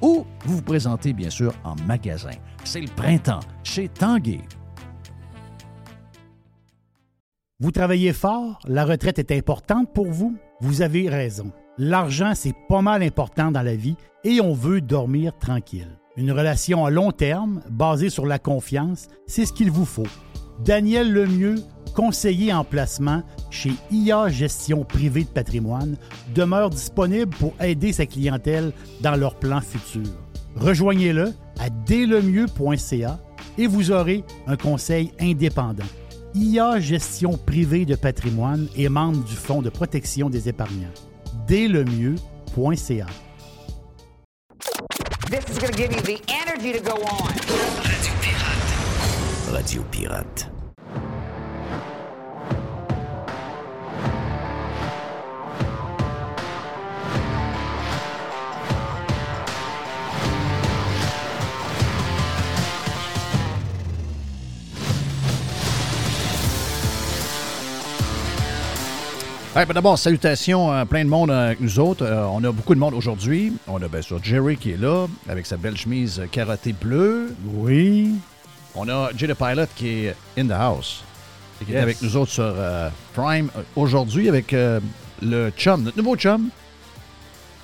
ou vous vous présentez bien sûr en magasin. C'est le printemps chez Tanguay. Vous travaillez fort, la retraite est importante pour vous, vous avez raison. L'argent, c'est pas mal important dans la vie et on veut dormir tranquille. Une relation à long terme, basée sur la confiance, c'est ce qu'il vous faut. Daniel Lemieux, conseiller en placement chez IA Gestion Privée de Patrimoine, demeure disponible pour aider sa clientèle dans leurs plans futurs. Rejoignez-le à dlemieux.ca et vous aurez un conseil indépendant. IA Gestion privée de patrimoine et membre du Fonds de protection des épargnants. Dès le mieux.ca. This is going to give you the energy to go on. Radio Pirate. Ben, d'abord, salutations à plein de monde avec nous autres. Euh, on a beaucoup de monde aujourd'hui. On a bien sûr Jerry qui est là, avec sa belle chemise carottée bleue. Oui. On a Jay the Pilot qui est in the house. Et qui est avec nous autres sur euh, Prime euh, aujourd'hui avec le chum, notre nouveau chum,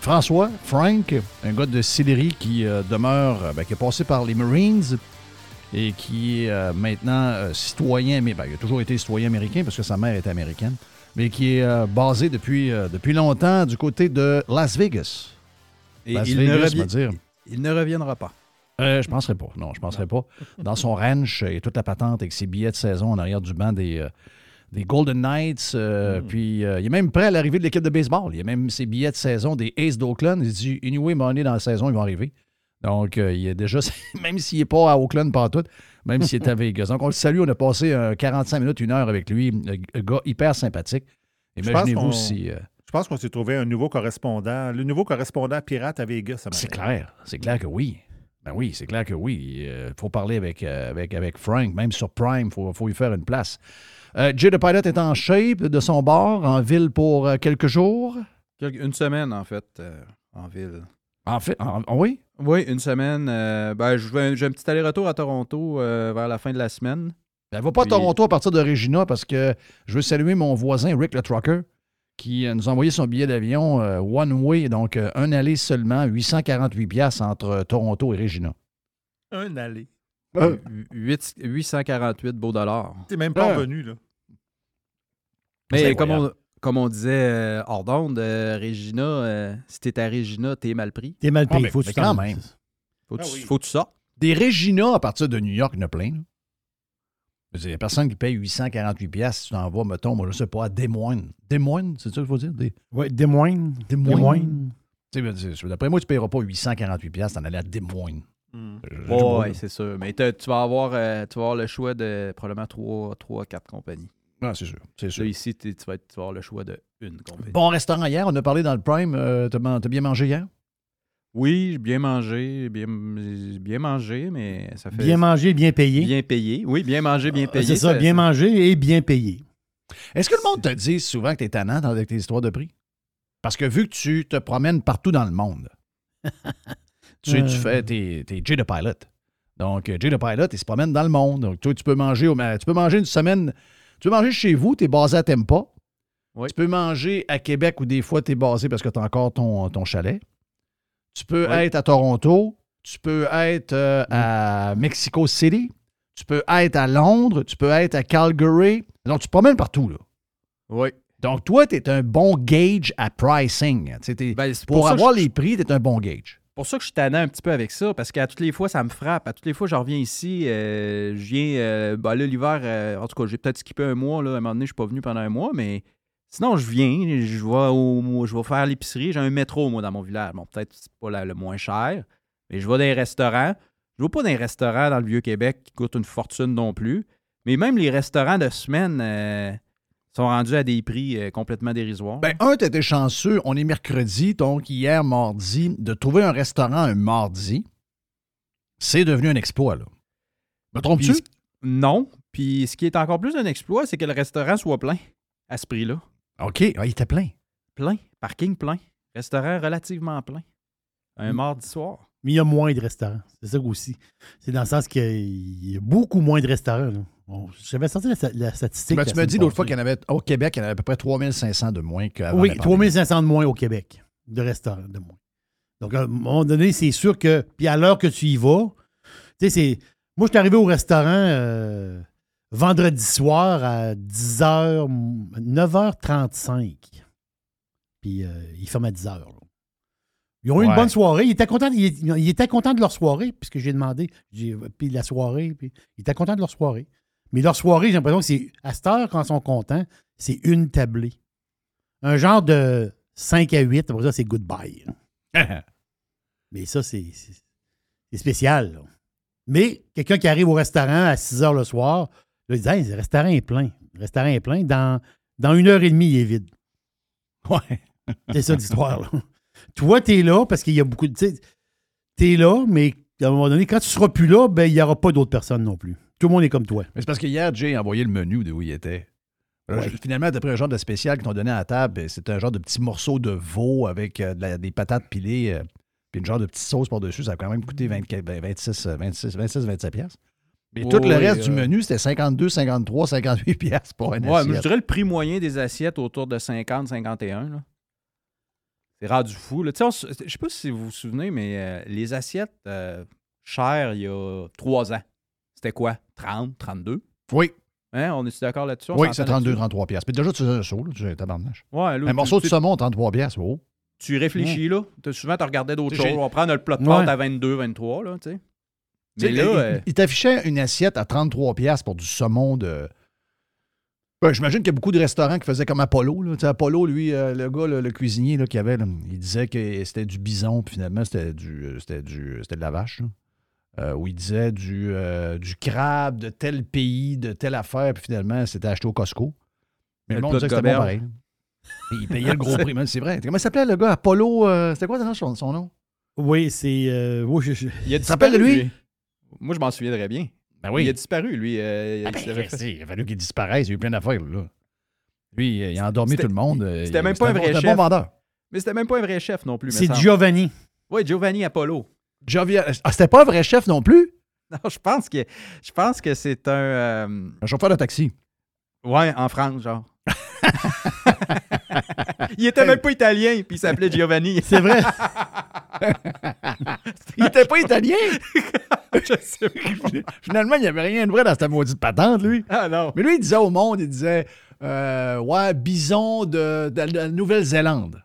François, Frank, un gars de Sillery qui demeure, ben, qui est passé par les Marines et qui est maintenant citoyen, mais ben, il a toujours été citoyen américain parce que sa mère était américaine mais qui est euh, basé depuis, euh, depuis longtemps du côté de Las Vegas. Et il, ne dire. il ne reviendra pas. Euh, je ne penserais pas. Non, je penserais pas. Dans son ranch et toute la patente avec ses billets de saison en arrière du banc des, des Golden Knights. Mm. Puis il est même prêt à l'arrivée de l'équipe de baseball. Il y a même ses billets de saison des Aces d'Oakland. Il dit Anyway, money dans la saison, ils vont arriver. Donc, il est déjà, même s'il n'est pas à Oakland tout même s'il est à Vegas. Donc, on le salue. On a passé 45 minutes, une heure avec lui. Un gars hyper sympathique. Imaginez-vous si. Euh, je pense qu'on s'est trouvé un nouveau correspondant. Le nouveau correspondant pirate à Vegas. C'est clair. C'est clair que oui. Ben oui, c'est clair que oui. Il faut parler avec, avec, avec Frank. Même sur Prime, il faut, faut y faire une place. Euh, Jay the Pilot est en shape de son bord, en ville pour quelques jours? Une semaine, en fait, en ville. En fait, oui? Oui, une semaine. ben, j'ai un petit aller-retour à Toronto vers la fin de la semaine. Elle ben, va pas à Toronto à partir de Regina parce que je veux saluer mon voisin Rick le Trucker qui euh, nous a envoyé son billet d'avion euh, one way, donc euh, un aller seulement, 848 pièces entre Toronto et Regina. Un aller. 848 beaux dollars. T'es même pas revenu, là. Mais comme on, comme on, disait hors d'onde, Regina, si t'es à Regina, t'es mal pris. T'es mal pris, ah, faut que tu quand même. Faut, ah tu sortes. Des Regina à partir de New York, il y en a plein. Il n'y a personne qui paye 848 pièces tu t'envoies, mettons, moi, je sais pas, à Des Moines. Des Moines, c'est ça qu'il faut dire? Des... Oui, Des Moines. Des Moines. D'après moi, tu ne payeras pas 848 pièces t'en aller à Des Moines. Hmm. oui, c'est sûr. Mais tu vas, avoir, euh, tu vas avoir le choix de probablement 3, 3 4 compagnies. Ah, c'est sûr. C'est sûr. ici, tu vas, avoir le choix d'une compagnie. Bon restaurant hier, on a parlé dans le Prime. Euh, tu as, bien mangé hier? Oui, j'ai bien mangé, bien, bien mangé, mais ça fait. Bien mangé, bien payé. Bien payé. Oui, bien mangé, bien ah, payé. C'est ça, bien mangé et bien payé. Est-ce que le monde te dit souvent que tu es tannant avec tes histoires de prix? Parce que vu que tu te promènes partout dans le monde, tu, tu euh. fais tes, tes J the Pilot. Donc, J the Pilot, il se promène dans le monde. Donc, toi, tu peux manger, tu peux manger une semaine. Tu peux manger chez vous, tu es basé à Tempa. Tu peux manger à Québec ou des fois, tu es basé parce que tu as encore ton, ton chalet. Tu peux être à Toronto, tu peux être euh, à Mexico City, tu peux être à Londres, tu peux être à Calgary. Donc, tu te promènes partout, là. Oui. Donc, toi, tu es un bon gauge à pricing. Ben, pour, avoir les prix, tu es un bon gauge. pour ça que je suis tannant un petit peu avec ça, parce qu'à toutes les fois, ça me frappe. À toutes les fois, je reviens ici, euh, je viens. Euh, ben là, l'hiver, en tout cas, j'ai peut-être skippé un mois. Là, à un moment donné, je suis pas venu pendant un mois, mais Sinon, je viens, je vais, au, je vais faire l'épicerie. J'ai un métro, moi, dans mon village. Bon, peut-être c'est pas le moins cher, mais je vais dans les restaurants. Je ne vais pas dans les restaurants dans le Vieux-Québec qui coûtent une fortune non plus. Mais même les restaurants de semaine euh, sont rendus à des prix euh, complètement dérisoires. Ben, un, tu étais chanceux. On est mercredi, donc hier, mardi. De trouver un restaurant un mardi, c'est devenu un exploit, là. Me trompes-tu? Non. Puis ce qui est encore plus un exploit, c'est que le restaurant soit plein à ce prix-là. OK. Ah, il était plein. Plein. Parking plein. Restaurant relativement plein. Un mm. mardi soir. Mais il y a moins de restaurants. C'est ça aussi. C'est dans le sens qu'il y a beaucoup moins de restaurants. J'avais sorti la, statistique. Ben, tu m'as dit l'autre fois qu'il y en avait au Québec, il y en avait à peu près 3500 de moins qu'avant. Oui, 3500 de moins au Québec, de restaurants de moins. Donc, à un moment donné, c'est sûr que. Puis à l'heure que tu y vas, tu sais, c'est. Moi, je suis arrivé au restaurant. Euh, vendredi soir à 10h, 9h35. Puis euh, ils ferment à 10h. Ils ont eu une bonne soirée. Ils étaient contents, ils, étaient contents de leur soirée, puisque j'ai demandé. Puis la soirée, puis ils étaient contents de leur soirée. Mais leur soirée, j'ai l'impression que c'est à cette heure, quand ils sont contents, c'est une tablée. Un genre de 5 à 8, après ça, c'est goodbye. Mais ça, c'est spécial. Mais quelqu'un qui arrive au restaurant à 6 h le soir, Là, il le restaurant est plein. Le restaurant est plein. Dans, dans une heure et demie, il est vide. Ouais. C'est ça l'histoire. Toi, tu es là parce qu'il y a beaucoup de. Tu es là, mais à un moment donné, quand tu seras plus là, ben, il n'y aura pas d'autres personnes non plus. Tout le monde est comme toi. Mais c'est parce que hier, Jay a envoyé le menu de où il était. Finalement, tu as pris un genre de spécial qu'ils t'ont donné à la table. C'est un genre de petit morceau de veau avec euh, des patates pilées, euh, puis une genre de petite sauce par-dessus. Ça a quand même coûté 26, 26, 26, 27 pièces. Mais tout le reste du euh, menu, c'était 52, 53, 58 pièces pour un ouais, je dirais le prix moyen des assiettes autour de 50, 51. C'est rendu fou. Je ne sais pas si vous vous souvenez, mais euh, les assiettes euh, chères il y a trois ans, c'était quoi? 30, 32? Oui. Hein, on est d'accord là-dessus? Oui, c'est 32, 33 pièces. Mais déjà, tu faisais un saut, là, tu tabarnache. Ouais, un morceau de saumon, 33 pièces, oh. Tu réfléchis, là. Souvent, tu regardais d'autres choses. On va prendre le plat de pâte à 22, 23, là, tu sais. Mais là, euh, il, t'affichait une assiette à 33$ pour du saumon de. J'imagine qu'il y a beaucoup de restaurants qui faisaient comme Apollo. Là. Apollo, lui, euh, le gars, le cuisinier qu'il avait, il disait que c'était du bison, puis finalement, c'était du, euh, c'était du, c'était de la vache. où il disait du, du crabe de tel pays, de telle affaire, puis finalement, c'était acheté au Costco. Mais le, monde disait que c'était bon pareil. il payait le gros prix. C'est vrai. Comment s'appelait le gars? Apollo, c'était quoi son, son nom? Oui, c'est. euh, oui, je- je- Il a Tu te rappelles de disparu, lui? Moi, je m'en souviendrais bien. Ben Il a disparu, lui. euh, Ah il ben, fait- si, il a fallu qu'il disparaisse. Il y a eu plein d'affaires, là. Lui, il a endormi tout le monde. euh, c'était il- même pas un bon- vrai c'était chef. bon vendeur. Mais c'était même pas un vrai chef non plus. c'est. Giovanni. Oui, Giovanni Apollo. Jovia- Ah, c'était pas un vrai chef non plus? Non, je pense que je pense que c'est un. euh, Un chauffeur de taxi. Ouais, en France, genre. il était même pas italien, puis il s'appelait Giovanni. C'est vrai. Il était pas italien? je sais pas. Finalement, il n'y avait rien de vrai dans cette maudite patente, lui. Ah non. Mais lui, il disait au monde, il disait euh, Ouais, bison de, de la Nouvelle-Zélande.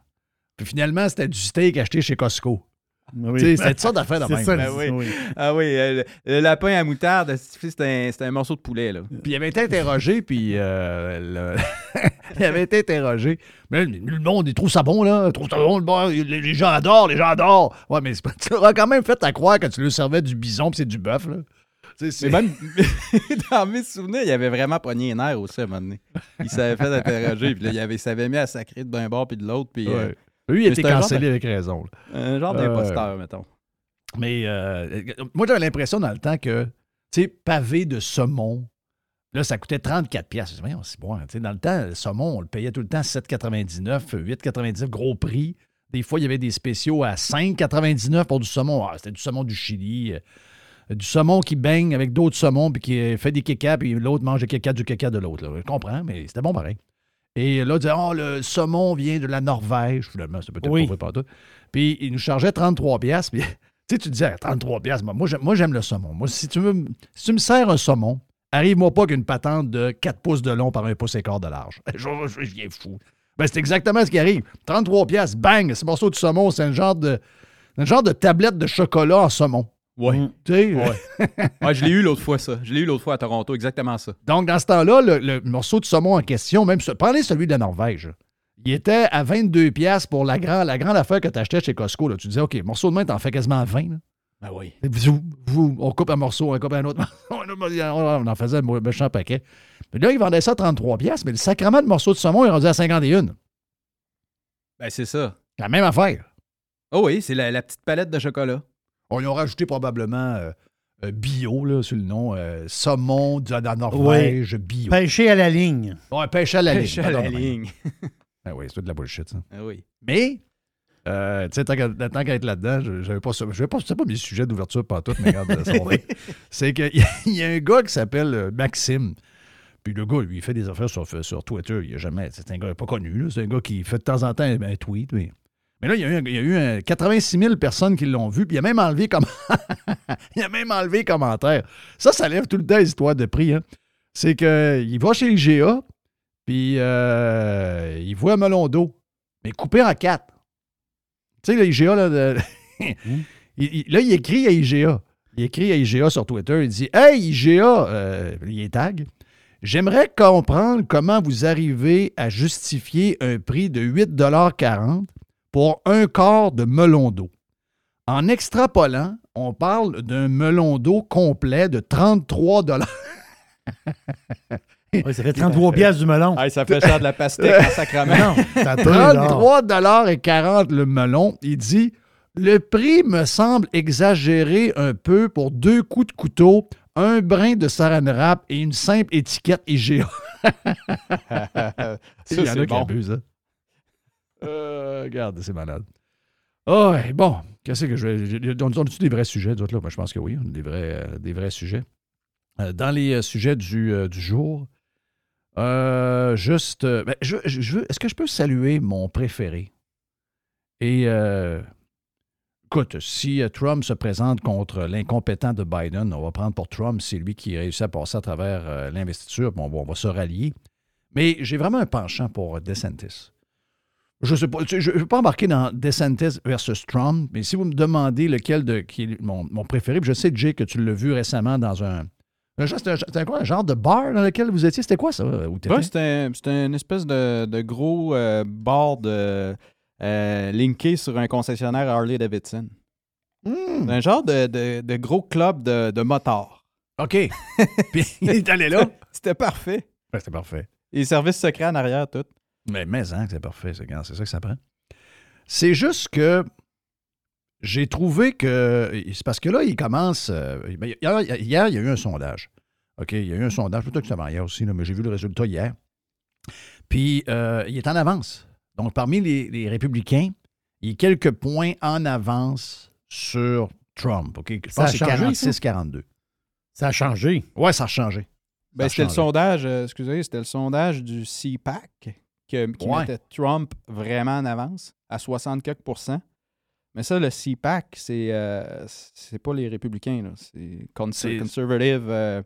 Puis finalement, c'était du steak acheté chez Costco. Oui. Tu sais, C'était ça d'affaires de C'est même. ça, Ben oui. Ah oui, euh, le, lapin à moutarde, c'était un, un morceau de poulet, là. Puis il avait été interrogé, puis euh, le- il avait été interrogé. Mais le monde, il trouve ça bon, là. Il trouve ça bon, les, les gens adorent, les gens adorent. Ouais, mais c'est pas- tu leur as quand même fait à croire que tu lui servais du bison, puis c'est du bœuf, là. C'est- Mais même dans mes souvenirs, il avait vraiment pogné les nerfs aussi à un moment donné. Il s'avait fait interroger, puis là, il, avait, il s'avait mis à sacrer d'un bord puis de l'autre, puis euh, Ouais. Lui, il a été cancellé avec raison. là. un genre Euh, d'imposteur, mettons. Mais euh, moi, j'avais l'impression dans le temps que, tu sais, pavé de saumon, là, ça coûtait 34 pièces. Voyons, c'est bon. hein. Tu sais, Dans le temps, le saumon, on le payait tout le temps 7,99, 8,99, gros prix. Des fois, il y avait des spéciaux à 5,99 pour du saumon. Ah, C'était du saumon du Chili. euh, du saumon qui baigne avec d'autres saumons, puis qui fait des kékas, puis l'autre mange des kékas du kéka de l'autre. Je comprends, mais c'était bon pareil. Et là, on disait, oh, le saumon vient de la Norvège. Finalement, c'est peut-être Oui. pas vrai partout. Puis il nous chargeait 33 pièces. Puis tu sais, tu disais, 33 pièces. Moi, j'aime, moi, j'aime le saumon. Moi, si tu, me, si tu me sers un saumon, arrive-moi pas qu'une patente de 4 pouces de long par un pouce et quart de large. Je, je- je viens fou. Ben, c'est exactement ce qui arrive. 33 pièces, bang, ce morceau de saumon, c'est un genre de, un genre de tablette de chocolat en saumon. Ouais. Tu sais, Ouais. Ouais, je l'ai eu l'autre fois, ça. Je l'ai eu l'autre fois à Toronto, exactement ça. Donc, dans ce temps-là, le, le morceau de saumon en question, même ce- prenez celui de la Norvège. Il était à 22 pièces pour la, grand- la grande affaire que tu achetais chez Costco. là. Tu disais, OK, morceau de main, t'en fais quasiment 20. là. Ben oui. Vous, vous, on coupe un morceau, on coupe un autre morceau. On en faisait un méchant paquet. Mais là, ils vendaient ça à 33 pièces, mais le sacrement de morceau de saumon est rendu à 51. Ben c'est ça. La même affaire. Oh oui, c'est la, la petite palette de chocolat. On y a rajouté probablement euh, euh, bio, là, sur le nom. euh, saumon de la Norvège, bio. Pêcher à la ligne. Ouais, pêche à la ligne. À la ligne. Ah oui, c'est de la bullshit, ça. Ah oui. Mais, euh, tu sais, tant qu'à être là-dedans, je j'avais pas ça. Je pas, c'est pas mes sujets d'ouverture pas tout, mais regarde. C'est qu'il y, y a un gars qui s'appelle euh, Maxime. Puis le gars, lui, il fait des affaires sur, sur Twitter. Il a jamais. C'est un gars pas connu. là. C'est un gars qui fait de temps en temps un, un tweet. Mais, mais là, il y a eu, un- il y a eu un 86 000 personnes qui l'ont vu. Puis il a même enlevé comme. il a même enlevé commentaire. Ça, ça lève tout le temps les histoires de prix. Hein. C'est qu'il va chez IGA, puis euh, il voit un melon d'eau, mais coupé en quatre. Tu sais, le IGA, là, de- il, il- là, il écrit à IGA. Il écrit à IGA sur Twitter. Il dit Hey, IGA, euh, il est tag. J'aimerais comprendre comment vous arrivez à justifier un prix de 8,40 pour un quart de melon d'eau. En extrapolant, on parle d'un melon d'eau complet de 33 Oui, ça fait 33 pièces du melon. Ah, ça fait cher de la pastèque en sacrament. Non, ça a peu, là. 33 et 40 le melon. Il dit Le prix me semble exagéré un peu pour deux coups de couteau, un brin de saran wrap et une simple étiquette IGA. ça, Il y en a c'est qui bon. abusent, hein? Euh, regarde, c'est malade. Ouais, bon, qu'est-ce que je vais. On a-tu des vrais sujets, d'autres là? Moi, je pense que oui, on a des vrais, euh, des vrais sujets. Euh, dans les sujets du, du jour, juste. ben, veux, est-ce que je peux saluer mon préféré? Et écoute, si Trump se présente contre l'incompétent de Biden, on va prendre pour Trump, c'est lui qui réussit à passer à travers l'investiture, on va, on va se rallier. Mais j'ai vraiment un penchant pour DeSantis. Je sais pas, tu sais, je ne vais pas embarquer dans DeSantis versus Trump, mais si vous me demandez lequel de, qui est mon, mon préféré, je sais, Jay, que tu l'as vu récemment dans un. C'était quoi, un genre de bar dans lequel vous étiez? C'était quoi ça? Ouais, c'était un- une espèce de, de gros euh, bar de, euh, linké sur un concessionnaire Harley Davidson. Hmm, Un genre de, de- de gros club de, de motards. OK. Puis il est allé là? C'était parfait. Ben, C'était parfait. Et service secret en arrière, tout. Mais, mais hein, c'est parfait, c'est c'est ça que ça prend. C'est juste que j'ai trouvé que. C'est parce que là, il commence. euh, ben, hier, hier, il y a eu un sondage. OK, il y a eu un sondage, peut-être que avant hier aussi, là, mais j'ai vu le résultat hier. Puis, euh, il est en avance. Donc, parmi les, les républicains, il est quelques points en avance sur Trump. OK? Je Ça pense a que c'est changé, 46-42. Ça a changé. Ouais, ça a changé. Ben, c'était le sondage, euh, excusez, c'était le sondage du CPAC que- qui Ouais. mettait Trump vraiment en avance, à 60 quelques pourcents. Mais ça, le CPAC, c'est euh, c'est pas les républicains. C'est con- C'est- conservative. euh,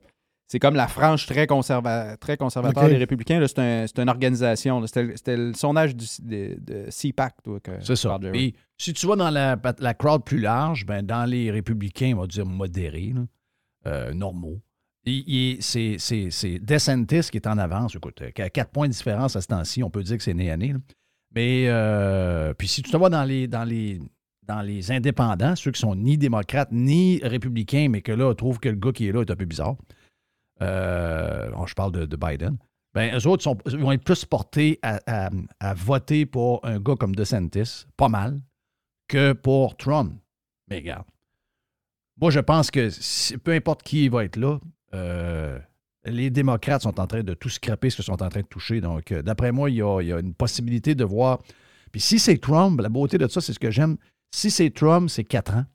c'est comme la frange très, conserva très conservateur des républicains. C'est un- une organisation. C'était le sondage du, de, de CPAC, C'est ça. Et si tu vas dans la, la crowd plus large, ben, dans les républicains, on va dire modérés, là, euh, normaux, c'est, DeSantis qui est en avance. Écoute, à quatre points de différence à ce temps-ci, on peut dire que c'est né à nez. là. Mais euh, puis si tu te vas dans les, dans les dans les indépendants, ceux qui sont ni démocrates ni républicains, mais que là, trouvent que le gars qui est là est un peu bizarre. Euh, bon, je parle de, de Biden. Ben, eux autres sont, vont être plus portés à, à- à voter pour un gars comme DeSantis, pas mal, que pour Trump. Mais regarde, moi, je pense que peu importe qui va être là, euh, les démocrates sont en train de tout scraper ce qu'ils sont en train de toucher. Donc, euh, d'après moi, il y, a, une possibilité de voir. Puis si c'est Trump, la beauté de ça, c'est ce que j'aime. Si c'est Trump, c'est 4 ans.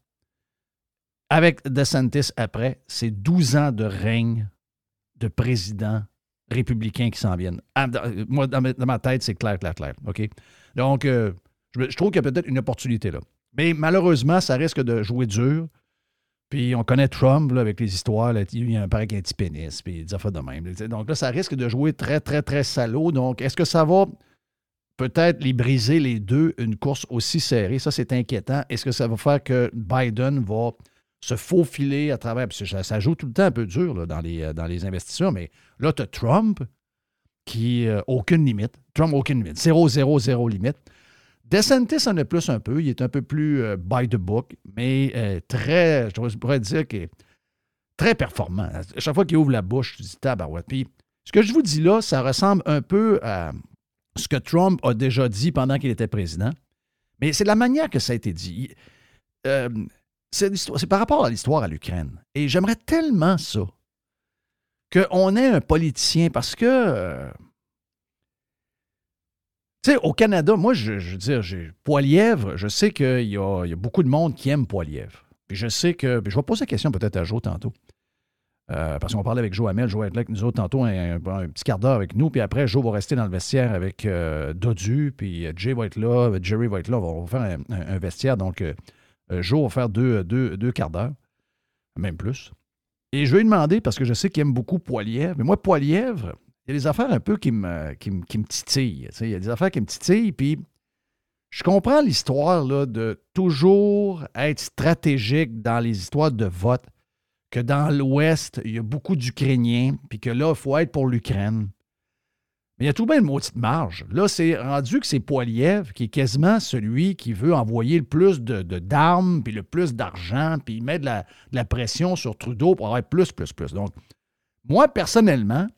Avec DeSantis après, c'est 12 ans de règne de président républicain qui s'en viennent. Ah, dans- moi, dans ma, tête, c'est clair, clair, clair. OK? Donc, euh, je, je trouve qu'il y a peut-être une opportunité là. Mais malheureusement, ça risque de jouer dur. Puis on connaît Trump avec les histoires. Il y a un pareil qui a un petit pénis, puis des affaires de même. Donc là, ça risque de jouer très, très, très salaud. Donc, est-ce que ça va peut-être les briser les deux, une course aussi serrée? Ça, c'est inquiétant. Est-ce que ça va faire que Biden va se faufiler à travers. Parce que ça, joue tout le temps un peu dur dans, les, euh, dans investisseurs, mais là, tu as Trump qui n'a aucune limite. Trump, aucune limite. 0, 0, 0 limite. DeSantis en a plus un peu. Il est un peu plus euh, by the book, mais euh, très, je pourrais dire est très performant. À chaque fois qu'il ouvre la bouche, tu dis tabarouette. Puis, ce que je vous dis là, ça ressemble un peu à ce que Trump a déjà dit pendant qu'il était président. Mais c'est la manière que ça a été dit. Euh, c'est par rapport à l'histoire à l'Ukraine. Et j'aimerais tellement ça qu'on ait un politicien parce que. Au Canada, moi, je, veux dire, j'ai Poilièvre, je sais qu'il y a, beaucoup de monde qui aime Poilièvre. Puis je sais que. je vais poser la question peut-être à Joe tantôt. Euh, parce qu'on parlait avec Joe Hamel. Joe va être là avec nous autres tantôt un, petit quart d'heure avec nous. Puis après, Joe va rester dans le vestiaire avec euh, Dodu. Puis euh, Jay va être là. Jerry va être là. On va faire un, vestiaire. Donc, Joe va faire deux, deux, deux quarts d'heure, même plus. Et je vais lui demander, parce que je sais qu'il aime beaucoup Poilièvre, mais moi, Poilièvre, il y a des affaires un peu qui me, titillent. Il y a des affaires qui me titillent, puis je comprends l'histoire de toujours être stratégique dans les histoires de vote, que dans l'Ouest, il y a beaucoup d'Ukrainiens, puis que là, il faut être pour l'Ukraine. Mais il y a tout de une maudite marge. Là, c'est rendu que c'est Poiliev qui est quasiment celui qui veut envoyer le plus de, d'armes, puis le plus d'argent, puis il met la, de la pression sur Trudeau pour avoir plus, plus, plus. Donc, moi, personnellement,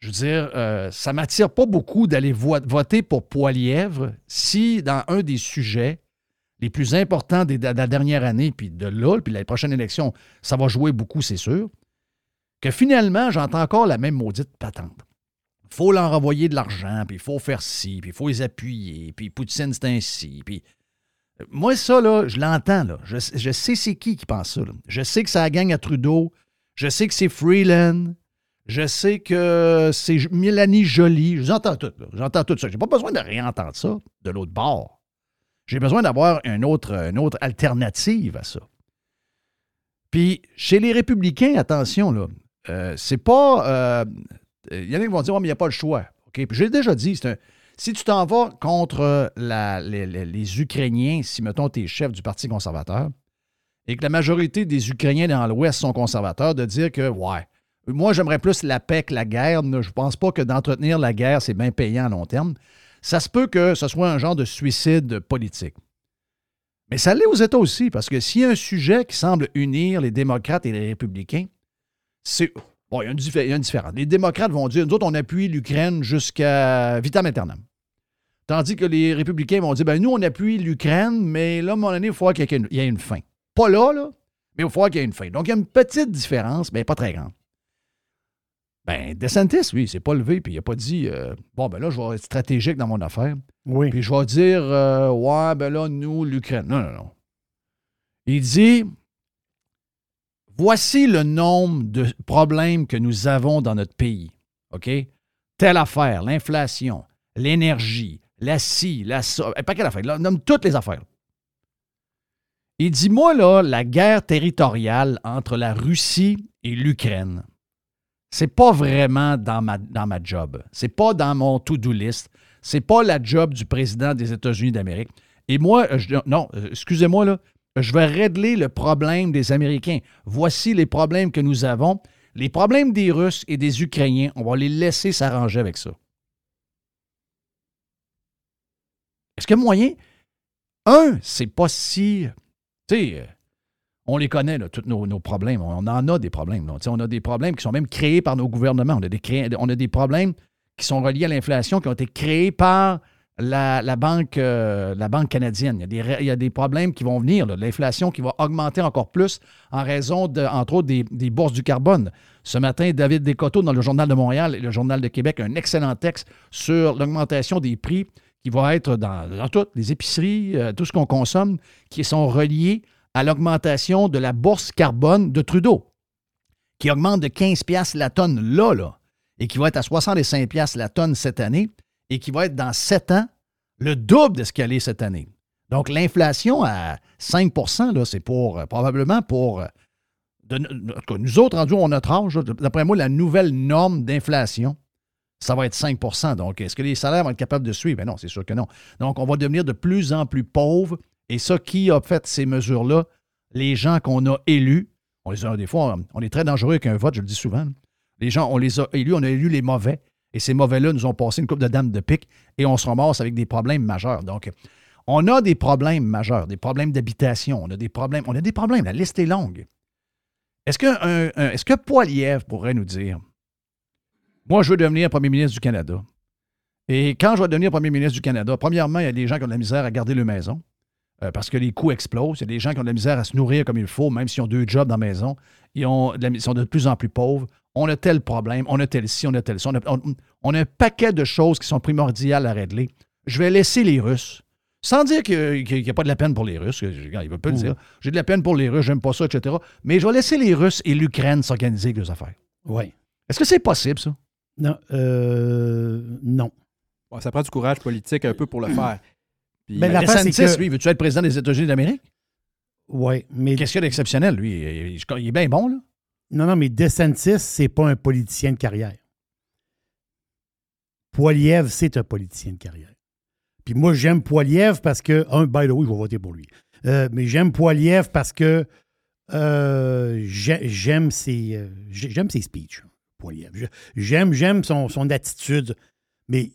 je veux dire, euh, ça ne m'attire pas beaucoup d'aller vo- voter pour Poilièvre si, dans un des sujets les plus importants de la dernière année, puis de là, puis la prochaine élection, ça va jouer beaucoup, c'est sûr, que finalement, j'entends encore la même maudite patente. Il faut leur envoyer de l'argent, puis il faut faire ci, puis il faut les appuyer, puis Poutine, c'est ainsi, puis... euh, Moi, ça, je l'entends. Je, je sais c'est qui qui pense ça. Je sais que ça gagne à Trudeau. Je sais que c'est Freeland. Je sais que c'est Mélanie Jolie. J'entends tout, là. J'entends tout ça. J'ai pas besoin de réentendre ça de l'autre bord. J'ai besoin d'avoir une autre, une autre alternative à ça. Puis, chez les républicains, attention, là, euh, c'est pas... euh, il y en a qui vont dire, oh, mais il n'y a pas le choix. OK? Puis j'ai déjà dit, un- si tu t'en vas contre les- les Ukrainiens, si, mettons, tu es chef du Parti conservateur, et que la majorité des Ukrainiens dans l'Ouest sont conservateurs, de dire que, ouais, moi, j'aimerais plus la paix que la guerre. Je ne pense pas que d'entretenir la guerre, c'est bien payant à long terme. Ça se peut que ce soit un genre de suicide politique. Mais ça l'est aux États aussi, parce que s'il y a un sujet qui semble unir les démocrates et les républicains, c'est. Bon, il y a une, différence. Les démocrates vont dire nous autres, on appuie l'Ukraine jusqu'à vitam aeternam. Tandis que les républicains vont dire ben nous, on appuie l'Ukraine, mais là, à un moment donné, il faut qu'il y ait une fin. Pas là, là, mais il faut qu'il y ait une fin. Donc, il y a une petite différence, mais pas très grande. Ben, DeSantis, lui, il s'est pas levé, puis il n'a pas dit euh, Bon, ben là, je vais être stratégique dans mon affaire. Oui. Puis je vais dire, euh, ouais, ben là, nous, l'Ukraine. Non, non, non. Il dit, voici le nombre de problèmes que nous avons dans notre pays. OK? Telle affaire, l'inflation, l'énergie, la scie, la ça. Pas quelle affaire. Là, on nomme toutes les affaires. Il dit, moi, là, la guerre territoriale entre la Russie et l'Ukraine, c'est pas vraiment dans ma, dans ma job. C'est pas dans mon to-do list. C'est pas la job du président des États-Unis d'Amérique. Et moi, euh, non, euh, excusez-moi, je vais régler le problème des Américains. Voici les problèmes que nous avons. Les problèmes des Russes et des Ukrainiens, on va les laisser s'arranger avec ça. Est-ce qu'il y a moyen? Un, c'est pas si. Tu sais, euh, on les connaît, tous nos, problèmes. On en a des problèmes. On a des problèmes qui sont même créés par nos gouvernements. On a des, a des problèmes qui sont reliés à l'inflation, qui ont été créés par la, euh, banque canadienne. Il y, a des, a problèmes qui vont venir, l'inflation qui va augmenter encore plus en raison, entre autres, des, bourses du carbone. Ce matin, David Descoteaux, dans le Journal de Montréal et le Journal de Québec, un excellent texte sur l'augmentation des prix qui va être dans, dans toutes les épiceries, euh, tout ce qu'on consomme, qui sont reliés à l'augmentation de la bourse carbone de Trudeau, qui augmente de 15 piastres la tonne là, là, et qui va être à 65 piastres la tonne cette année, et qui va être dans 7 ans le double de ce qu'elle est cette année. Donc, l'inflation à 5 là, c'est pour euh, probablement pour. euh, de- en tout cas, nous autres, rendus notre âge, d'après moi, la nouvelle norme d'inflation, ça va être 5% Donc, est-ce que les salaires vont être capables de suivre? Ben non, c'est sûr que non. Donc, on va devenir de plus en plus pauvres. Et ça, qui a fait ces mesures-là? Les gens qu'on a élus. On les a, des fois, on est très dangereux avec un vote, je le dis souvent. Les gens, on les a élus, on a élu les mauvais. Et ces mauvais-là nous ont passé une coupe de dames de pique et on se ramasse avec des problèmes majeurs. Donc, on a des problèmes majeurs, des problèmes d'habitation, on a des problèmes, on a des problèmes, la liste est longue. Est-ce que, un- est-ce que Poiliev pourrait nous dire Moi, je veux devenir premier ministre du Canada. Et quand je vais devenir premier ministre du Canada, premièrement, il y a des gens qui ont de la misère à garder leur maison euh, parce que les coûts explosent. Il y a des gens qui ont de la misère à se nourrir comme il faut, même s'ils ont deux jobs dans la maison. Ils, ont de la- ils sont de plus en plus pauvres. On a tel problème, on a tel ci, on a tel ça. On a, on- on a un paquet de choses qui sont primordiales à régler. Je vais laisser les Russes. Sans dire qu'il n'y a pas de la peine pour les Russes, il ne veut pas le dire. J'ai de la peine pour les Russes, j'aime pas ça, etc. Mais je vais laisser les Russes et l'Ukraine s'organiser avec leurs affaires. Oui. Est-ce que c'est possible, ça? Non. euh, non. Ouais, ça prend du courage politique un peu pour le faire. Puis, c'est DeSantis, que- lui, veux-tu être président des États-Unis d'Amérique? Oui. Mais Qu'est-ce qu'il y a d'exceptionnel, lui? Il, il- il est bien bon, là. Non, non, mais DeSantis, c'est pas un politicien de carrière. Poiliev, c'est un politicien de carrière. Puis moi, j'aime Poiliev parce que, un, by the way, je vais voter pour lui. Euh, mais j'aime Poiliev parce que euh, j'ai- j'aime ses, euh, j'ai- j'aime ses speeches, Poiliev. Je- J'aime, j'aime son, son attitude, mais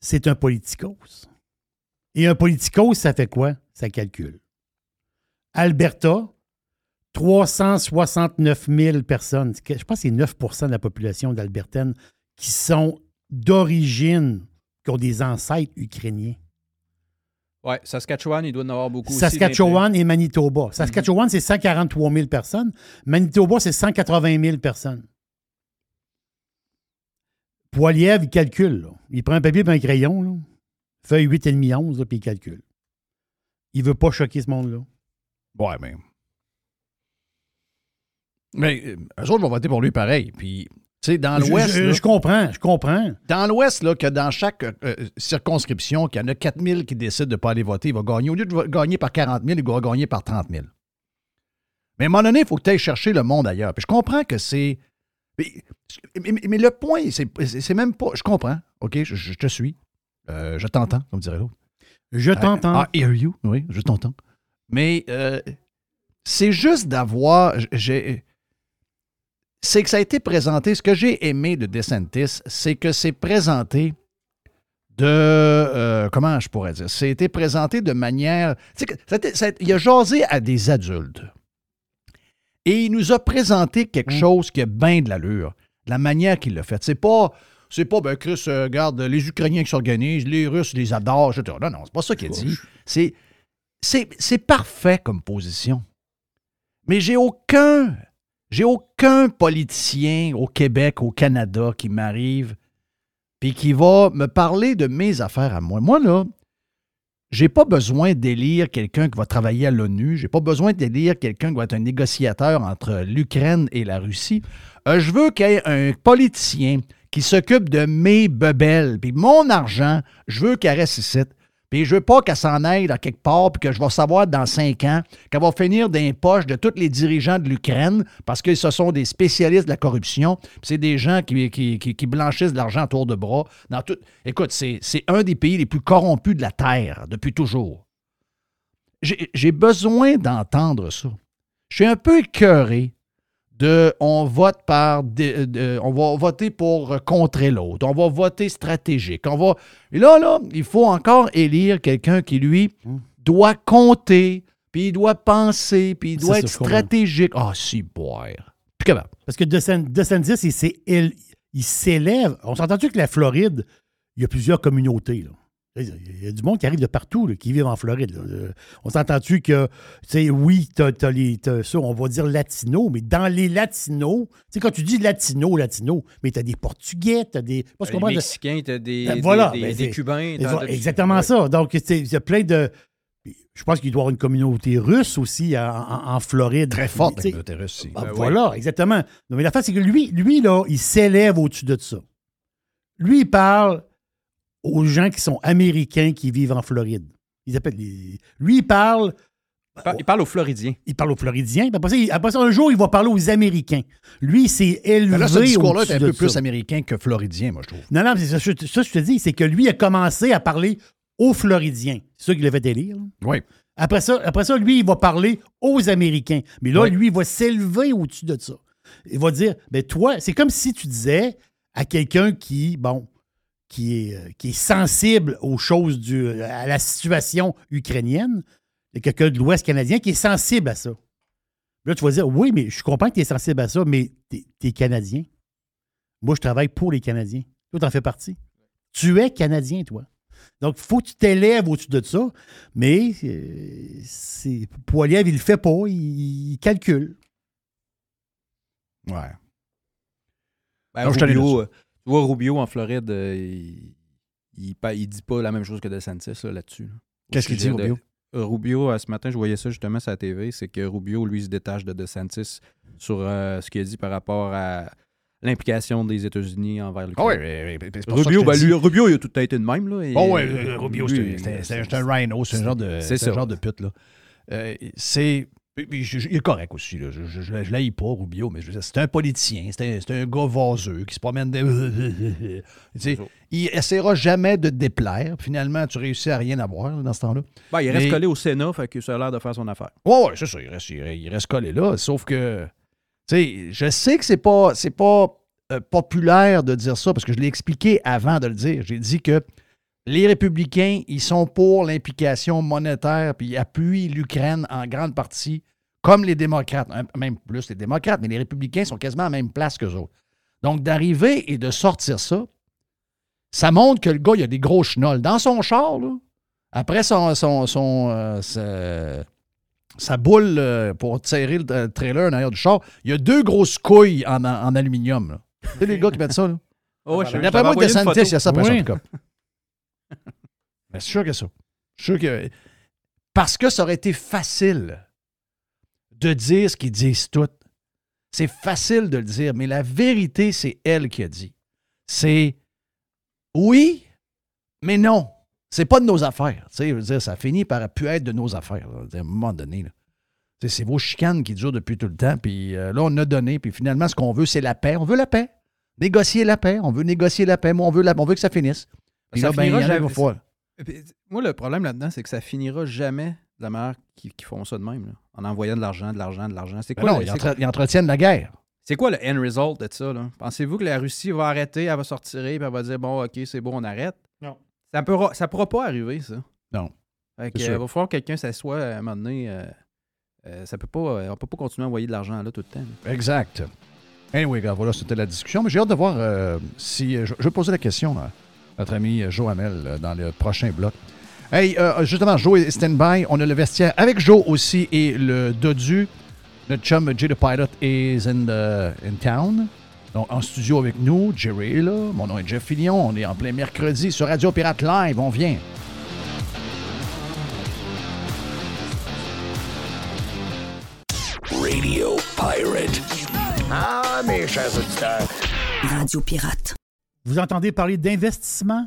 c'est un politicos. Et un politicos, ça fait quoi? Ça calcule. Alberta, 369 000 personnes. Je pense que c'est 9% de la population d'Albertaine qui sont d'origine, qui ont des ancêtres ukrainiens. ouais, Saskatchewan, il doit en avoir beaucoup aussi. Saskatchewan et Manitoba. Saskatchewan, c'est 143 000 personnes. Manitoba, c'est 180 000 personnes. Poiliev, il calcule. là. Il prend un papier et un crayon, là, feuille 8,5 11, là, puis il calcule. Il veut pas choquer ce monde-là. Ouais, mais. Mais euh, eux autres vont voter pour lui pareil. Puis, tu sais, dans l'Ouest. je, comprends, je comprends. Dans l'Ouest, là, que dans chaque euh, euh, circonscription, qu'il y en a 4 000 qui décident de ne pas aller voter, il va gagner. Au lieu de gagner par 40 000, il va gagner par 30 000. Mais à un moment donné, il faut que tu ailles chercher le monde ailleurs. Puis je comprends que c'est. Mais, mais- mais le point, c'est c'est même pas. Je comprends. OK, je, je te suis. Euh, je t'entends, comme dirait l'autre. Je t'entends. I hear you. Oui, je t'entends. Mais euh, c'est juste d'avoir. j'ai- C'est que ça a été présenté. Ce que j'ai aimé de DeSantis, c'est que c'est présenté de. euh, comment je pourrais dire? C'est été présenté de manière. tu sais que ça a été- ça a- il a jasé à des adultes. Et il nous a présenté quelque chose qui a bien de l'allure. La manière qu'il l'a fait. C'est pas. C'est pas, ben, Chris, euh, regarde, les Ukrainiens qui s'organisent, les Russes les adorent, etc. Non, non, c'est pas ça qu'il a dit. C'est, c'est, c'est parfait comme position. Mais j'ai aucun, j'ai aucun politicien au Québec, au Canada qui m'arrive puis qui va me parler de mes affaires à moi. Moi, là, j'ai pas besoin d'élire quelqu'un qui va travailler à l'ONU. J'ai pas besoin d'élire quelqu'un qui va être un négociateur entre l'Ukraine et la Russie. Euh, je veux qu'il y ait un politicien qui s'occupe de mes bebelles, puis mon argent, je veux qu'elle reste ici. Puis je veux pas qu'elle s'en aille dans quelque part, puis que je vais savoir dans cinq ans qu'elle va finir dans les poches de tous les dirigeants de l'Ukraine, parce que ce sont des spécialistes de la corruption. C'est des gens qui, blanchissent de l'argent autour de bras. Dans. Écoute, c'est un des pays les plus corrompus de la Terre depuis toujours. J'ai besoin d'entendre ça. Je suis un peu écœuré de on vote par de- de- on va voter pour contrer l'autre, on va voter stratégique, on va et là là, il faut encore élire quelqu'un qui lui doit compter, puis il doit penser, puis il doit être stratégique. Ah si boire. Plus capable. Parce que DeSan- DeSantis, il- il s'élève. On s'entend-tu que la Floride, il y a plusieurs communautés. Là? Il y a du monde qui arrive de partout, là, qui vivent en Floride. là. Euh, On s'entend-tu que, tu sais, oui, t'as, t'as les, t'as ça, on va dire latino, mais dans les latinos, tu sais, quand tu dis latino, latino, mais t'as des Portugais, t'as des. Pas ce Les Mexicains, t'as des, Ben, des- voilà, des, ben, des Cubains. Exactement Ouais. ça. Donc, c'est- il y a plein de. Je pense qu'il doit y avoir une communauté russe aussi en, en- en Floride. Très forte Tu avec le aussi. ah, Ben voilà, exactement. Non, mais la face, c'est que lui, lui, là, il s'élève au-dessus de ça. Lui, il parle aux gens qui sont américains qui vivent en Floride. Ils appellent les- Lui, il parle, Il par- Il parle aux Floridiens. il parle aux Floridiens. Après ça, il- après ça, un jour, il va parler aux Américains. Lui, il s'est élevé Mais là, ce discours-là est un peu plus ça. américain que floridien, moi, je trouve. Non, non, mais c'est ça, je- ça, je te dis, c'est que lui a commencé à parler aux Floridiens. C'est ça qu'il avait élire. là. Oui. Après ça, après ça, lui, il va parler aux Américains. Mais là, lui, il va s'élever au-dessus de ça. Il va dire, ben toi, c'est comme si tu disais à quelqu'un qui, bon, qui est, euh, qui est sensible aux choses du, à la situation ukrainienne, il y a quelqu'un de l'Ouest canadien qui est sensible à ça. Là, tu vas dire, oui, mais je comprends que tu es sensible à ça, mais tu es, Canadien. Moi, je travaille pour les Canadiens. Toi, tu en fais partie. Tu es Canadien, toi. Donc, il faut que tu t'élèves au-dessus de ça, mais euh, Poiliev, il le fait pas, il, il calcule. Ouais. Ben, Rubio, tu vois, Rubio en Floride, euh, il, il, il dit pas la même chose que DeSantis là, là-dessus. là. Qu'est-ce qu'il dit, de- Rubio? Euh, Rubio, euh, ce matin, je voyais ça justement sur la TV, c'est que Rubio, lui, se détache de DeSantis sur euh, ce qu'il a dit par rapport à l'implication des États-Unis envers l'Ukraine. Ah oui, Rubio, ben, lui, Rubio, il a tout été de même. Là, et, Oh ouais, Rubio, c'est un- rhino, c'est un genre de, c'est ça. genre de pute, là. Euh, c'est. Puis- puis je- je- il est correct aussi, là. Je, je, je, l'haïs pas, Rubio, mais c'est un politicien, c'est un, gars vaseux qui se promène de. Tu sais, ça. il essaiera jamais de te déplaire. Finalement, tu réussis à rien avoir là, dans ce temps-là. Ben, il reste collé au Sénat, fait que ça a l'air de faire son affaire. Ouais, ouais, c'est ça. Il reste, il reste- il reste collé là. Sauf que, tu sais, je sais que c'est pas, c'est pas euh, populaire de dire ça parce que je l'ai expliqué avant de le dire. J'ai dit que les républicains, ils sont pour l'implication monétaire puis ils appuient l'Ukraine en grande partie, comme les démocrates, hein, même plus les démocrates, mais les républicains sont quasiment à la même place qu'eux autres. Donc, d'arriver et de sortir ça, ça montre que le gars, il a des gros chenolles. Dans son char, là, après son, son, son, euh, sa- sa boule euh, pour tirer le euh, trailer en arrière du char, il y a deux grosses couilles en, en- en aluminium. là. Tu sais, les gars qui mettent ça, là? Oh, ouais, je- D'après moi, DeSantis, il y a ça Oui. en tout cas. Mais c'est sûr que ça. C'est sûr que. Parce que ça aurait été facile de dire ce qu'ils disent tous. C'est facile de le dire, mais la vérité, c'est elle qui a dit. C'est oui, mais non. C'est pas de nos affaires. Tu sais, je veux dire, ça finit par pu être de nos affaires. là. À un moment donné. là. Tu sais, C'est vos chicanes qui durent depuis tout le temps. Puis euh, là, on a donné. Puis finalement, ce qu'on veut, c'est la paix. On veut la paix. Négocier la paix. On veut négocier la paix. Moi, on veut, la- on veut que ça finisse. Ça là, ben, il y en a Moi, le problème là-dedans, c'est que ça finira jamais de la manière qu'ils qu'ils font ça de même, là, en envoyant de l'argent, de l'argent, de l'argent. C'est Ben quoi, non, le- ils, c'est- entre- ils entretiennent la guerre. c'est quoi le end result de ça? là? Pensez-vous que la Russie va arrêter, elle va sortir et elle va dire bon, ok, c'est bon, on arrête? Non. Ça pourra, ça pourra pas arriver, ça. Non. Fait que, euh, va falloir que quelqu'un s'assoie à un moment donné. euh, euh, ça peut pas, euh, on peut pas continuer à envoyer de l'argent là tout le temps. là. Exact. Anyway, gars, voilà, c'était la discussion. Mais j'ai hâte de voir euh, si. Je, je vais poser la question à notre ami euh, dans le prochain bloc. Hey, euh, justement, Joe est stand-by. On a le vestiaire avec Joe aussi et le Dodu. Notre chum Jay the Pilot is in, the, in town. Donc, en studio avec nous, Jerry est là. Mon nom est Jeff Fillion. On est en plein mercredi sur Radio Pirate Live. On vient. Radio Pirate. Ah, mes chers auditeurs. Radio Pirate. Vous entendez parler d'investissement?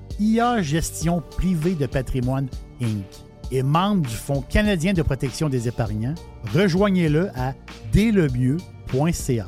IA Gestion Privée de Patrimoine Inc. est membre du Fonds canadien de protection des épargnants. Rejoignez-le à dlemieux.ca.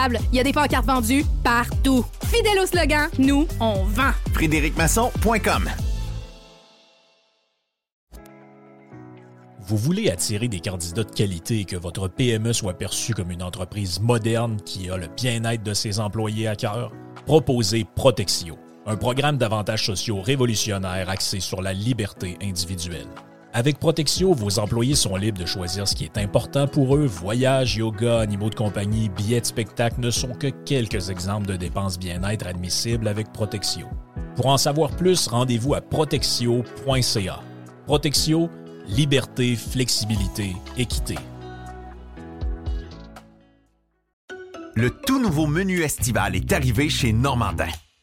Il y a des pancartes vendues partout. Fidèle au slogan, nous, on vend. FrédéricMasson.com Vous voulez attirer des candidats de qualité et que votre PME soit perçue comme une entreprise moderne qui a le bien-être de ses employés à cœur? Proposez Protexio, un programme d'avantages sociaux révolutionnaire axé sur la liberté individuelle. Avec Protexio, vos employés sont libres de choisir ce qui est important pour eux. Voyages, yoga, animaux de compagnie, billets de spectacle ne sont que quelques exemples de dépenses bien-être admissibles avec Protexio. Pour en savoir plus, rendez-vous à protexio.ca. Protexio, liberté, flexibilité, équité. Le tout nouveau menu estival est arrivé chez Normandin.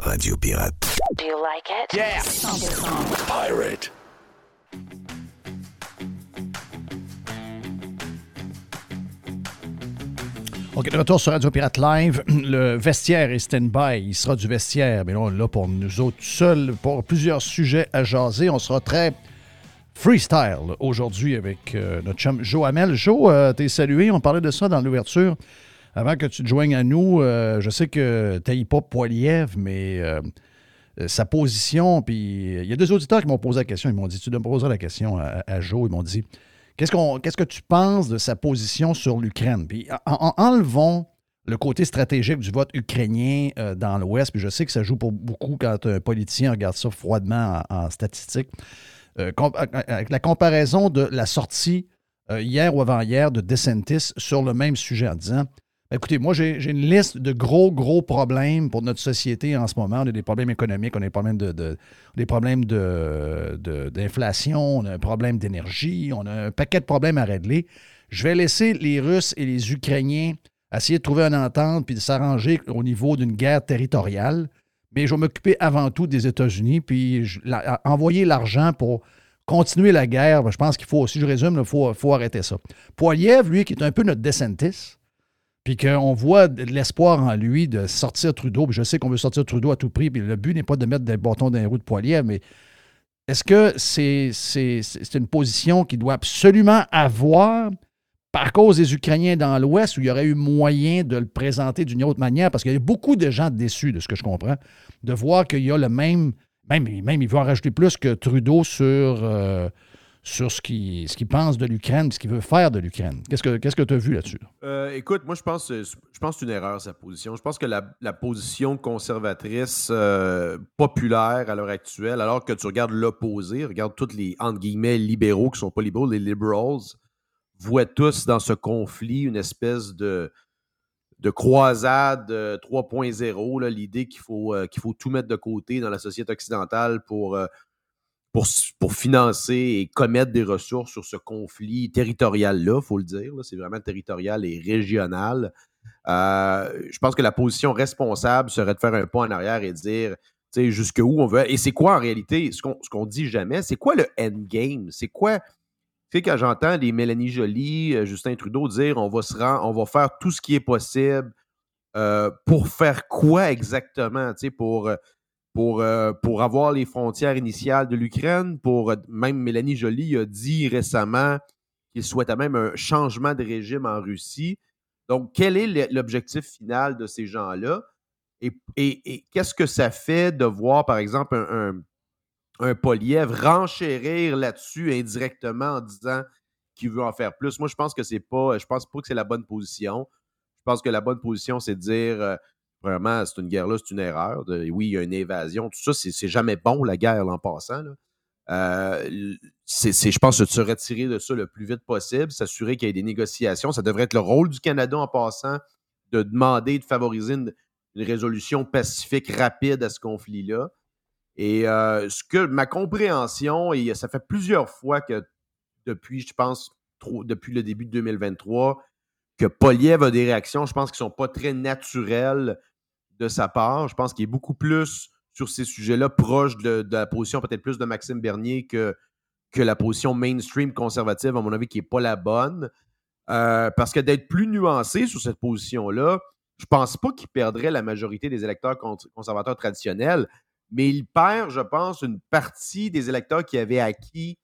Radio Pirate. Do you like it? Yeah! 100%. Pirate. OK, de retour sur Radio Pirate Live. Le vestiaire est stand-by. Il sera du vestiaire. Mais là, on est là pour nous autres seuls, pour plusieurs sujets à jaser. On sera très freestyle aujourd'hui avec euh, notre chum Joe Hamel. Joe, euh, t'es salué. On parlait de ça dans l'ouverture. Avant que tu te joignes à nous, euh, je sais que tu pas Poiliev, mais euh, euh, sa position, puis il y a deux auditeurs qui m'ont posé la question. Ils m'ont dit Tu dois me poser la question à, Joe. Ils m'ont dit Qu'est-ce, qu'on, qu'est-ce que tu penses de sa position sur l'Ukraine? Puis en, en- enlevons le côté stratégique du vote ukrainien dans l'Ouest, puis je sais que ça joue pour beaucoup quand un politicien regarde ça froidement en, en statistique. Avec la comparaison de la sortie hier ou avant-hier de DeSantis sur le même sujet en disant Écoutez, moi, j'ai une liste de gros, gros problèmes pour notre société en ce moment. On a des problèmes économiques, on a des problèmes de, problèmes de- de- d'inflation, on a un problème d'énergie, on a un paquet de problèmes à régler. Je vais laisser les Russes et les Ukrainiens essayer de trouver une entente puis de s'arranger au niveau d'une guerre territoriale. Mais je vais m'occuper avant tout des États-Unis, puis envoyer l'argent pour continuer la guerre. ben, Je pense qu'il faut, si je résume, il faut, faut arrêter ça. Poiliev, lui, qui est un peu notre DeSantis, puis qu'on voit l'espoir en lui de sortir Trudeau. Puis je sais qu'on veut sortir Trudeau à tout prix, puis le but n'est pas de mettre des bâtons dans les roues de Poiliev, mais est-ce que c'est une position qu'il doit absolument avoir par cause des Ukrainiens dans l'Ouest où il y aurait eu moyen de le présenter d'une autre manière? Parce qu'il y a beaucoup de gens déçus, de ce que je comprends, de voir qu'il y a le même, même, même il veut en rajouter plus que Trudeau sur, euh, sur ce qu'il pense de l'Ukraine, ce qu'il veut faire de l'Ukraine. Qu'est-ce que tu as vu là-dessus? Euh, écoute, moi, je pense, euh, je pense que c'est une erreur, sa position. Je pense que la, position conservatrice euh, populaire à l'heure actuelle, alors que tu regardes l'opposé, regarde tous les, entre guillemets, libéraux qui sont pas libéraux, les liberals, voient tous dans ce conflit une espèce de, de croisade 3.0, l'idée qu'il faut, qu'il faut tout mettre de côté dans la société occidentale pour pour, financer et commettre des ressources sur ce conflit territorial-là, il faut le dire. C'est vraiment territorial et régional. Euh, je pense que la position responsable serait de faire un pas en arrière et dire jusqu'où on veut. Et c'est quoi en réalité, ce qu'on ne dit jamais, c'est quoi le endgame? C'est quoi. Tu sais, quand j'entends des Mélanie Joly, euh, Justin Trudeau dire on va se rendre, on va faire tout ce qui est possible euh, pour faire quoi exactement? Tu sais, pour pour, euh, pour avoir les frontières initiales de l'Ukraine. Pour euh, même Mélanie Joly a dit récemment qu'il souhaitait même un changement de régime en Russie. Donc, quel est l'objectif final de ces gens-là? Et, qu'est-ce que ça fait de voir, par exemple, un, un, Poliev renchérir là-dessus indirectement en disant qu'il veut en faire plus? Moi, je pense que c'est pas, je pense pas que c'est la bonne position. Je pense que la bonne position, c'est de dire euh, Vraiment, c'est une guerre-là, c'est une erreur. oui, il y a une évasion. Tout ça, c'est jamais bon, la guerre, en passant. Euh, je pense, de se retirer de ça le plus vite possible, s'assurer qu'il y ait des négociations. Ça devrait être le rôle du Canada en passant de demander de favoriser une, résolution pacifique rapide à ce conflit-là. Et euh, ce que ma compréhension, et ça fait plusieurs fois que depuis, je pense, depuis le début de 2023, que Poliev a des réactions, je pense, qui ne sont pas très naturelles de sa part. Je pense qu'il est beaucoup plus sur ces sujets-là proche de, la position peut-être plus de Maxime Bernier que, que la position mainstream conservative, à mon avis, qui n'est pas la bonne. Euh, parce que d'être plus nuancé sur cette position-là, je pense pas qu'il perdrait la majorité des électeurs conservateurs traditionnels, mais il perd, je pense, une partie des électeurs qui avaient acquis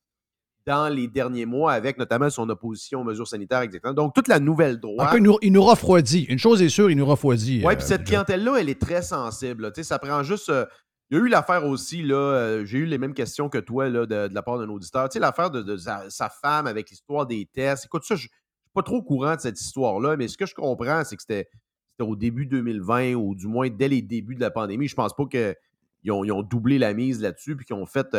dans les derniers mois avec notamment son opposition aux mesures sanitaires, exactement. Donc, toute la nouvelle droite. il, nous, il, nous, refroidit. Une chose est sûre, il nous refroidit. Oui, puis euh, cette clientèle-là, elle est très sensible. Tu sais, ça prend juste. Euh, il y a eu l'affaire aussi, là, euh, j'ai eu les mêmes questions que toi là, de, la part d'un auditeur. Tu sais, l'affaire de, sa, femme avec l'histoire des tests. Écoute, ça, je ne suis pas trop au courant de cette histoire-là, mais ce que je comprends, c'est que c'était au début 2020 ou du moins dès les débuts de la pandémie. Je pense pas qu'ils ont, ont, doublé la mise là-dessus puis qu'ils ont fait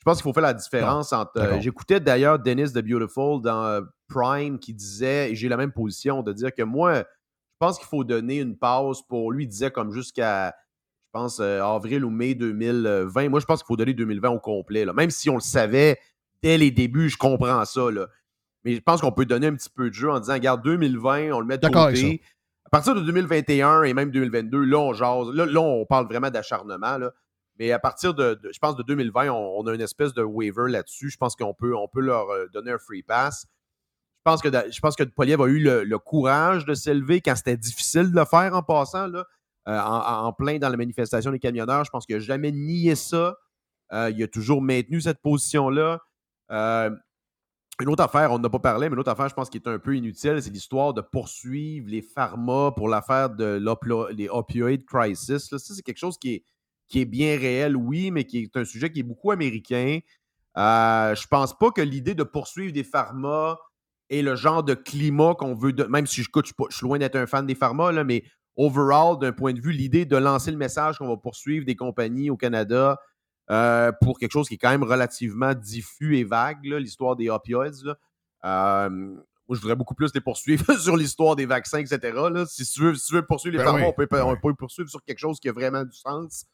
je pense qu'il faut faire la différence entre. Euh, j'écoutais d'ailleurs Dennis the Beautiful dans euh, Prime qui disait, et j'ai la même position, de dire que moi, je pense qu'il faut donner une pause pour lui. Il disait comme jusqu'à, je pense, euh, avril ou mai 2020. Moi, je pense qu'il faut donner 2020 au complet. Là. Même si on le savait dès les débuts, je comprends ça. Là. Mais je pense qu'on peut donner un petit peu de jeu en disant, regarde, 2020, on le met de côté. À partir de 2021 et même 2022, là, on jase. Là, là on parle vraiment d'acharnement. Mais à partir de, je pense, de 2020, on, a une espèce de waiver là-dessus. Je pense qu'on peut, on peut leur euh, donner un free pass. Je pense que, je pense que Poliev a eu le, courage de s'élever quand c'était difficile de le faire en passant, là, euh, en, plein dans la manifestation des camionneurs. Je pense qu'il n'a jamais nié ça. Euh, il a toujours maintenu cette position-là. une autre affaire, on n'a pas parlé, mais une autre affaire, je pense, qui est un peu inutile, c'est l'histoire de poursuivre les pharma pour l'affaire de les opioid crisis. Ça, c'est quelque chose qui est, qui est bien réel, oui, mais qui est un sujet qui est beaucoup américain. Euh, je pense pas que l'idée de poursuivre des pharma est le genre de climat qu'on veut, même si je, je, je, suis loin d'être un fan des pharma, là, mais overall, d'un point de vue, l'idée de lancer le message qu'on va poursuivre des compagnies au Canada euh, pour quelque chose qui est quand même relativement diffus et vague, l'histoire des opioids. Euh, moi, je voudrais beaucoup plus les poursuivre sur l'histoire des vaccins, etc. Si, tu veux, poursuivre les ben pharma, on, peut, on peut poursuivre sur quelque chose qui a vraiment du sens.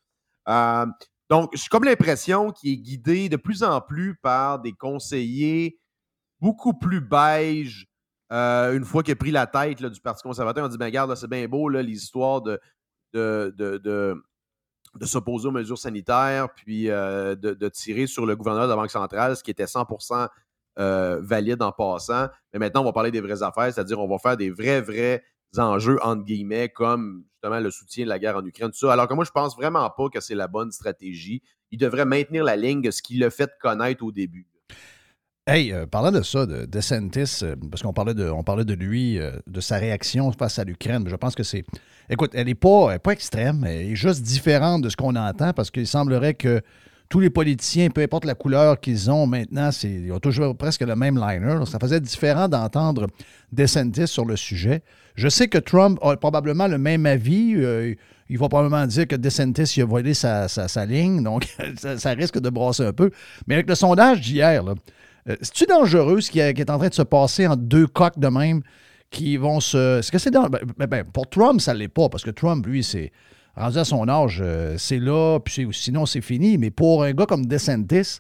Euh, donc, j'ai comme l'impression qu'il est guidé de plus en plus par des conseillers beaucoup plus beige. Euh, une fois qu'il a pris la tête du Parti conservateur, on dit ben, regarde, c'est bien beau l'histoire de, de, s'opposer aux mesures sanitaires, puis euh, de, tirer sur le gouverneur de la Banque centrale, ce qui était 100% valide en passant. Mais maintenant, on va parler des vraies affaires, c'est-à-dire on va faire des vrais, vrais enjeux, entre guillemets, comme justement le soutien de la guerre en Ukraine, tout ça. Alors que moi, je pense vraiment pas que c'est la bonne stratégie. Il devrait maintenir la ligne de ce qu'il a fait connaître au début. Hey, euh, parlant de ça, de DeSantis, euh, parce qu'on parlait de, parlait de lui, euh, de sa réaction face à l'Ukraine, je pense que c'est. Écoute, elle n'est pas, pas extrême, elle est juste différente de ce qu'on entend parce qu'il semblerait que tous les politiciens, peu importe la couleur qu'ils ont maintenant, ils ont toujours presque le même liner. Ça faisait différent d'entendre DeSantis sur le sujet. Je sais que Trump a probablement le même avis. Euh, il va probablement dire que DeSantis a volé sa, ligne, donc ça, risque de brasser un peu. Mais avec le sondage d'hier, euh, c'est-tu dangereux ce qui, est en train de se passer en deux coques de même qui vont se. Est-ce que c'est dans. Ben, ben, ben, pour Trump, ça ne l'est pas, parce que Trump, lui, c'est rendu à son âge, euh, c'est là, puis sinon c'est fini. Mais pour un gars comme DeSantis,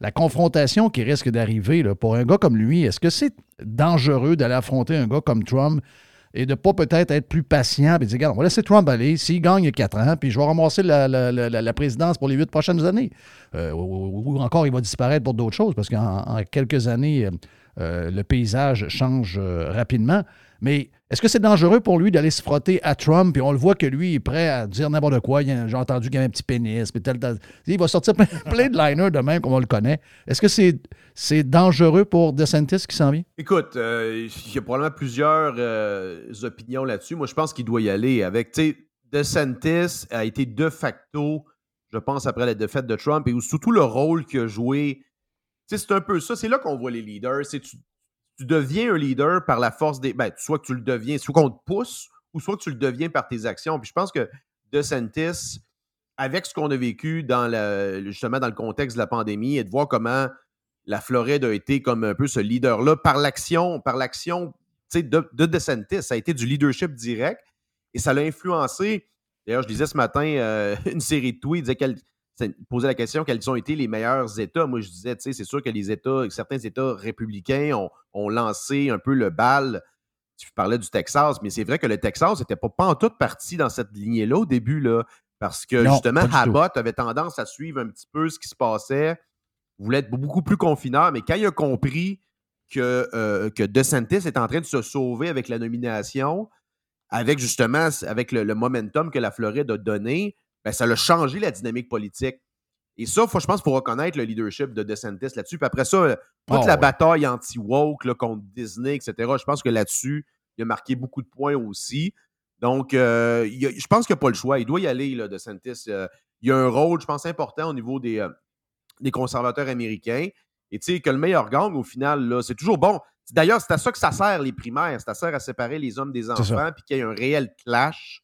la confrontation qui risque d'arriver, pour un gars comme lui, est-ce que c'est dangereux d'aller affronter un gars comme Trump et de ne pas peut-être être plus patient et dire, regarde, on va laisser Trump aller, s'il gagne, il y a quatre ans, puis je vais ramasser la, présidence pour les huit prochaines années. Euh, ou, encore, il va disparaître pour d'autres choses, parce qu'en quelques années, euh, le paysage change rapidement. Mais est-ce que c'est dangereux pour lui d'aller se frotter à Trump? Et on le voit que lui est prêt à dire n'importe quoi. J'ai entendu qu'il y avait un petit pénis. Il va sortir plein de liners de même comme on le connaît. Est-ce que c'est dangereux pour DeSantis qui s'en vient? Écoute, euh, il y a probablement plusieurs euh, opinions là-dessus. Moi, je pense qu'il doit y aller avec. DeSantis a été de facto, je pense, après la défaite de Trump et surtout le rôle qu'il a joué. C'est un peu ça. C'est là qu'on voit les leaders. C'est deviens un leader par la force des. Ben, soit que tu le deviens, soit qu'on te pousse, ou soit que tu le deviens par tes actions. Puis je pense que DeSantis, avec ce qu'on a vécu dans le, justement dans le contexte de la pandémie et de voir comment la Floride a été comme un peu ce leader-là par l'action, par l'action de, de DeSantis. Ça a été du leadership direct et ça l'a influencé. D'ailleurs, je disais ce matin euh, une série de tweets, disait qu'elle posait la question quels ont été les meilleurs États. Moi, je disais, tu sais, c'est sûr que les États, certains États républicains ont, lancé un peu le bal. Tu parlais du Texas, mais c'est vrai que le Texas n'était pas, pas en toute partie dans cette lignée-là au début, là, parce que justement, Abbott avait tendance à suivre un petit peu ce qui se passait, voulait être beaucoup plus confineur, mais quand il a compris que, euh, que DeSantis est en train de se sauver avec la nomination, avec justement avec le momentum que la Floride a donné, ben, ça a changé la dynamique politique. Et ça, faut, je pense qu'il faut reconnaître le leadership de DeSantis là-dessus. Puis après ça, toute ah la bataille anti-woke contre Disney, etc., je pense que là-dessus, il a marqué beaucoup de points aussi. Donc, euh, je pense qu'il n'a pas le choix. Il doit y aller, là, DeSantis. Euh, il a un rôle, je pense, important au niveau des, euh, des conservateurs américains. Et tu sais, que le meilleur gang, au final, c'est toujours bon. D'ailleurs, c'est à ça que ça sert, les primaires. C'est à ça à séparer les hommes des enfants, puis qu'il y ait un réel clash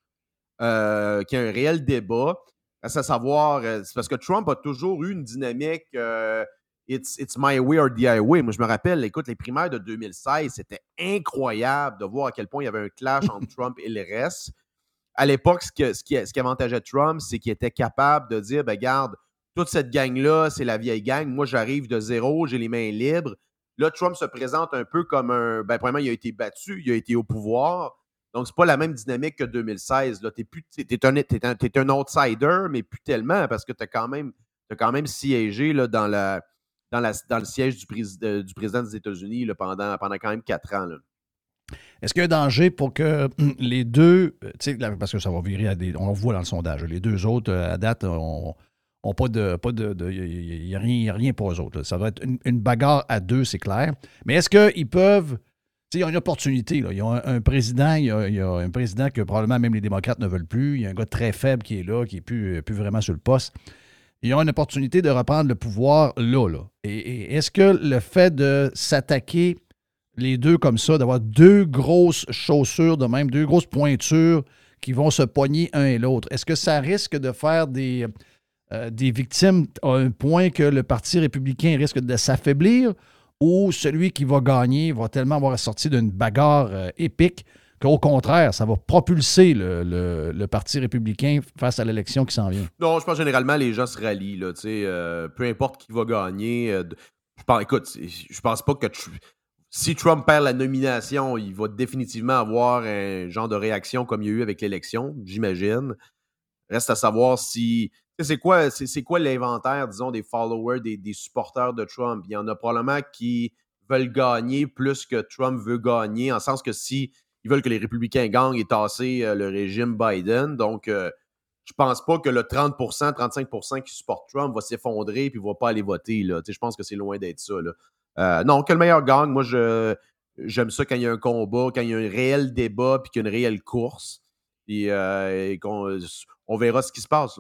euh, qui a un réel débat. À savoir, euh, c'est parce que Trump a toujours eu une dynamique euh, it's, it's my way or the highway. Moi, je me rappelle, écoute, les primaires de 2016, c'était incroyable de voir à quel point il y avait un clash entre Trump et le reste. À l'époque, ce, ce, qui, ce qui avantageait Trump, c'est qu'il était capable de dire, ben, garde, toute cette gang-là, c'est la vieille gang. Moi, j'arrive de zéro, j'ai les mains libres. Là, Trump se présente un peu comme un. Ben, premièrement, il a été battu, il a été au pouvoir. Donc, c'est pas la même dynamique que 2016. Tu es, un, outsider, mais plus tellement, parce que tu as quand même, quand même siégé là, dans, la, dans, la, dans le siège du, du président des États-Unis pendant, pendant quand même quatre ans. Est-ce qu'il y a un danger pour que hum, les deux, euh, parce que ça va virer à des. On le voit dans le sondage, les deux autres, euh, à date, ont, pas de. Pas de, il n'y a, rien, pour eux autres. Ça va être une bagarre à deux, c'est clair. Mais est-ce qu'ils peuvent il y a une opportunité. Là. Il y a un, président, il y a, un président que probablement même les démocrates ne veulent plus. Il y a un gars très faible qui est là, qui n'est plus, plus vraiment sur le poste. Il y a une opportunité de reprendre le pouvoir là. là. Et, est-ce que le fait de s'attaquer les deux comme ça, d'avoir deux grosses chaussures de même, deux grosses pointures qui vont se poigner un et l'autre, est-ce que ça risque de faire euh, des victimes à un point que le Parti républicain risque de s'affaiblir? Ou celui qui va gagner va tellement avoir sorti d'une bagarre euh, épique qu'au contraire, ça va propulser le, Parti républicain face à l'élection qui s'en vient? Non, je pense généralement les gens se rallient. Là, euh, peu importe qui va gagner. Euh, je pense, écoute, je pense pas que si Trump perd la nomination, il va définitivement avoir un genre de réaction comme il y a eu avec l'élection, j'imagine. Reste à savoir si c'est quoi, quoi l'inventaire, disons, des followers, des, supporters de Trump? Il y en a probablement qui veulent gagner plus que Trump veut gagner, en sens que si ils veulent que les républicains gagnent et tasser euh, le régime Biden. Donc, euh, je pense pas que le 30% 35% qui supportent Trump va s'effondrer et ne va pas aller voter. Là. Je pense que c'est loin d'être ça. Euh, non, que le meilleur gagne. Moi, je, j'aime ça quand il y a un combat, quand il y a un réel débat puis qu'il y a une réelle course. Et, qu'on, on verra ce qui se passe.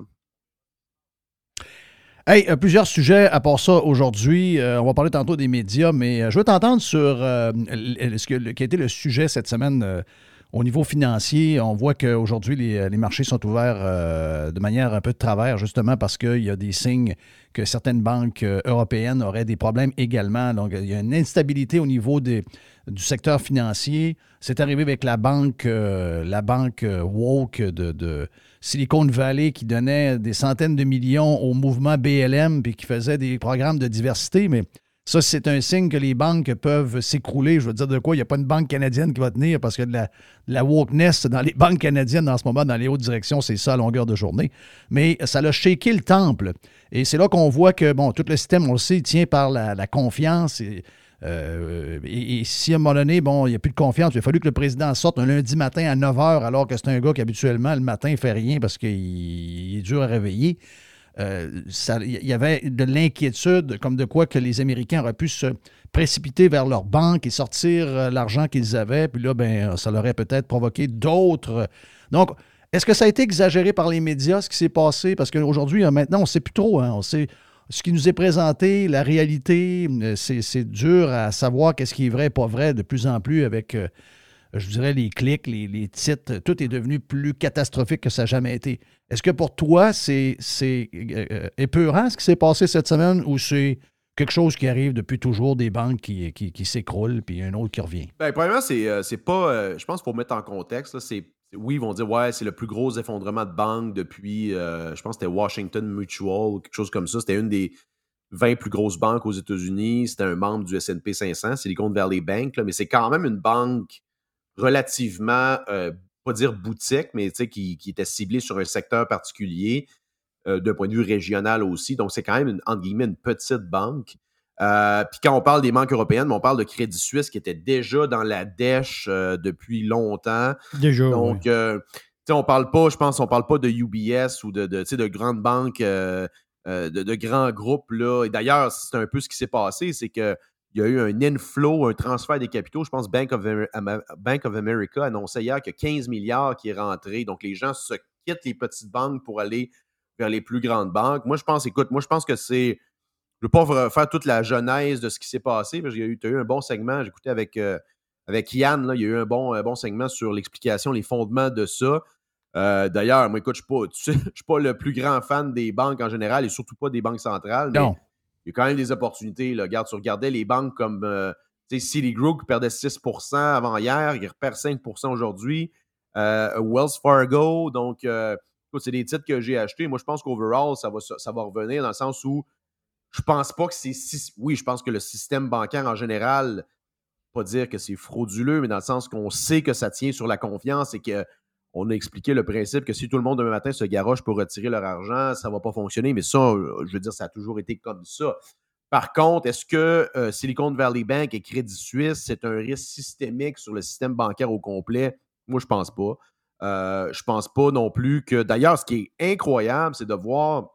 Hey, euh, plusieurs sujets à part ça aujourd'hui. Euh, on va parler tantôt des médias, mais euh, je veux t'entendre sur ce que, qui a été le sujet cette semaine au niveau financier. On voit qu'aujourd'hui, les, les marchés sont ouverts de manière un peu de travers, justement parce qu'il y a des signes que certaines banques européennes auraient des problèmes également. Donc, il y a une instabilité au niveau des, du secteur financier. C'est arrivé avec la banque, la banque Woke de, de Silicon Valley qui donnait des centaines de millions au mouvement BLM puis qui faisait des programmes de diversité. Mais ça, c'est un signe que les banques peuvent s'écrouler. Je veux dire de quoi? Il n'y a pas une banque canadienne qui va tenir parce que de la, de dans les banques canadiennes en ce moment, dans les hautes directions, c'est ça à longueur de journée. Mais ça l'a shaké le temple. Et c'est là qu'on voit que, bon, tout le système, on le sait, tient par la, la confiance. Et, euh, et, si à un moment donné, bon, il n'y a plus de confiance, il a fallu que le président sorte un lundi matin à 9 h, alors que c'est un gars qui habituellement le matin ne fait rien parce qu'il il est dur à réveiller. Euh, Il y avait de l'inquiétude, comme de quoi que les Américains auraient pu se précipiter vers leur banque et sortir euh, l'argent qu'ils avaient. Puis là, ben, ça leur aurait peut-être provoqué d'autres. Donc, est-ce que ça a été exagéré par les médias, ce qui s'est passé? Parce qu'aujourd'hui, maintenant, on ne sait plus trop. hein. On sait ce qui nous est présenté, la réalité, euh, c'est dur à savoir qu'est-ce qui est vrai et pas vrai de plus en plus avec, euh, je dirais, les clics, les, titres. Tout est devenu plus catastrophique que ça n'a jamais été. Est-ce que pour toi, c'est euh, euh, épeurant ce qui s'est passé cette semaine ou c'est quelque chose qui arrive depuis toujours, des banques qui, s'écroulent puis un autre qui revient? Ben, premièrement, c'est pas. je pense qu'il faut mettre en contexte. c'est- oui, ils vont dire ouais, c'est le plus gros effondrement de banque depuis. euh, je pense que c'était Washington Mutual quelque chose comme ça. C'était une des 20 plus grosses banques aux États-Unis. C'était un membre du SP 500, Silicon Valley Bank. là, mais c'est quand même une banque relativement, euh, pas dire boutique, mais qui, qui était ciblée sur un secteur particulier euh, d'un point de vue régional aussi. Donc, c'est quand même, entre guillemets, une petite banque. Euh, Puis quand on parle des banques européennes, on parle de Crédit Suisse qui était déjà dans la dèche euh, depuis longtemps. Déjà, Donc, oui. euh, tu sais, on parle pas, je pense, on parle pas de UBS ou de, de, grandes banques, euh, de, de grands groupes. Là. Et d'ailleurs, c'est un peu ce qui s'est passé, c'est que il y a eu un inflow, un transfert des capitaux. Je pense Bank of, Bank of America annonçait hier qu'il y a 15 milliards qui est rentré. Donc, les gens se quittent les petites banques pour aller vers les plus grandes banques. Moi, je pense, écoute, moi, je pense que c'est. Je ne veux pas re- faire toute la genèse de ce qui s'est passé, parce qu'il y a eu, un bon segment. J'écoutais avec, euh, avec Yann, là, il y a eu un bon, un bon segment sur l'explication, les fondements de ça. Euh, D'ailleurs, moi, écoute, je ne suis, pas- tu sais, je suis pas le plus grand fan des banques en général et surtout pas des banques centrales. Mais Non. il y a quand même des opportunités. Là. Regarde, tu regardais les banques comme euh, tu Citigroup qui perdait 6% avant hier, il repère 5% aujourd'hui. Euh, Wells Fargo, donc c'est des titres que j'ai achetés. Moi, je pense qu'overall, ça va, ça va revenir dans le sens où je pense pas que c'est si. Oui, je pense que le système bancaire en général, pas dire que c'est frauduleux, mais dans le sens qu'on sait que ça tient sur la confiance et que on a expliqué le principe que si tout le monde demain matin se garoche pour retirer leur argent, ça ne va pas fonctionner. Mais ça, euh, je veux dire, ça a toujours été comme ça. Par contre, est-ce que euh, Silicon Valley Bank et Crédit Suisse, c'est un risque systémique sur le système bancaire au complet? Moi, je pense pas. Euh, je pense pas non plus que. D'ailleurs, ce qui est incroyable, c'est de voir.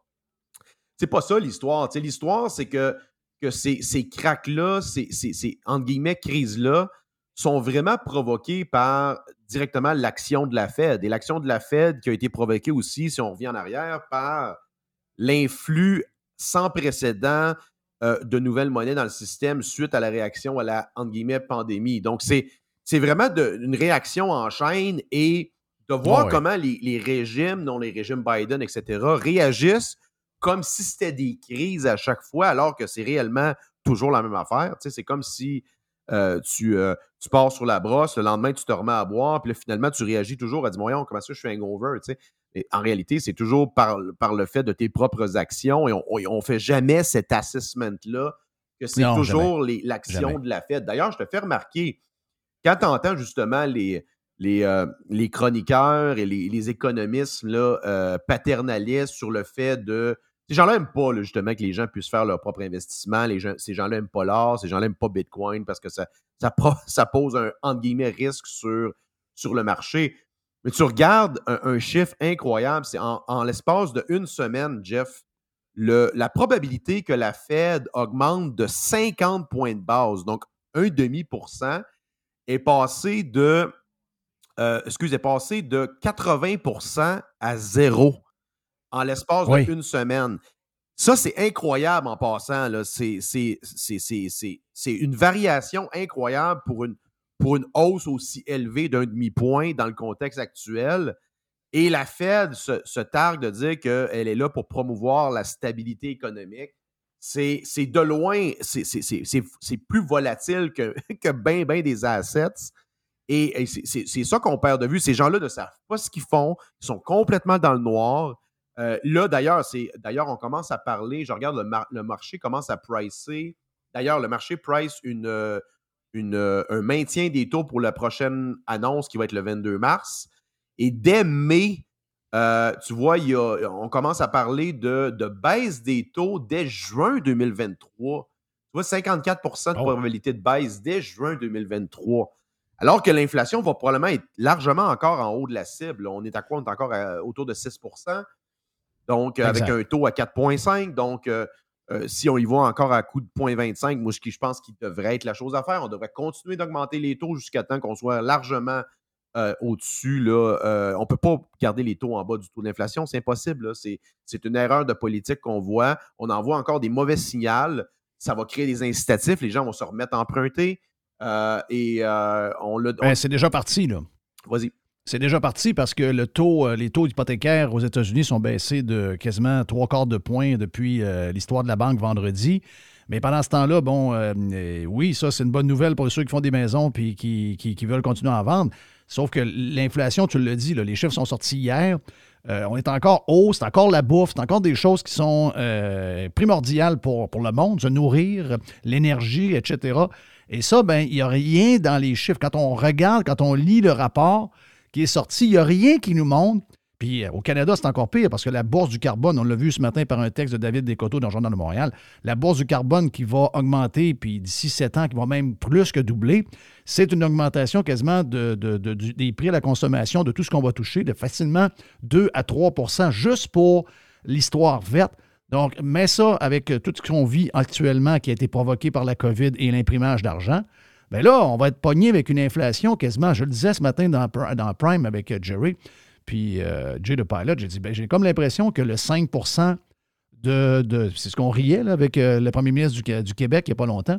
C'est pas ça l'histoire. L'histoire, c'est que, que ces, ces cracks-là, ces, ces, ces, entre guillemets crises-là, sont vraiment provoquées par directement l'action de la Fed. Et l'action de la Fed qui a été provoquée aussi, si on revient en arrière, par l'influx sans précédent euh, de nouvelles monnaies dans le système suite à la réaction à la, entre guillemets, pandémie. Donc, c'est, c'est vraiment de- une réaction en chaîne et de voir comment les, les régimes, dont les régimes Biden, etc., réagissent comme si c'était des crises à chaque fois, alors que c'est réellement toujours la même affaire. Tu sais, c'est comme si euh, tu, euh, tu pars sur la brosse, le lendemain, tu te remets à boire, puis là, finalement, tu réagis toujours à dire Voyons, comment ça, je suis hangover? tu sais? Et en réalité, c'est toujours par, par le fait de tes propres actions et on ne fait jamais cet assessment-là que c'est toujours l'action de la Fed. D'ailleurs, je te fais remarquer, quand tu entends justement les, les, euh, les chroniqueurs et les, les économistes là, euh, paternalistes sur le fait de. Ces gens-là n'aiment pas, justement, que les gens puissent faire leur propre investissement. Ces gens-là n'aiment pas l'or, ces gens-là n'aiment pas Bitcoin parce que ça, ça, po- ça pose un, entre guillemets, risque sur, le marché. Mais tu regardes un, chiffre incroyable, c'est en, l'espace d'une semaine, Jeff, la probabilité que la Fed augmente de 50 points de base, donc un demi pour cent, est passé de, euh, excusez, passé de 80% à zéro en l'espace Oui. d'une semaine. Ça, c'est incroyable en passant. C'est une variation incroyable pour une, pour une hausse aussi élevée d'un demi-point dans le contexte actuel. Et la Fed se, se targue de dire qu'elle est là pour promouvoir la stabilité économique. C'est de loin, c'est- plus volatile que, que bien, bien des assets. Et, et c'est ça qu'on perd de vue. Ces gens-là ne savent pas ce qu'ils font. Ils sont complètement dans le noir. Euh, là, d'ailleurs, c'est d'ailleurs, on commence à parler. Je regarde le, mar- le marché commence à pricer. D'ailleurs, le marché price une, euh, une, euh, un maintien des taux pour la prochaine annonce qui va être le 22 mars. Et dès mai, euh, tu vois, il y a- on commence à parler de, de baisse des taux dès juin 2023. Tu vois, 54% de Oh. probabilité de baisse dès juin 2023. Alors que l'inflation va probablement être largement encore en haut de la cible. On est à quoi? On est encore à- autour de 6 Donc, euh, avec un taux à 4,5. Donc, euh, euh, si on y va encore à coup de 0,25, moi, ce qui, je pense qu'il devrait être la chose à faire. On devrait continuer d'augmenter les taux jusqu'à temps qu'on soit largement euh, au-dessus. là. On ne peut pas garder les taux en bas du taux d'inflation. C'est impossible. là. C'est, c'est une erreur de politique qu'on voit. On envoie encore des mauvais signaux. Ça va créer des incitatifs. Les gens vont se remettre à emprunter. Et on l'a. Ben, c'est déjà parti, là. Vas-y. C'est déjà parti parce que euh, les taux hypothécaires aux États-Unis sont baissés de quasiment trois quarts de point depuis euh, l'histoire de la banque vendredi. Mais pendant ce temps-là, bon, euh, oui, ça, c'est une bonne nouvelle pour ceux qui font des maisons puis qui, veulent continuer à en vendre. Sauf que l'inflation, tu le dis, les chiffres sont sortis hier. On est encore haut, c'est encore la bouffe, c'est encore des choses qui sont primordiales pour, pour le monde, se nourrir, l'énergie, etc. Et ça, ben, il n'y a rien dans les chiffres. Quand on regarde, quand on lit le rapport qui est sorti, il n'y a rien qui nous montre. Puis euh, au Canada, c'est encore pire parce que la bourse du carbone, on l'a vu ce matin par un texte de David Descoteaux dans le Journal de Montréal, la bourse du carbone qui va augmenter, puis d'ici sept ans, qui va même plus que doubler, c'est une augmentation quasiment des prix à la consommation, de tout ce qu'on va toucher, de facilement 2 à 3% juste pour l'histoire verte. Donc, mets ça avec tout ce qu'on vit actuellement qui a été provoqué par la COVID et l'imprimage d'argent. Bien là, on va être pogné avec une inflation quasiment, je le disais ce matin dans, dans Prime avec euh, Jerry, puis euh, Jay de Pilot, j'ai dit, ben, j'ai comme l'impression que le 5 de, de- c'est ce qu'on riait là, avec euh, le premier ministre du, du Québec il n'y a pas longtemps,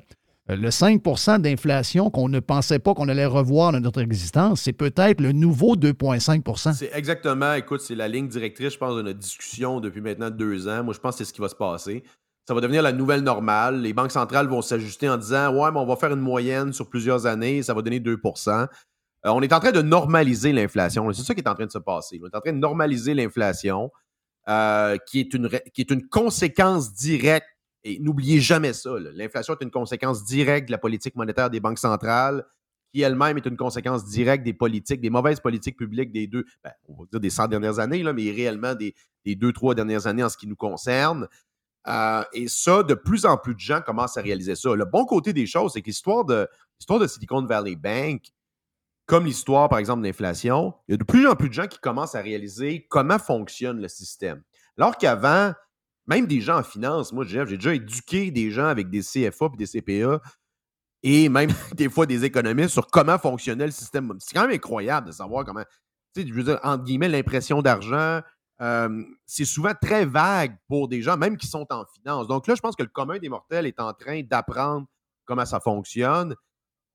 euh, le 5% d'inflation qu'on ne pensait pas qu'on allait revoir dans notre existence, c'est peut-être le nouveau 2,5% C'est exactement, écoute, c'est la ligne directrice, je pense, de notre discussion depuis maintenant deux ans. Moi, je pense que c'est ce qui va se passer. Ça va devenir la nouvelle normale. Les banques centrales vont s'ajuster en disant Ouais, mais on va faire une moyenne sur plusieurs années, ça va donner 2% Euh, On est en train de normaliser l'inflation. C'est ça qui est en train de se passer. On est en train de normaliser l'inflation, euh, qui, est une, qui est une conséquence directe. Et n'oubliez jamais ça. L'inflation est une conséquence directe de la politique monétaire des banques centrales, qui elle-même est une conséquence directe des politiques, des mauvaises politiques publiques des deux, ben, on va dire des 100 dernières années, là, mais réellement des, des deux, trois dernières années en ce qui nous concerne. Euh, et ça, de plus en plus de gens commencent à réaliser ça. Le bon côté des choses, c'est que l'histoire de, Silicon Valley Bank, comme l'histoire, par exemple, de l'inflation, il y a de plus en plus de gens qui commencent à réaliser comment fonctionne le système. Alors qu'avant, même des gens en finance, moi, j'ai déjà éduqué des gens avec des CFA et des CPA et même des fois des économistes sur comment fonctionnait le système. C'est quand même incroyable de savoir comment, tu sais, je veux dire, entre guillemets, l'impression d'argent, euh, c'est souvent très vague pour des gens, même qui sont en finance. Donc là, je pense que le commun des mortels est en train d'apprendre comment ça fonctionne.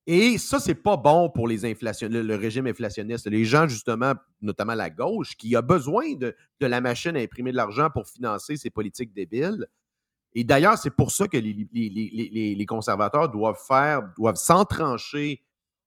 Et ça, c'est pas bon pour les le, régime inflationniste. Les gens, justement, notamment la gauche, qui a besoin de, la machine à imprimer de l'argent pour financer ses politiques débiles. Et d'ailleurs, c'est pour ça que les, conservateurs doivent faire, doivent s'entrancher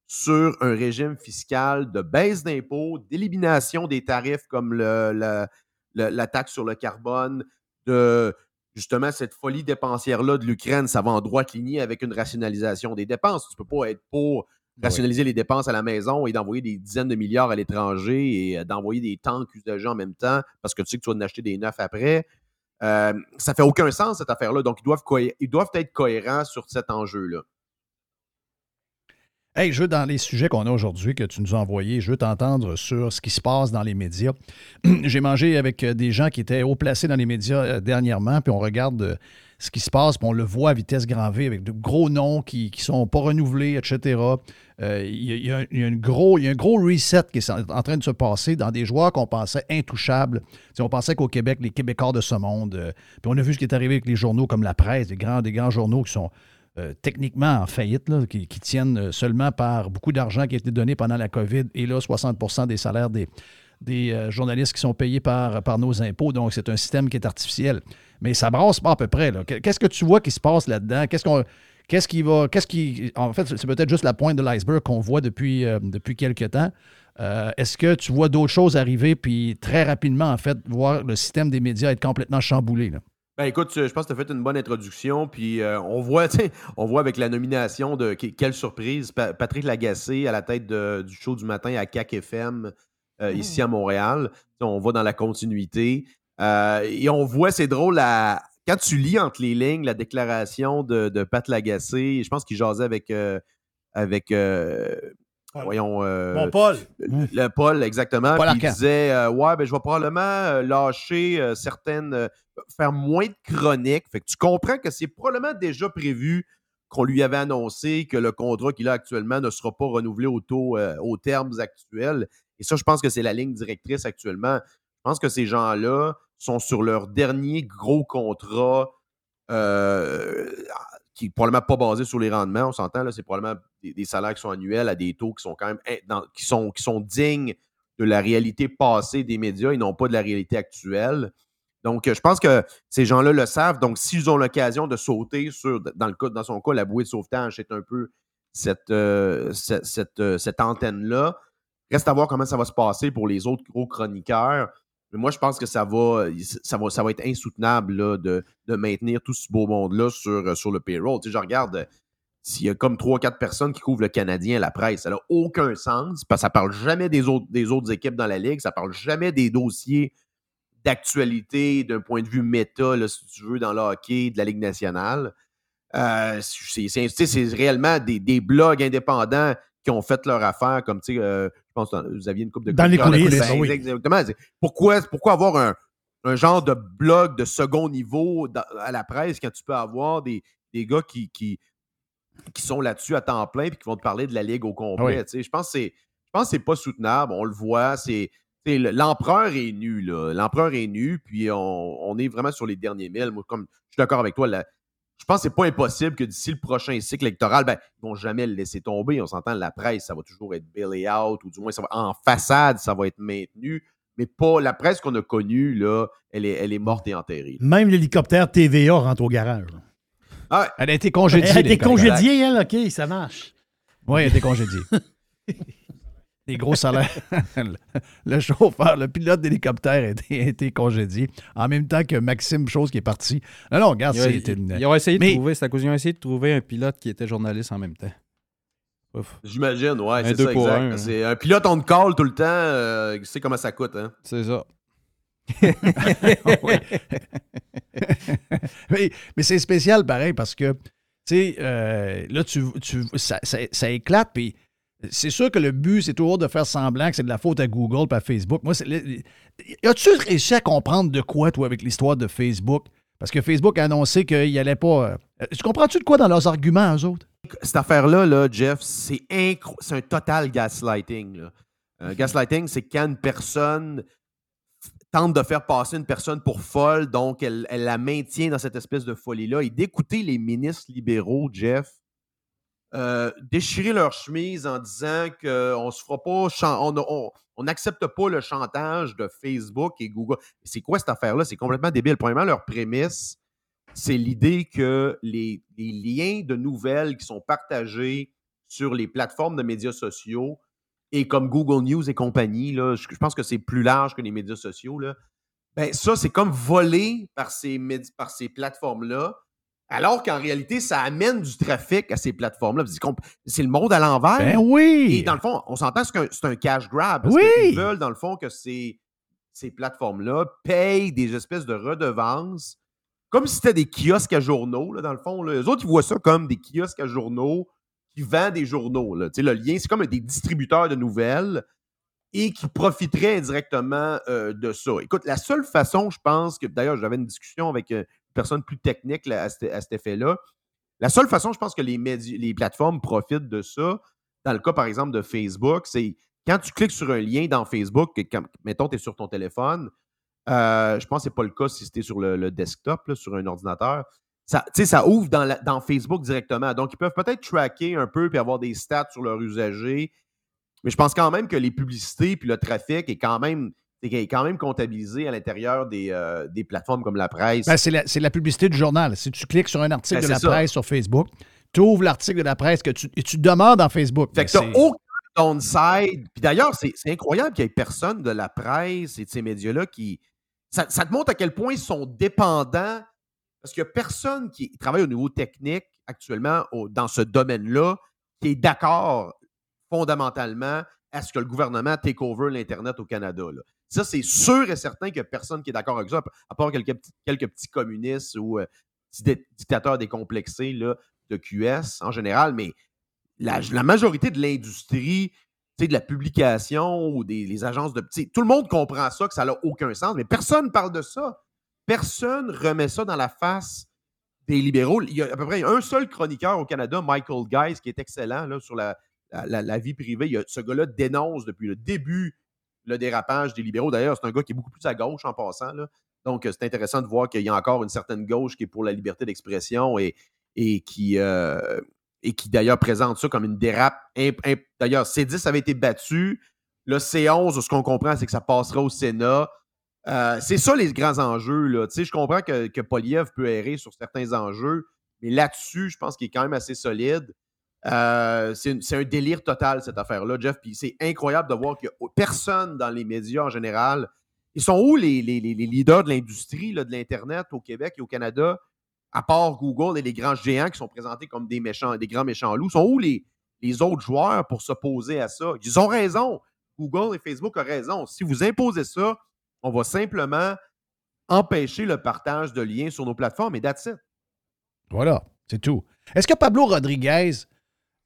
sur un régime fiscal de baisse d'impôts, d'élimination des tarifs comme le- le- la taxe sur le carbone, de justement cette folie dépensière-là de l'Ukraine, ça va en droite lignée avec une rationalisation des dépenses. Tu ne peux pas être pour rationaliser les dépenses à la maison et d'envoyer des dizaines de milliards à l'étranger et euh, d'envoyer des tanks usagés en même temps parce que tu sais que tu vas en acheter des neufs après. Euh, ça fait aucun sens, cette affaire-là. Donc, ils doivent, ils doivent être cohérents sur cet enjeu-là. Je veux, dans les sujets qu'on a aujourd'hui, que tu nous as envoyés, je veux t'entendre sur ce qui se passe dans les médias. J'ai mangé avec euh, des gens qui étaient haut placés dans les médias euh, dernièrement, puis on regarde euh, ce qui se passe, puis on le voit à vitesse grand V avec de gros noms qui ne sont pas renouvelés, etc. Il y, y a un- gros, il y a un gros reset qui est en train de se passer dans des joueurs qu'on pensait intouchables. On pensait qu'au Québec, les Québécois de ce monde, puis on a vu ce qui est arrivé avec les journaux comme la presse, des grands, des grands journaux qui sont euh, techniquement en faillite, qui, tiennent euh, seulement par beaucoup d'argent qui a été donné pendant la COVID, et là, 60% des salaires des, euh, journalistes qui sont payés par, nos impôts. Donc, c'est un système qui est artificiel. Mais ça brasse pas à peu près. Qu'est-ce que tu vois qui se passe là-dedans? Qu'est-ce qu'on. Qu'est-ce qui va. Qu'est-ce qui. En fait, c'est peut-être juste la pointe de l'iceberg qu'on voit depuis, depuis quelques temps. Est-ce que tu vois d'autres choses arriver, puis très rapidement, en fait, voir le système des médias être complètement chamboulé? Ben écoute, je pense que tu as fait une bonne introduction. Puis euh, on voit, on voit avec la nomination de que- quelle surprise, Pa- Patrick Lagacé à la tête de- du show du matin à CAC FM euh, ici à Montréal. On va dans la continuité. Euh, et on voit, c'est drôle, la- quand tu lis entre les lignes la déclaration de, de Pat Lagacé, je pense qu'il jasait avec. avec voyons. euh, Bon, Paul. le, le Paul, exactement. Paul Puis il disait euh, Ouais, ben, je vais probablement euh, lâcher euh, certaines. euh, faire moins de chroniques. Fait que tu comprends que c'est probablement déjà prévu qu'on lui avait annoncé que le contrat qu'il a actuellement ne sera pas renouvelé au taux, euh, aux termes actuels. Et ça, je pense que c'est la ligne directrice actuellement. Je pense que ces gens-là sont sur leur dernier gros contrat euh, qui n'est probablement pas basé sur les rendements, on s'entend, là, c'est probablement des, salaires qui sont annuels à des taux qui sont quand même qui, sont, qui sont dignes de la réalité passée des médias et non pas de la réalité actuelle. Donc, euh, je pense que ces gens-là le savent. Donc, s'ils ont l'occasion de sauter sur, dans, le cas, dans son cas, la bouée de sauvetage, c'est un peu cette, euh, cette, euh, cette antenne-là. Reste à voir comment ça va se passer pour les autres gros chroniqueurs. Mais moi, je pense que ça va, ça va, ça va être insoutenable là, de, de maintenir tout ce beau monde-là sur, euh, sur le payroll. Tu sais, je regarde, euh, s'il y a comme trois, quatre personnes qui couvrent le Canadien à la presse, ça n'a aucun sens parce que ça parle jamais des autres, des autres équipes dans la Ligue, ça parle jamais des dossiers d'actualité d'un point de vue méta, là, si tu veux, dans le hockey de la Ligue nationale. Euh, c'est réellement des, des blogs indépendants qui ont fait leur affaire, comme, tu sais, euh, je pense que vous aviez une coupe de Dans les coulisses, ben, ah oui. Exactement. Pourquoi, pourquoi avoir un, un genre de blog de second niveau dans- à la presse quand tu peux avoir des, des gars qui, qui, qui sont là-dessus à temps plein et qui vont te parler de la Ligue au complet? Oui. sais. Je pense que c'est je pense que c'est pas soutenable. On le voit. C'est, l'empereur est nu. là. L'empereur est nu, puis on, on est vraiment sur les derniers milles. Moi, comme je suis d'accord avec toi, la- je pense que c'est pas impossible que d'ici le prochain cycle électoral, ben, ils vont jamais le laisser tomber. On s'entend, la presse, ça va toujours être bailé out, ou du moins ça va, en façade, ça va être maintenu. Mais pas la presse qu'on a connue, là, elle est, elle est morte et enterrée. Même l'hélicoptère TVA rentre au garage. Ah ouais. Elle a été congédiée. Elle a été congédiée, elle, OK, ça marche. Oui, elle a été congédiée. Les gros salaires. le, chauffeur, le pilote d'hélicoptère a été, a été congédié. En même temps que Maxime Chose qui est parti. Non, non, regarde, Ils ont- c'était une. ils ont essayé de trouver, c'est à cause ils ont essayé de trouver un pilote qui était journaliste en même temps. J'imagine, ouais, Un c'est deux ça, pour exact. un, hein. C'est un pilote on call tout le temps, euh, tu sais comment ça coûte, hein? C'est ça. Mais mais c'est spécial pareil parce que, tu sais, euh, là, tu, tu- ça, ça- ça éclate, puis c'est sûr que le but, c'est toujours de faire semblant que c'est de la faute à Google et à Facebook. Moi, as-tu réussi à comprendre de quoi, toi, avec l'histoire de Facebook? Parce que Facebook a annoncé qu'il allait pas. euh, tu comprends-tu de quoi dans leurs arguments, eux autres? Cette affaire-là, là, Jeff, c'est c'est un total gaslighting. Euh, gaslighting, c'est quand une personne tente de faire passer une personne pour folle, donc elle, elle la maintient dans cette espèce de folie-là. Et d'écouter les ministres libéraux, Jeff, euh, déchirer leur chemise en disant qu'on se fera pas, on n'accepte pas le chantage de Facebook et Google. C'est quoi cette affaire-là? C'est complètement débile. Premièrement, leur prémisse, c'est l'idée que les, liens de nouvelles qui sont partagés sur les plateformes de médias sociaux et comme Google News et compagnie, là, je, je pense que c'est plus large que les médias sociaux. Là, ben, ça, c'est comme volé par ces, par ces plateformes-là, alors qu'en réalité, ça amène du trafic à ces plateformes-là. C'est le monde à l'envers. Ben oui! Et dans le fond, on s'entend qu'un- c'est un cash grab. Parce Oui! qu'ils veulent, dans le fond, que ces, ces plateformes-là payent des espèces de redevances, comme si c'était des kiosques à journaux, là, dans le fond. Là. Eux autres, ils voient ça comme des kiosques à journaux qui vend des journaux. Là. Le lien, c'est comme des distributeurs de nouvelles et qui profiteraient indirectement euh, de ça. Écoute, la seule façon, je pense que, d'ailleurs, j'avais une discussion avec euh, personne plus technique à, cet- effet-là. La seule façon, je pense que les, plateformes profitent de ça, dans le cas, par exemple, de Facebook, c'est quand tu cliques sur un lien dans Facebook, quand- mettons, tu es sur ton téléphone, euh, je pense que ce n'est pas le cas si c'était sur le, desktop, sur un ordinateur. Ça, tu ça ouvre dans, Facebook directement. Donc, ils peuvent peut-être tracker un peu puis avoir des stats sur leurs usagers. Mais je pense quand même que les publicités puis le trafic est quand même, est quand même comptabilisé à l'intérieur des, euh, des plateformes comme la presse. Ben, c'est la, publicité du journal. Si tu cliques sur un article Ben, de la ça. presse sur Facebook, tu ouvres l'article de la presse que tu, et tu demeures dans Facebook. Fait que Ben, t'as aucun downside. Puis d'ailleurs, c'est c'est incroyable qu'il n'y ait personne de la presse et de ces médias-là qui. Ça, ça te montre à quel point ils sont dépendants. Parce qu'il n'y a personne qui travaille au niveau technique actuellement au- dans ce domaine-là qui est d'accord fondamentalement à ce que le gouvernement take over l'Internet au Canada. là. Ça, c'est sûr et certain a personne qui est d'accord avec ça, à part quelques, petits- communistes ou euh, petits dictateurs décomplexés là, de QS en général. Mais la, majorité de l'industrie, de la publication ou des agences de petits. Tout le monde comprend ça, que ça n'a aucun sens, mais personne ne parle de ça. Personne remet ça dans la face des libéraux. Il y a à peu près un seul chroniqueur au Canada, Michael Guys, qui est excellent là, sur la- la vie privée. Il y a- ce gars-là dénonce depuis le début le dérapage des libéraux. D'ailleurs, c'est un gars qui est beaucoup plus à gauche en passant. Donc, euh, c'est intéressant de voir qu'il y a encore une certaine gauche qui est pour la liberté d'expression et, euh, qui d'ailleurs présente ça comme une dérape. D'ailleurs, C10 avait été battu. Le C11, ce qu'on comprend, c'est que ça passera au Sénat. Euh, c'est ça les grands enjeux. Là. Je comprends que, que Poliev peut errer sur certains enjeux, mais là-dessus, je pense qu'il est quand même assez solide. Euh, c'est un délire total, cette affaire-là, Jeff. Puis c'est incroyable de voir que personne dans les médias en général. Ils sont où les, leaders de l'industrie, de l'Internet au Québec et au Canada, à part Google et les grands géants qui sont présentés comme des méchants, des grands méchants loups? Sont où les, les autres joueurs pour s'opposer à ça? Ils ont raison. Google et Facebook ont raison. Si vous imposez ça, on va simplement empêcher le partage de liens sur nos plateformes et that's it. Voilà, c'est tout. Est-ce que Pablo Rodriguez,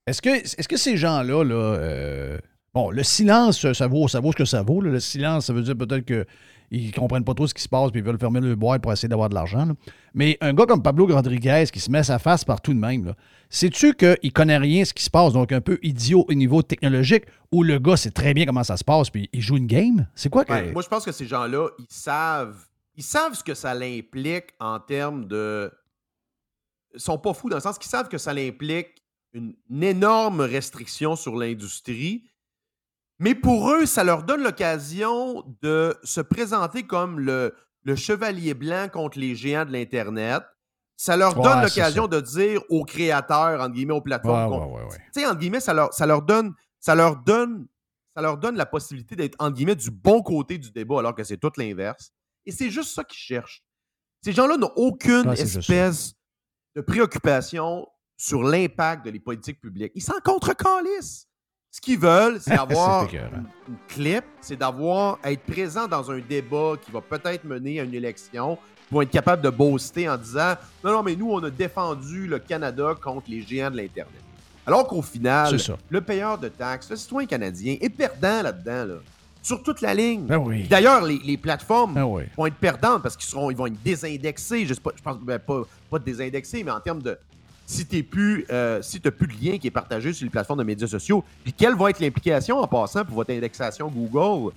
est-ce que, ces gens-là, là, euh, bon, le silence, ça vaut, ça vaut ce que ça vaut. Le silence, ça veut dire peut-être qu'ils ne comprennent pas trop ce qui se passe puis ils veulent fermer le boîte pour essayer d'avoir de l'argent. Mais un gars comme Pablo Rodriguez qui se met sa face partout de même, sais-tu qu'il ne connaît rien ce qui se passe, donc un peu idiot au niveau technologique, ou le gars sait très bien comment ça se passe puis il joue une game? C'est quoi que. Ouais, moi, je pense que ces gens-là, ils savent, ils savent ce que ça l'implique en termes de. Ils sont pas fous dans le sens qu'ils savent que ça l'implique une, une énorme restriction sur l'industrie. Mais pour eux, ça leur donne l'occasion de se présenter comme le, le chevalier blanc contre les géants de l'Internet. Ça leur donne Ouais, l'occasion de dire aux créateurs, entre guillemets, aux plateformes. Ouais, ouais, tu sais, entre guillemets, ça leur, ça leur donne, ça leur donne, ça leur donne la possibilité d'être, entre guillemets, du bon côté du débat, alors que c'est tout l'inverse. Et c'est juste ça qu'ils cherchent. Ces gens-là n'ont aucune espèce de préoccupation sur l'impact de les politiques publiques. Ils s'en contre-calissent. Ce qu'ils veulent, c'est avoir C'est écœurant. une clip, c'est d'avoir, être présent dans un débat qui va peut-être mener à une élection, pour être capable de boaster en disant Non, non, mais nous, on a défendu le Canada contre les géants de l'Internet. Alors qu'au final, le payeur de taxes, le citoyen canadien, est perdant là-dedans, là, sur toute la ligne. Ben oui. D'ailleurs, les, les plateformes Ben oui. vont être perdantes parce qu'ils seront, ils vont être désindexés. Je, sais pas, je pense ben, pas, pas désindexés, mais en termes de si tu plus, euh, si t'as plus de lien qui est partagé sur les plateformes de médias sociaux, puis quelle va être l'implication en passant pour votre indexation Google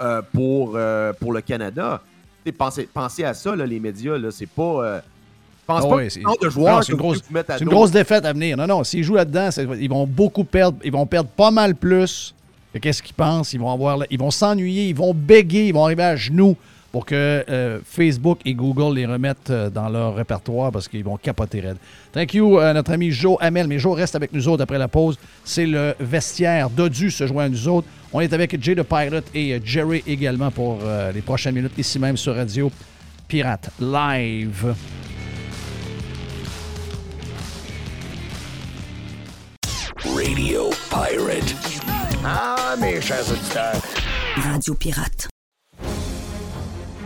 euh, pour, euh, pour le Canada? T'sais, Pensez, pensez à ça, là, les médias, là, c'est pas. pense Ah pas ouais, de joueurs Non, que une, grosse, à c'est une grosse défaite à venir. Non, non, s'ils jouent là-dedans, ils vont beaucoup perdre. Ils vont perdre pas mal plus que qu'est-ce qu'ils pensent? Ils vont avoir, ils vont s'ennuyer, ils vont béguer, ils vont arriver à genoux pour que euh, Facebook et Google les remettent euh, dans leur répertoire parce qu'ils vont capoter raide. Thank you, euh, notre ami Joe Hamel. Mais Joe reste avec nous autres après la pause. C'est le vestiaire. Dodu se joint à nous autres. On est avec Jay the Pirate et euh, Jerry également pour euh, les prochaines minutes ici même sur Radio Pirate Live. Radio Pirate. Ah, mes chers auditeurs. Radio Pirate.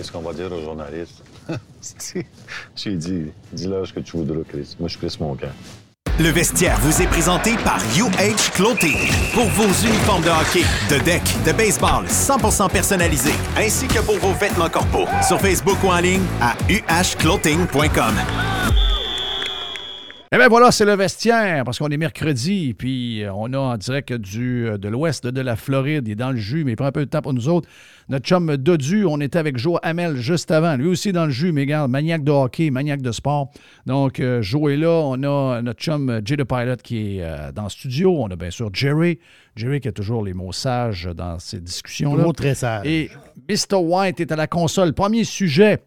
Qu'est-ce qu'on va dire aux journalistes? J'ai dit Dis-leur ce que tu voudras, Chris. Moi, je Chris mon camp. Le vestiaire vous est présenté par UH Clothing. Pour vos uniformes de hockey, de deck, de baseball 100% personnalisés, ainsi que pour vos vêtements corporels. Sur Facebook ou en ligne à uhclothing.com. Eh bien voilà, c'est le vestiaire, parce qu'on est mercredi, puis euh, on a en direct du, euh, de l'ouest de la Floride, il est dans le jus, mais il prend un peu de temps pour nous autres. Notre chum Dodu, on était avec Joe Hamel juste avant, lui aussi dans le jus, mais regarde, maniaque de hockey, maniaque de sport. Donc, euh, Joe est là, on a notre chum Jay the Pilot qui est dans le studio, on a bien sûr Jerry, Jerry qui a toujours les mots sages dans ces discussions-là. Très sage. Et Mr. White est à la console. Premier sujet,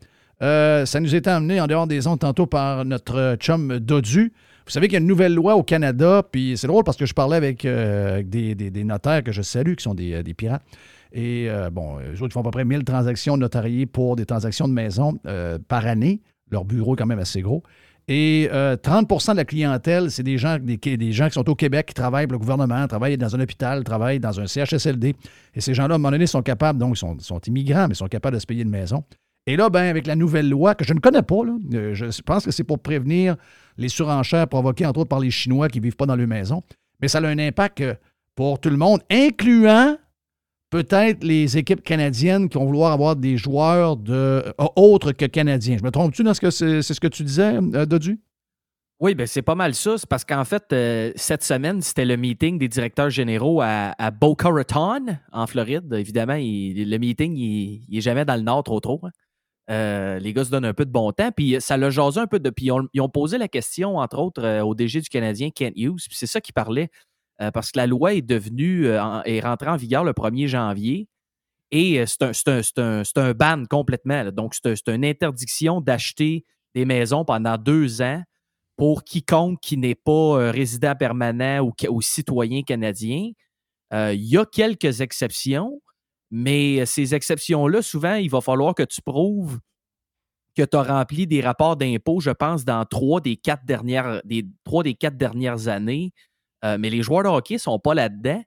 euh, ça nous était amené en dehors des ondes tantôt par notre chum Dodu. Vous savez qu'il y a une nouvelle loi au Canada, puis c'est drôle parce que je parlais avec, euh, des, notaires que je salue, qui sont des, euh, pirates. Et euh, bon, eux autres ils font à peu près 1000 transactions notariées pour des transactions de maison euh, par année. Leur bureau est quand même assez gros. Et euh, 30% de la clientèle, c'est des gens, des, gens qui sont au Québec, qui travaillent pour le gouvernement, travaillent dans un hôpital, travaillent dans un CHSLD. Et ces gens-là, à un moment donné, sont capables, donc ils sont, immigrants, mais sont capables de se payer une maison. Et là, ben, avec la nouvelle loi, que je ne connais pas, là, euh, je pense que c'est pour prévenir les surenchères provoquées, entre autres, par les Chinois qui ne vivent pas dans leur maison. Mais ça a un impact euh, pour tout le monde, incluant peut-être les équipes canadiennes qui vont vouloir avoir des joueurs euh, autres que canadiens. Je me trompe-tu dans ce que c'est, ce que tu disais, Dodu? Oui, ben c'est pas mal ça. C'est parce qu'en fait, cette semaine, c'était le meeting des directeurs généraux à, Boca Raton, en Floride. Évidemment, le meeting, il, il est jamais dans le nord trop trop. hein. Euh, les gars se donnent un peu de bon temps. Puis ça l'a jasé un peu de. Puis ils ont, posé la question, entre autres, euh, au DG du Canadien, Kent Hughes. Puis c'est ça qui parlait. euh, parce que la loi est devenue, en- est rentrée en vigueur le 1er janvier. Et c'est un, ban complètement. Donc, c'est un- c'est une interdiction d'acheter des maisons pendant deux ans pour quiconque qui n'est pas résident permanent ou, citoyen canadien. Il y a quelques exceptions, mais ces exceptions-là, souvent, il va falloir que tu prouves que tu as rempli des rapports d'impôts, je pense, dans trois des quatre dernières, des, trois des quatre dernières années. Euh, mais les joueurs de hockey ne sont pas là-dedans.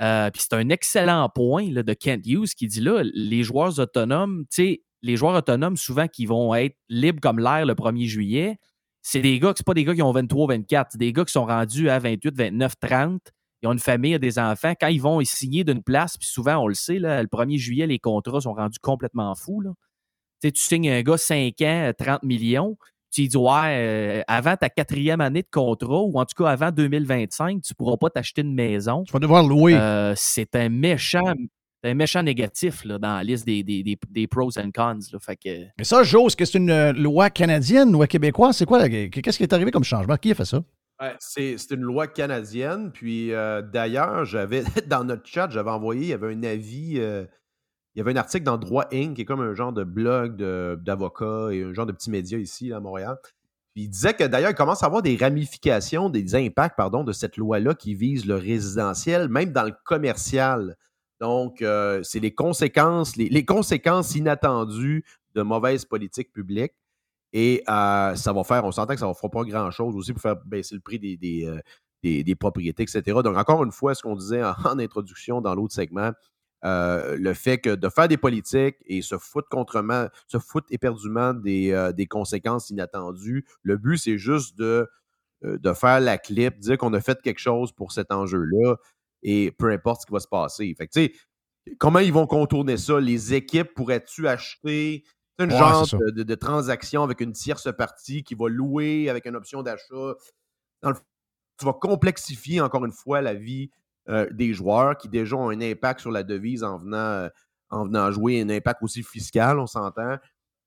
Euh, Puis c'est un excellent point là, de Kent Hughes qui dit là, les joueurs autonomes, tu sais, les joueurs autonomes, souvent, qui vont être libres comme l'air le 1er juillet, c'est des gars, c'est pas des gars qui ont 23, 24, c'est des gars qui sont rendus à 28, 29, 30. Ils ont une famille, des enfants. Quand ils vont signer d'une place, puis souvent, on le sait, là, le 1er juillet, les contrats sont rendus complètement fous. Là. Tu sais, tu signes un gars 5 ans, 30 millions. Tu lui dis, ouais, euh, avant ta quatrième année de contrat, ou en tout cas avant 2025, tu ne pourras pas t'acheter une maison. Tu vas devoir louer. Euh, c'est un méchant, un méchant négatif là, dans la liste des, des, des, des pros and cons. Là. Fait que, Mais ça, Joe, est-ce que c'est une euh, loi canadienne, loi québécoise? C'est quoi? Qu'est-ce qui est arrivé comme changement? Qui a fait ça? C'est une loi canadienne. Puis euh, d'ailleurs, j'avais dans notre chat, j'avais envoyé, il y avait un avis, euh, il y avait un article dans Droit Inc., qui est comme un genre de blog d'avocats et un genre de petit média ici à Montréal. Il disait que d'ailleurs, il commence à avoir des ramifications, des impacts, pardon, de cette loi-là qui vise le résidentiel, même dans le commercial. Donc, euh, c'est les conséquences, les conséquences inattendues de mauvaises politiques publiques. Et euh, ça va faire, on s'entend que ça ne fera pas grand-chose aussi pour faire baisser le prix des, des, euh, des- propriétés, etc. Donc, encore une fois, ce qu'on disait en, introduction dans l'autre segment, euh, le fait que de faire des politiques et se foutre contrement, se foutre éperdument des, des conséquences inattendues, le but, c'est juste de, de faire la clip, dire qu'on a fait quelque chose pour cet enjeu-là et peu importe ce qui va se passer. Fait que, comment ils vont contourner ça? Les équipes pourraient-tu acheter C'est une Ouais, genre de, de- de transaction avec une tierce partie qui va louer avec une option d'achat. Tu vas complexifier encore une fois la vie euh, des joueurs qui déjà ont un impact sur la devise en venant, euh, en venant jouer, un impact aussi fiscal, on s'entend.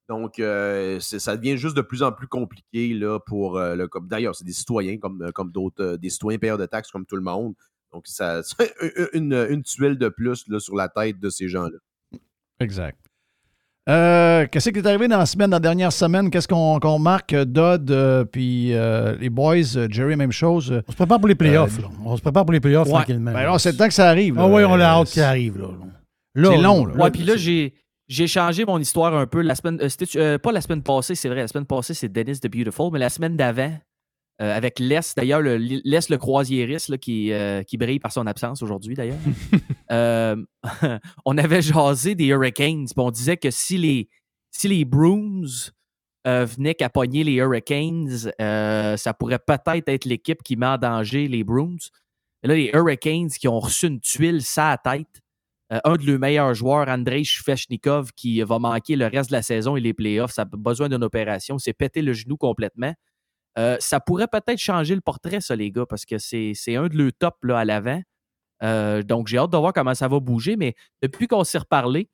Donc, euh, ça devient juste de plus en plus compliqué là, pour le. D'ailleurs, c'est des citoyens comme, comme d'autres, des citoyens payeurs de taxes comme tout le monde. Donc, ça, c'est une, une tuile de plus là, sur la tête de ces gens-là. Exact. Euh, Qu'est-ce qui est arrivé dans la semaine, dans la dernière semaine? Qu'est-ce qu'on qu'on marque? Dodd, euh, puis euh, les boys, euh, Jerry, même chose. On se prépare pour les playoffs. Euh, là. On se prépare pour les playoffs Ouais. tranquillement. Ben là, c'est le temps que ça arrive. Ah oui, on a Euh, hâte qu'il arrive. Là. Là, C'est long, là. Ouais, puis là, j'ai. J'ai changé mon histoire un peu. La semaine, euh, euh, pas la semaine passée, c'est vrai. La semaine passée, c'est Dennis the Beautiful, mais la semaine d'avant, euh, avec Les, d'ailleurs, le, Les le croisiériste là, qui, euh, qui brille par son absence aujourd'hui, d'ailleurs. Euh, on avait jasé des Hurricanes, puis on disait que si les, si les Bruins euh, venaient qu'à pogner les Hurricanes, euh, ça pourrait peut-être être l'équipe qui met en danger les. Et là, les Hurricanes qui ont reçu une tuile ça à tête. Euh, un de leurs meilleurs joueurs, Andrei Shvechnikov, qui va manquer le reste de la saison et les playoffs. Ça a besoin d'une opération. S'est pété le genou complètement. Ça pourrait peut-être changer le portrait, ça, les gars, parce que c'est un de leurs top là, à l'avant. Euh, donc, j'ai hâte de voir comment ça va bouger. Mais depuis qu'on s'est reparlé,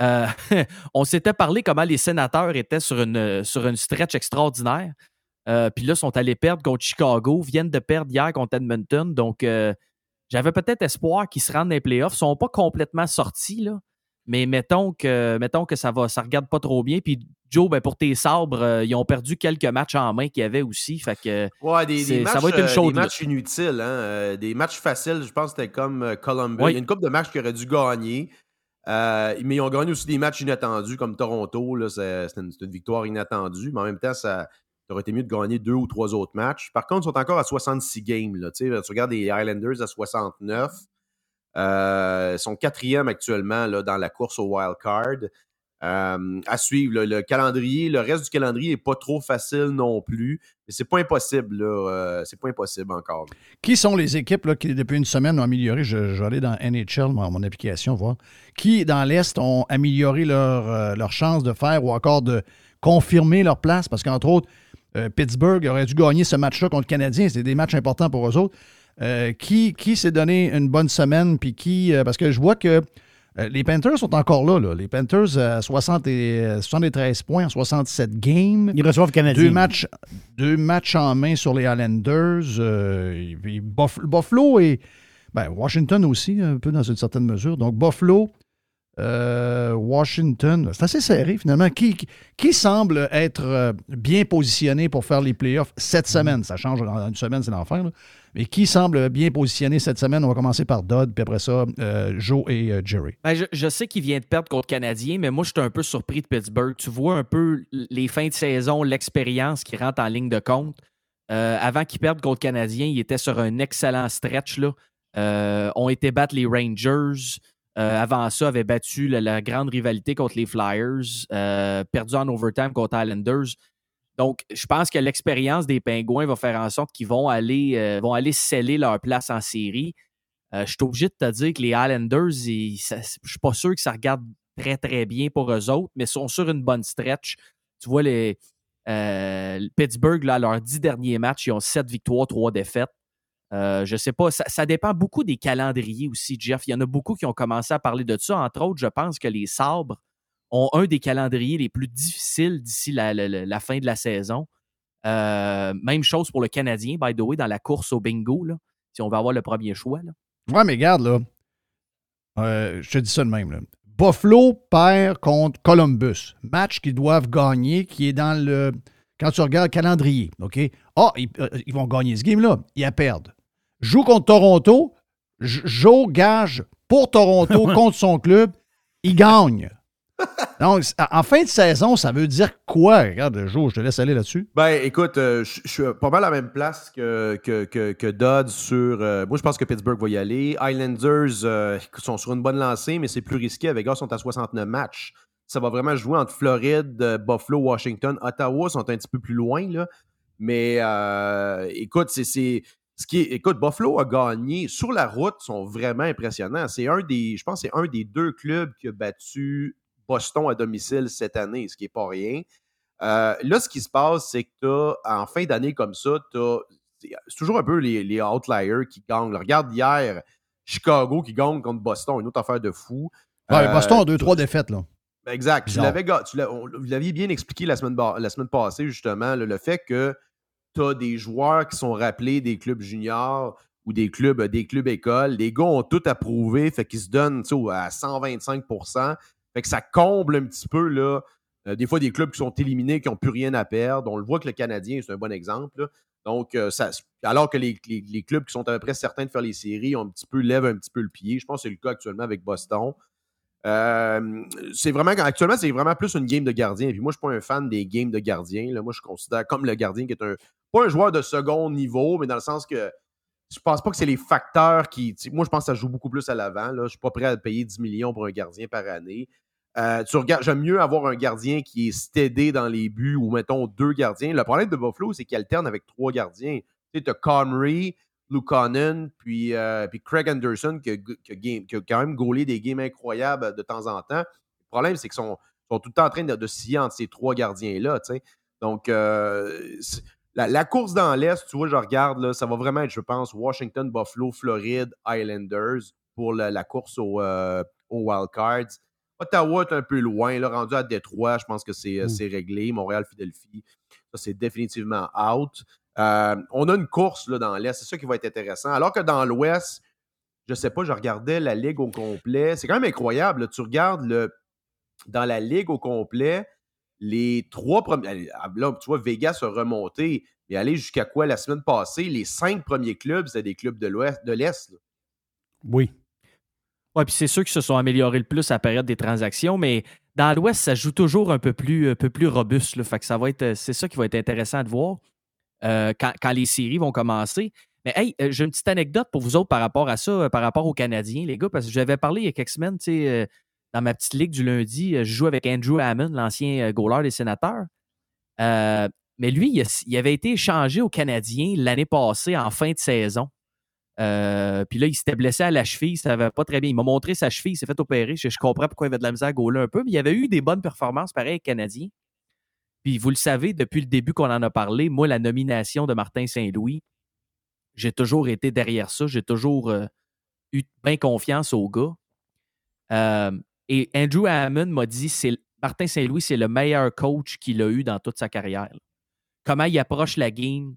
euh, on s'était parlé comment les sénateurs étaient sur une, une stretch extraordinaire. Euh, Puis là, sont allés perdre contre Chicago, viennent de perdre hier contre Edmonton. Donc, euh, j'avais peut-être espoir qu'ils se rendent dans les playoffs. Ils ne sont pas complètement sortis, là. Mais mettons que, mettons que ça va, ça regarde pas trop bien. Puis Joe, ben, pour tes sabres, euh, ils ont perdu quelques matchs en main qu'il y avait aussi. Fait que Ouais, des, matchs, ça va être une euh, chaude des matchs inutiles, hein, euh, des matchs faciles. Je pense que c'était comme euh, Columbus. Oui. Il y a une couple de matchs qui auraient dû gagner. Mais ils ont gagné aussi des matchs inattendus, comme Toronto. C'était une, victoire inattendue. Mais en même temps, ça, ça aurait été mieux de gagner deux ou trois autres matchs. Par contre, ils sont encore à 66 games. Là, tu regardes les Islanders à 69. Euh, sont quatrième actuellement là, dans la course au wild card. Euh, à suivre, le calendrier, le reste du calendrier n'est pas trop facile non plus. Mais c'est pas impossible, euh, c'est pas impossible encore. Qui sont les équipes là, qui, depuis une semaine, ont amélioré? Je, vais aller dans NHL, mon, mon application, voir. Qui, dans l'Est, ont amélioré leur, leur chance de faire ou encore de confirmer leur place? Parce qu'entre autres, Pittsburgh aurait dû gagner ce match-là contre le Canadien. C'est des matchs importants pour eux autres. Euh, qui qui s'est donné une bonne semaine? Puis qui. euh, parce que je vois que euh, les Panthers sont encore là. là. Les Panthers, à 60 et, euh, 73 points en 67 games. Ils reçoivent le Canadien. Deux matchs, deux matchs en main sur les Islanders. euh, et Buff- Buffalo et ben, Washington aussi, un peu dans une certaine mesure. Donc, Buffalo, Washington, c'est assez serré finalement. Qui, qui, qui semble être bien positionné pour faire les playoffs cette semaine? Ça change en une semaine, c'est l'enfer. Mais qui semble bien positionné cette semaine? On va commencer par Dodd, puis après ça, euh, Joe et euh, Jerry. Ben, je, sais qu'il vient de perdre contre le Canadien, mais moi, je suis un peu surpris de Pittsburgh. Tu vois un peu les fins de saison, l'expérience qui rentre en ligne de compte. Euh, avant qu'ils perdent contre le Canadien, ils étaient sur un excellent stretch. Là. Euh, ont battre les Rangers. Avant ça, avaient battu la, la grande rivalité contre les Flyers. perdu en overtime contre Islanders. Donc, je pense que l'expérience des Pingouins va faire en sorte qu'ils vont aller, euh, sceller leur place en série. Euh, je suis obligé de te dire que les ça- je suis pas sûr que ça regarde très, très bien pour eux autres, mais ils sont sur une bonne stretch. Tu vois, les euh, Pittsburgh, là, leurs dix derniers matchs, ils ont sept victoires, trois défaites. Euh, je sais pas, ça dépend beaucoup des calendriers aussi, Jeff. Il y en a beaucoup qui ont commencé à parler de ça. Entre autres, je pense que les Sabres ont un des calendriers les plus difficiles d'ici la, la- fin de la saison. Euh, même chose pour le Canadien, by the way, dans la course au bingo, là, si on veut avoir le premier choix. Là. Ouais, mais regarde, là. Euh, je te dis ça de même. Là. Buffalo perd contre Columbus. Match qu'ils doivent gagner, qui est dans le. Quand tu regardes le calendrier, OK? Ah, ils, euh, ils vont gagner ce game-là. Ils la perdent. Joue contre Toronto. Joe gage pour Toronto contre son club. Il gagne. Donc, en fin de saison, ça veut dire quoi? Regarde, Joe, je te laisse aller là-dessus. Ben, écoute, euh, je suis pas mal à la même place que, Dodd sur. euh, moi, je pense que Pittsburgh va y aller. Islanders euh, sont sur une bonne lancée, mais c'est plus risqué. Vegas sont à 69 matchs. Ça va vraiment jouer entre Floride, euh, Buffalo, Washington. Ottawa sont un petit peu plus loin, là. Mais euh, écoute, c'est. écoute, Buffalo a gagné sur la route, sont vraiment impressionnants. C'est un des, je pense, c'est un des deux clubs qui a battu Boston à domicile cette année, ce qui n'est pas rien. Euh, là, ce qui se passe, c'est que tu en fin d'année comme ça, c'est toujours un peu les, les outliers qui gagnent. Là, regarde hier, Chicago qui gagne contre Boston, une autre affaire de fou. Ouais, Euh, Boston a deux, trois défaites, là. ben, Exact. Tu l'avais vous l'aviez bien expliqué la semaine, ba- la semaine passée, justement, le, le fait que tu as des joueurs qui sont rappelés des clubs juniors ou des clubs, des clubs écoles. Les gars ont tout approuvé, fait qu'ils se donnent à 125 Fait que ça comble un petit peu, euh, des fois, des clubs qui sont éliminés, qui n'ont plus rien à perdre. On le voit que le Canadien, c'est un bon exemple. euh, alors que les, clubs qui sont à peu près certains de faire les séries ont un petit peu, lèvent un petit peu le pied. Je pense que c'est le cas actuellement avec Boston. Euh, c'est vraiment, actuellement, c'est vraiment plus une game de gardien. Puis moi, je ne suis pas un fan des games de gardien. Moi, je considère comme le gardien qui est un, pas un joueur de second niveau, mais dans le sens que je pense pas que c'est les facteurs qui. Moi, je pense que ça joue beaucoup plus à l'avant. Je suis pas prêt à payer 10 millions pour un gardien par année. Euh, tu regardes, j'aime mieux avoir un gardien qui est stédé dans les buts ou mettons deux gardiens. Le problème de Buffalo, c'est qu'il alterne avec trois gardiens. Tu sais, as Connery, Lukanen, puis, euh, puis Craig Anderson qui a, qui a quand même gaulé des games incroyables de temps en temps. Le problème, c'est qu'ils sont, tout le temps en train de, de scier entre ces trois gardiens-là. tu sais. Donc, euh, la, course dans l'Est, tu vois, je regarde, là, ça va vraiment être, je pense, Washington, Buffalo, Floride, Islanders pour la, course au, euh, au Wild Cards. Ottawa est un peu loin, là, rendu à Détroit, je pense que c'est euh, c'est réglé. Montréal, Philadelphie, ça c'est définitivement out. Euh, on a une course là, dans l'Est, c'est ça qui va être intéressant. Alors que dans l'Ouest, je sais pas, je regardais la Ligue au complet. C'est quand même incroyable. là. Tu regardes le, dans la Ligue au complet, les trois premiers. ah, Là, tu vois, Vegas a remonté, mais aller jusqu'à quoi la semaine passée? Les cinq premiers clubs, c'était des clubs de l'Ouest, de l'Est. là. Oui. Puis c'est ceux qui se sont améliorés le plus à la période des transactions, mais dans l'Ouest, ça joue toujours un peu plus, un peu plus robuste. Fait que ça va être, c'est ça qui va être intéressant de voir euh, quand, les séries vont commencer. Mais hey, euh, j'ai une petite anecdote pour vous autres par rapport à ça, euh, par rapport aux Canadiens, les gars, parce que j'avais parlé il y a quelques semaines, tu sais, euh, dans ma petite ligue du lundi, euh, je joue avec Andrew Hammond, l'ancien euh, goaler des sénateurs. Euh, mais lui, il, il avait été échangé aux Canadiens l'année passée en fin de saison. Euh, puis là, il s'était blessé à la cheville, ça va pas très bien. Il m'a montré sa cheville, il s'est fait opérer. Je, comprends pourquoi il avait de la misère à gauler un peu, mais il avait eu des bonnes performances pareil avec Canadien. Puis vous le savez, depuis le début qu'on en a parlé, moi, la nomination de Martin Saint-Louis, j'ai toujours été derrière ça. J'ai toujours euh, eu bien confiance au gars. Euh, et Andrew Hammond m'a dit Martin Saint-Louis, c'est le meilleur coach qu'il a eu dans toute sa carrière. Comment il approche la game,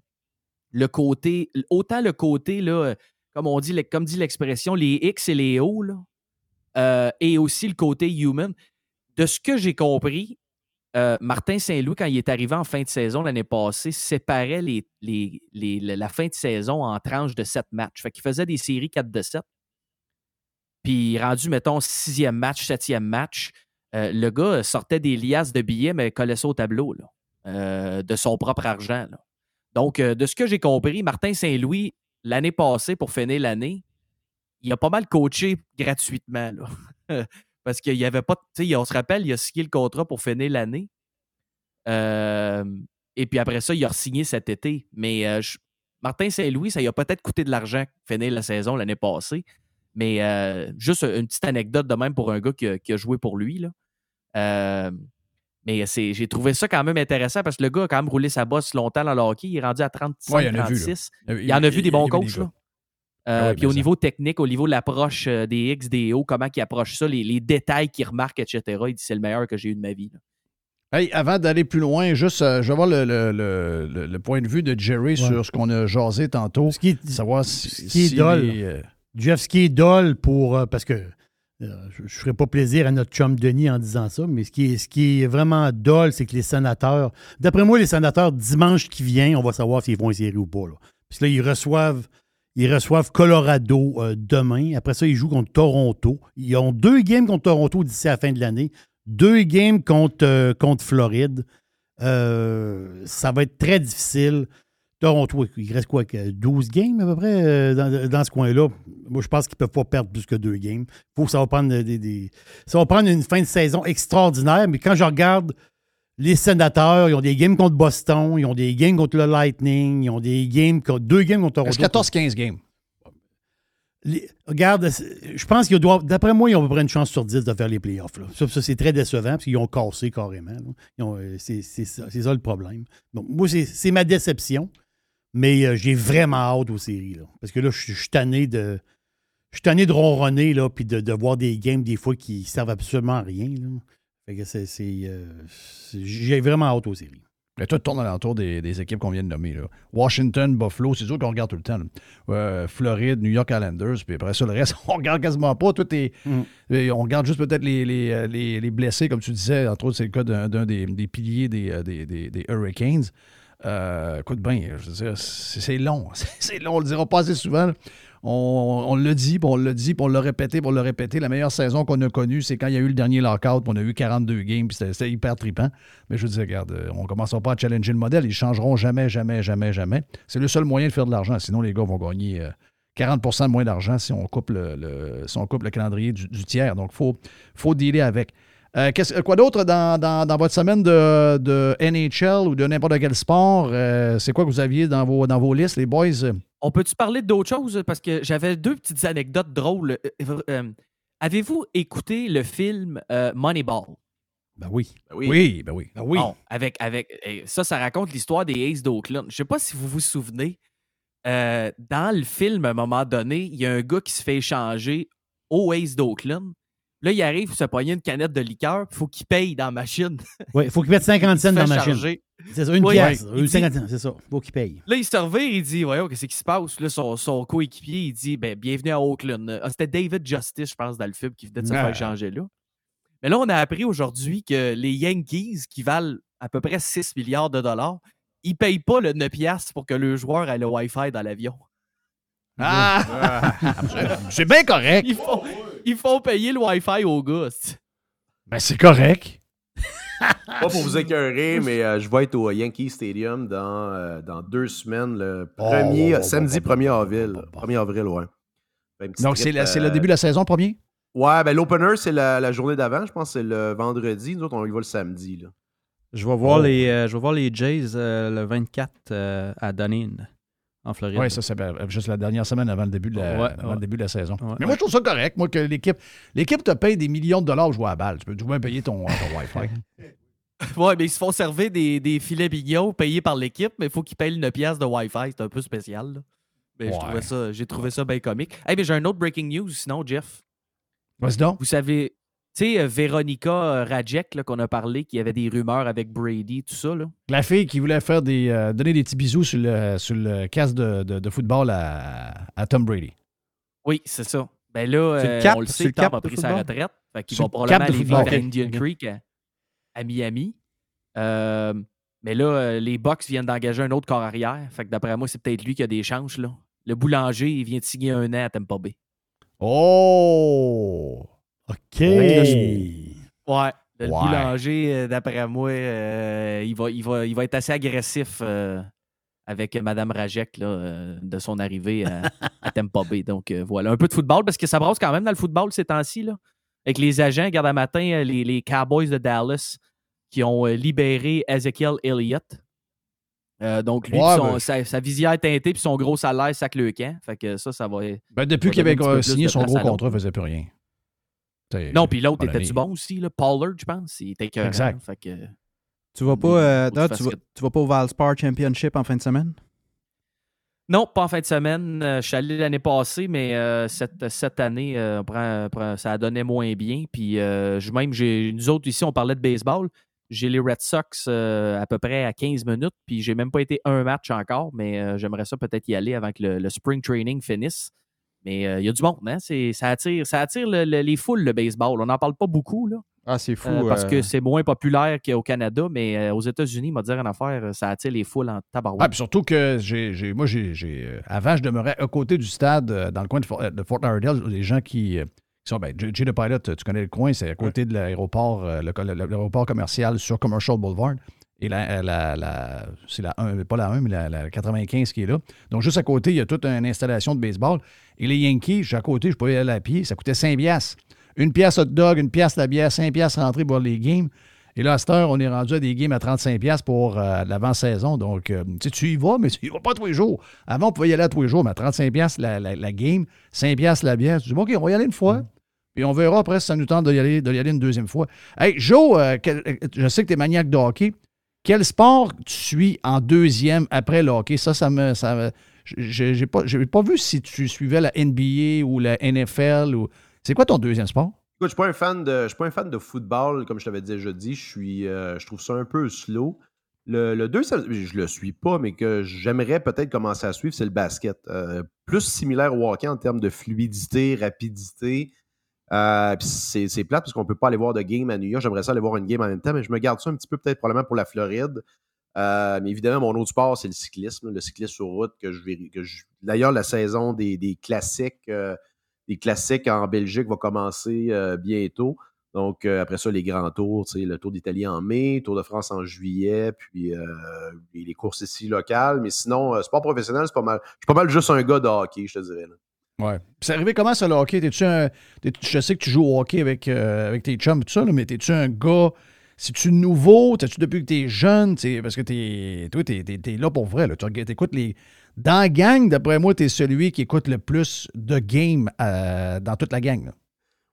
le côté, autant le côté, euh, comme on dit, comme dit l'expression, les X et les O, euh, et aussi le côté human. De ce que j'ai compris, euh, Martin Saint-Louis, quand il est arrivé en fin de saison l'année passée, séparait les, la fin de saison en tranches de sept matchs. Fait qu'il faisait des séries 4 de 7. Puis rendu, mettons, sixième match, septième match, le gars sortait des liasses de billets, mais collait ça au tableau, de son propre argent. Donc, euh, de ce que j'ai compris, Martin Saint-Louis, l'année passée, pour finir l'année, il a pas mal coaché gratuitement. Parce qu'il n'y avait pas. On se rappelle, il a signé le contrat pour finir l'année. Euh, et puis après ça, il a signé cet été. Mais euh, Martin Saint-Louis, ça lui a peut-être coûté de l'argent finir la saison l'année passée. Mais juste une petite anecdote de même pour un gars qui a, qui a joué pour lui. Là. Mais c'est, j'ai trouvé ça quand même intéressant parce que le gars a quand même roulé sa bosse longtemps dans le hockey. Il est rendu à 35, Ouais, il en a vu, là. 36. Il- Il, en a vu il- des bons coachs. Là. Ah ouais, puis au ça. niveau technique, au niveau de l'approche euh, des X, des O, comment il approche ça, les, les détails qu'il remarque, etc. Il dit c'est le meilleur que j'ai eu de ma vie. là. Hey, avant d'aller plus loin, juste, euh, je vais voir le, le- le- le- le point de vue de Jerry sur ce qu'on a jasé tantôt. savoir si, Ce qui est si dole. les, euh, Jeff, ce qui est dole pour. euh, parce que je ne ferai pas plaisir à notre chum Denis en disant ça, mais ce qui est, vraiment dole, c'est que les sénateurs. D'après moi, les sénateurs, dimanche qui vient, on va savoir s'ils vont essayer ou pas. Puis là, ils reçoivent. Ils reçoivent Colorado euh, demain. Après ça, ils jouent contre Toronto. Ils ont deux games contre Toronto d'ici à la fin de l'année. Deux games contre, euh, Floride. Euh, ça va être très difficile. Toronto, il reste quoi? que 12 games à peu près euh, dans, dans ce coin-là? Moi, je pense qu'ils ne peuvent pas perdre plus que deux games. Faut que ça va prendre des, des- Ça va prendre une fin de saison extraordinaire. Mais quand je regarde les sénateurs, ils ont des games contre Boston, ils ont des games contre le Lightning, ils ont des games contre deux games contre Toronto. Reste 14-15 games. Les- regarde, je pense qu'ils doivent. D'après moi, ils ont à peu près une chance sur 10 de faire les playoffs. Là. Ça, ça, c'est très décevant parce qu'ils ont cassé carrément. euh, c'est, ça, ça le problème. Donc, moi, c'est ma déception. Mais euh, j'ai vraiment hâte aux séries. Là, parce que là, je suis- tanné de. Je suis tanné de ronronner là, puis de, de voir des games des fois qui servent absolument à rien. Là. Fait que c'est, euh, j'ai vraiment hâte aux séries. Tu tournes alentour des, des équipes qu'on vient de nommer. Là. Washington, Buffalo, c'est sûr qu'on regarde tout le temps. Euh, Floride, New York Islanders, puis après ça, le reste, on regarde quasiment pas. Tout est, et On regarde juste peut-être les, les, les- les blessés, comme tu disais. Entre autres, c'est le cas d'un des, des piliers des- des Hurricanes. Euh, écoute bien, je veux c'est long. C'est long, on le dira pas assez souvent. On, on l'a dit, on l'a dit, on l'a répété, on l'a meilleure saison qu'on a connue, c'est quand il y a eu le dernier lockout, puis on a eu 42 games, puis c'était hyper trippant. Mais je dire, regarde, euh, on ne commencera pas à challenger le modèle. Ils changeront jamais, jamais, jamais, jamais. C'est le seul moyen de faire de l'argent. Sinon, les gars vont gagner euh, 40 de moins d'argent si on coupe le, le- le calendrier du, du tiers. Donc, il faut, faut dealer avec. Euh, qu'est-ce- quoi d'autre dans, dans- dans votre semaine de, de NHL ou de n'importe quel sport? Euh, c'est quoi que vous aviez dans vos, dans vos listes, les boys? On peut-tu parler d'autres choses? Parce que j'avais deux petites anecdotes drôles. Euh, euh, Avez-vous écouté le film euh, Moneyball? Ben oui. oui. Oui, ben oui. Bon, avec, avec, eh, ça, ça raconte l'histoire des Aces d'Oakland. Je sais pas si vous vous souvenez, euh, dans le film, à un moment donné, il y a un gars qui se fait échanger aux Aces d'Oakland. Là, il arrive, il se pogne une canette de liqueur, il faut qu'il paye dans la machine. Oui, il faut qu'il mette 50 cents dans la machine. C'est ça, une Oui, pièce. il une dit- 50 cents, c'est ça. Il faut qu'il paye. Là, il se revient, il dit Voyons, qu'est-ce qui se passe? Là, son, son coéquipier, il dit ben, Bienvenue à Oakland. Ah, C'était David Justice, je pense, dans le film, qui venait de se Ah. faire échanger là. Mais là, on a appris aujourd'hui que les Yankees, qui valent à peu près 6 milliards de dollars, ils payent pas le 9 piastres pour que le joueur ait le Wi-Fi dans l'avion. Ah! c'est bien correct. Ils font, ils font payer le Wi-Fi aux gars. c'est- Ben, c'est correct. Pas pour vous écœurer, mais euh, je vais être au Yankee Stadium dans, euh, dans deux semaines, le premier, Oh, oh, samedi oh, 1er avril. 1er avril, ouais. Donc, c'est la- c'est euh, le début de la saison premier? Ouais, ben l'opener, c'est la, la journée d'avant. Je pense que c'est le vendredi. Nous autres, on y va le samedi. Là. Je vais voir, Oh. les, euh, je vais voir les Jays euh, le 24 euh, à Dunedin, en Floride. Oui, ça, c'est ben, juste la dernière semaine avant le début de la, Ouais, avant ouais. le début de la saison. Ouais. Mais moi, je trouve ça correct. Moi, que l'équipe, l'équipe te paye des millions de dollars pour jouer à la balle. Tu peux de même payer ton, ton Wi-Fi. Ouais, mais ils se font servir des, des filets mignons payés par l'équipe, mais il faut qu'ils payent 9 piastres de Wi-Fi. C'est un peu spécial. là. Mais j'ai trouvé ça bien comique. Hey, mais j'ai un autre breaking news, sinon, Jeff. Vas-y donc. Vous savez, tu sais, euh, Véronica euh, Radjek, là, qu'on a parlé, qui avait des rumeurs avec Brady, tout ça, là. La fille qui voulait faire des, euh, donner des petits bisous sur le, sur le casque de, de- de football à, à Tom Brady. Oui, c'est ça. Ben là, euh, cap- on le sait, le Tom cap a pris sa retraite. Fait qu'il Sur va le probablement aller vivre à Indian. Creek, à, à Miami. Euh, mais là, les Bucks viennent d'engager un autre corps arrière. Fait que d'après moi, c'est peut-être lui qui a des chances, là. Le boulanger, il vient de signer un an à Tampa Bay. Oh! OK. Ouais. Le Ouais. boulanger, euh, d'après moi, euh, il, va, il, va, il va être assez agressif euh, avec Mme Rajek là, euh, de son arrivée à, à Tampa Bay. Donc euh, voilà, un peu de football parce que ça brasse quand même dans le football ces temps-ci. là. Avec les agents, regarde à matin, les, les Cowboys de Dallas qui ont libéré Ezekiel Elliott. Euh, donc lui, Ouais, puis son- ben- sa, sa visière teintée puis son gros salaire sac le camp. Fait que ça, ça va. Ben, depuis qu'il avait signé son gros contrat, il faisait plus rien. Non, puis l'autre était-tu donné- bon aussi, là? Pollard, je pense. Il était écœurant, Exact. Fait que, Tu vas pas, euh, là, tu vas, tu vas pas au Valspar Championship en fin de semaine? Non, pas en fin de semaine. Euh, je suis allé l'année passée, mais euh, cette, cette année, euh, on prend- prend- ça a donné moins bien. Puis euh, je- même, j'ai, nous autres ici, on parlait de baseball. J'ai les Red Sox euh, à peu près à 15 minutes, puis j'ai même pas été un match encore, mais euh, j'aimerais ça peut-être y aller avant que le, le spring training finisse. Mais euh, il y a du monde, hein? Ça attire, ça attire le- le- les foules, le baseball. On n'en parle pas beaucoup, là. Ah, c'est fou. Euh, parce euh, que c'est moins populaire qu'au Canada, mais euh, aux États-Unis, m'a dire une affaire, euh, ça attire les foules en tabarouette. Ah, puis surtout que j'ai, moi, j'ai, euh, avant, je demeurais à côté du stade, euh, dans le coin de Fort, euh, de Fort Lauderdale, les gens qui, euh, qui sont, ben, J- the Pilot, tu connais le coin, c'est à côté de l'aéroport, euh, le- le- l'aéroport commercial sur Commercial Boulevard. Et la, la, c'est la 1, pas la 1, mais la, la 95 qui est là. Donc, juste à côté, il y a toute une installation de baseball. Et les Yankees, suis à côté, je pouvais y aller à pied, ça coûtait 5 piastres. Une pièce hot dog, une pièce la bière, 5 piastres rentrer pour les games. Et là, à cette heure, on est rendu à des games à 35$ pour euh, l'avant-saison. Donc, euh, tu y vas, mais tu y vas pas tous les jours. Avant, on pouvait y aller à tous les jours, mais à 35$ la, la, game, 5$ la bière. Tu dis, OK, on va y aller une fois. Puis on verra après si ça nous tente d'y aller, d'y aller une deuxième fois. Hey, Joe, euh, euh, je sais que tu es maniaque de hockey. Quel sport tu suis en deuxième après le hockey? Ça, ça me. Ça j'ai j'ai pas, vu si tu suivais la NBA ou la NFL. ou C'est quoi ton deuxième sport? Je suis un fan de, je suis pas un fan de football, comme je t'avais dit. Je suis, euh, je trouve ça un peu slow. Le, le deux, ça- je le suis pas, mais que j'aimerais peut-être commencer à suivre, c'est le basket. Euh, plus similaire au hockey en termes de fluidité, rapidité. Euh, c'est c'est plate parce qu'on peut pas aller voir de game à New York. J'aimerais ça aller voir une game en même temps, mais je me garde ça un petit peu peut-être probablement pour la Floride. Euh, mais évidemment, mon autre sport, c'est le cyclisme, le cyclisme sur route que je. Que D'ailleurs, la saison des, classiques, euh, des classiques en Belgique va commencer euh, bientôt. Donc, après ça, les grands tours, le Tour d'Italie en mai, Tour de France en juillet, puis les courses ici locales. Mais sinon, sport professionnel, c'est pas mal. Je suis pas mal juste un gars de hockey, je te dirais. là. Ouais. C'est arrivé comment ça, le hockey? T'es-tu un- je sais que tu joues au hockey avec, euh, avec tes chums et tout ça, là, mais t'es-tu un gars. Si-tu nouveau? T'as-tu depuis que t'es jeune? Parce que t'es, toi, t'es, t'es- là pour vrai. Là. Tu écoutes les. Dans la gang, d'après moi, t'es celui qui écoute le plus de games euh, dans toute la gang. là.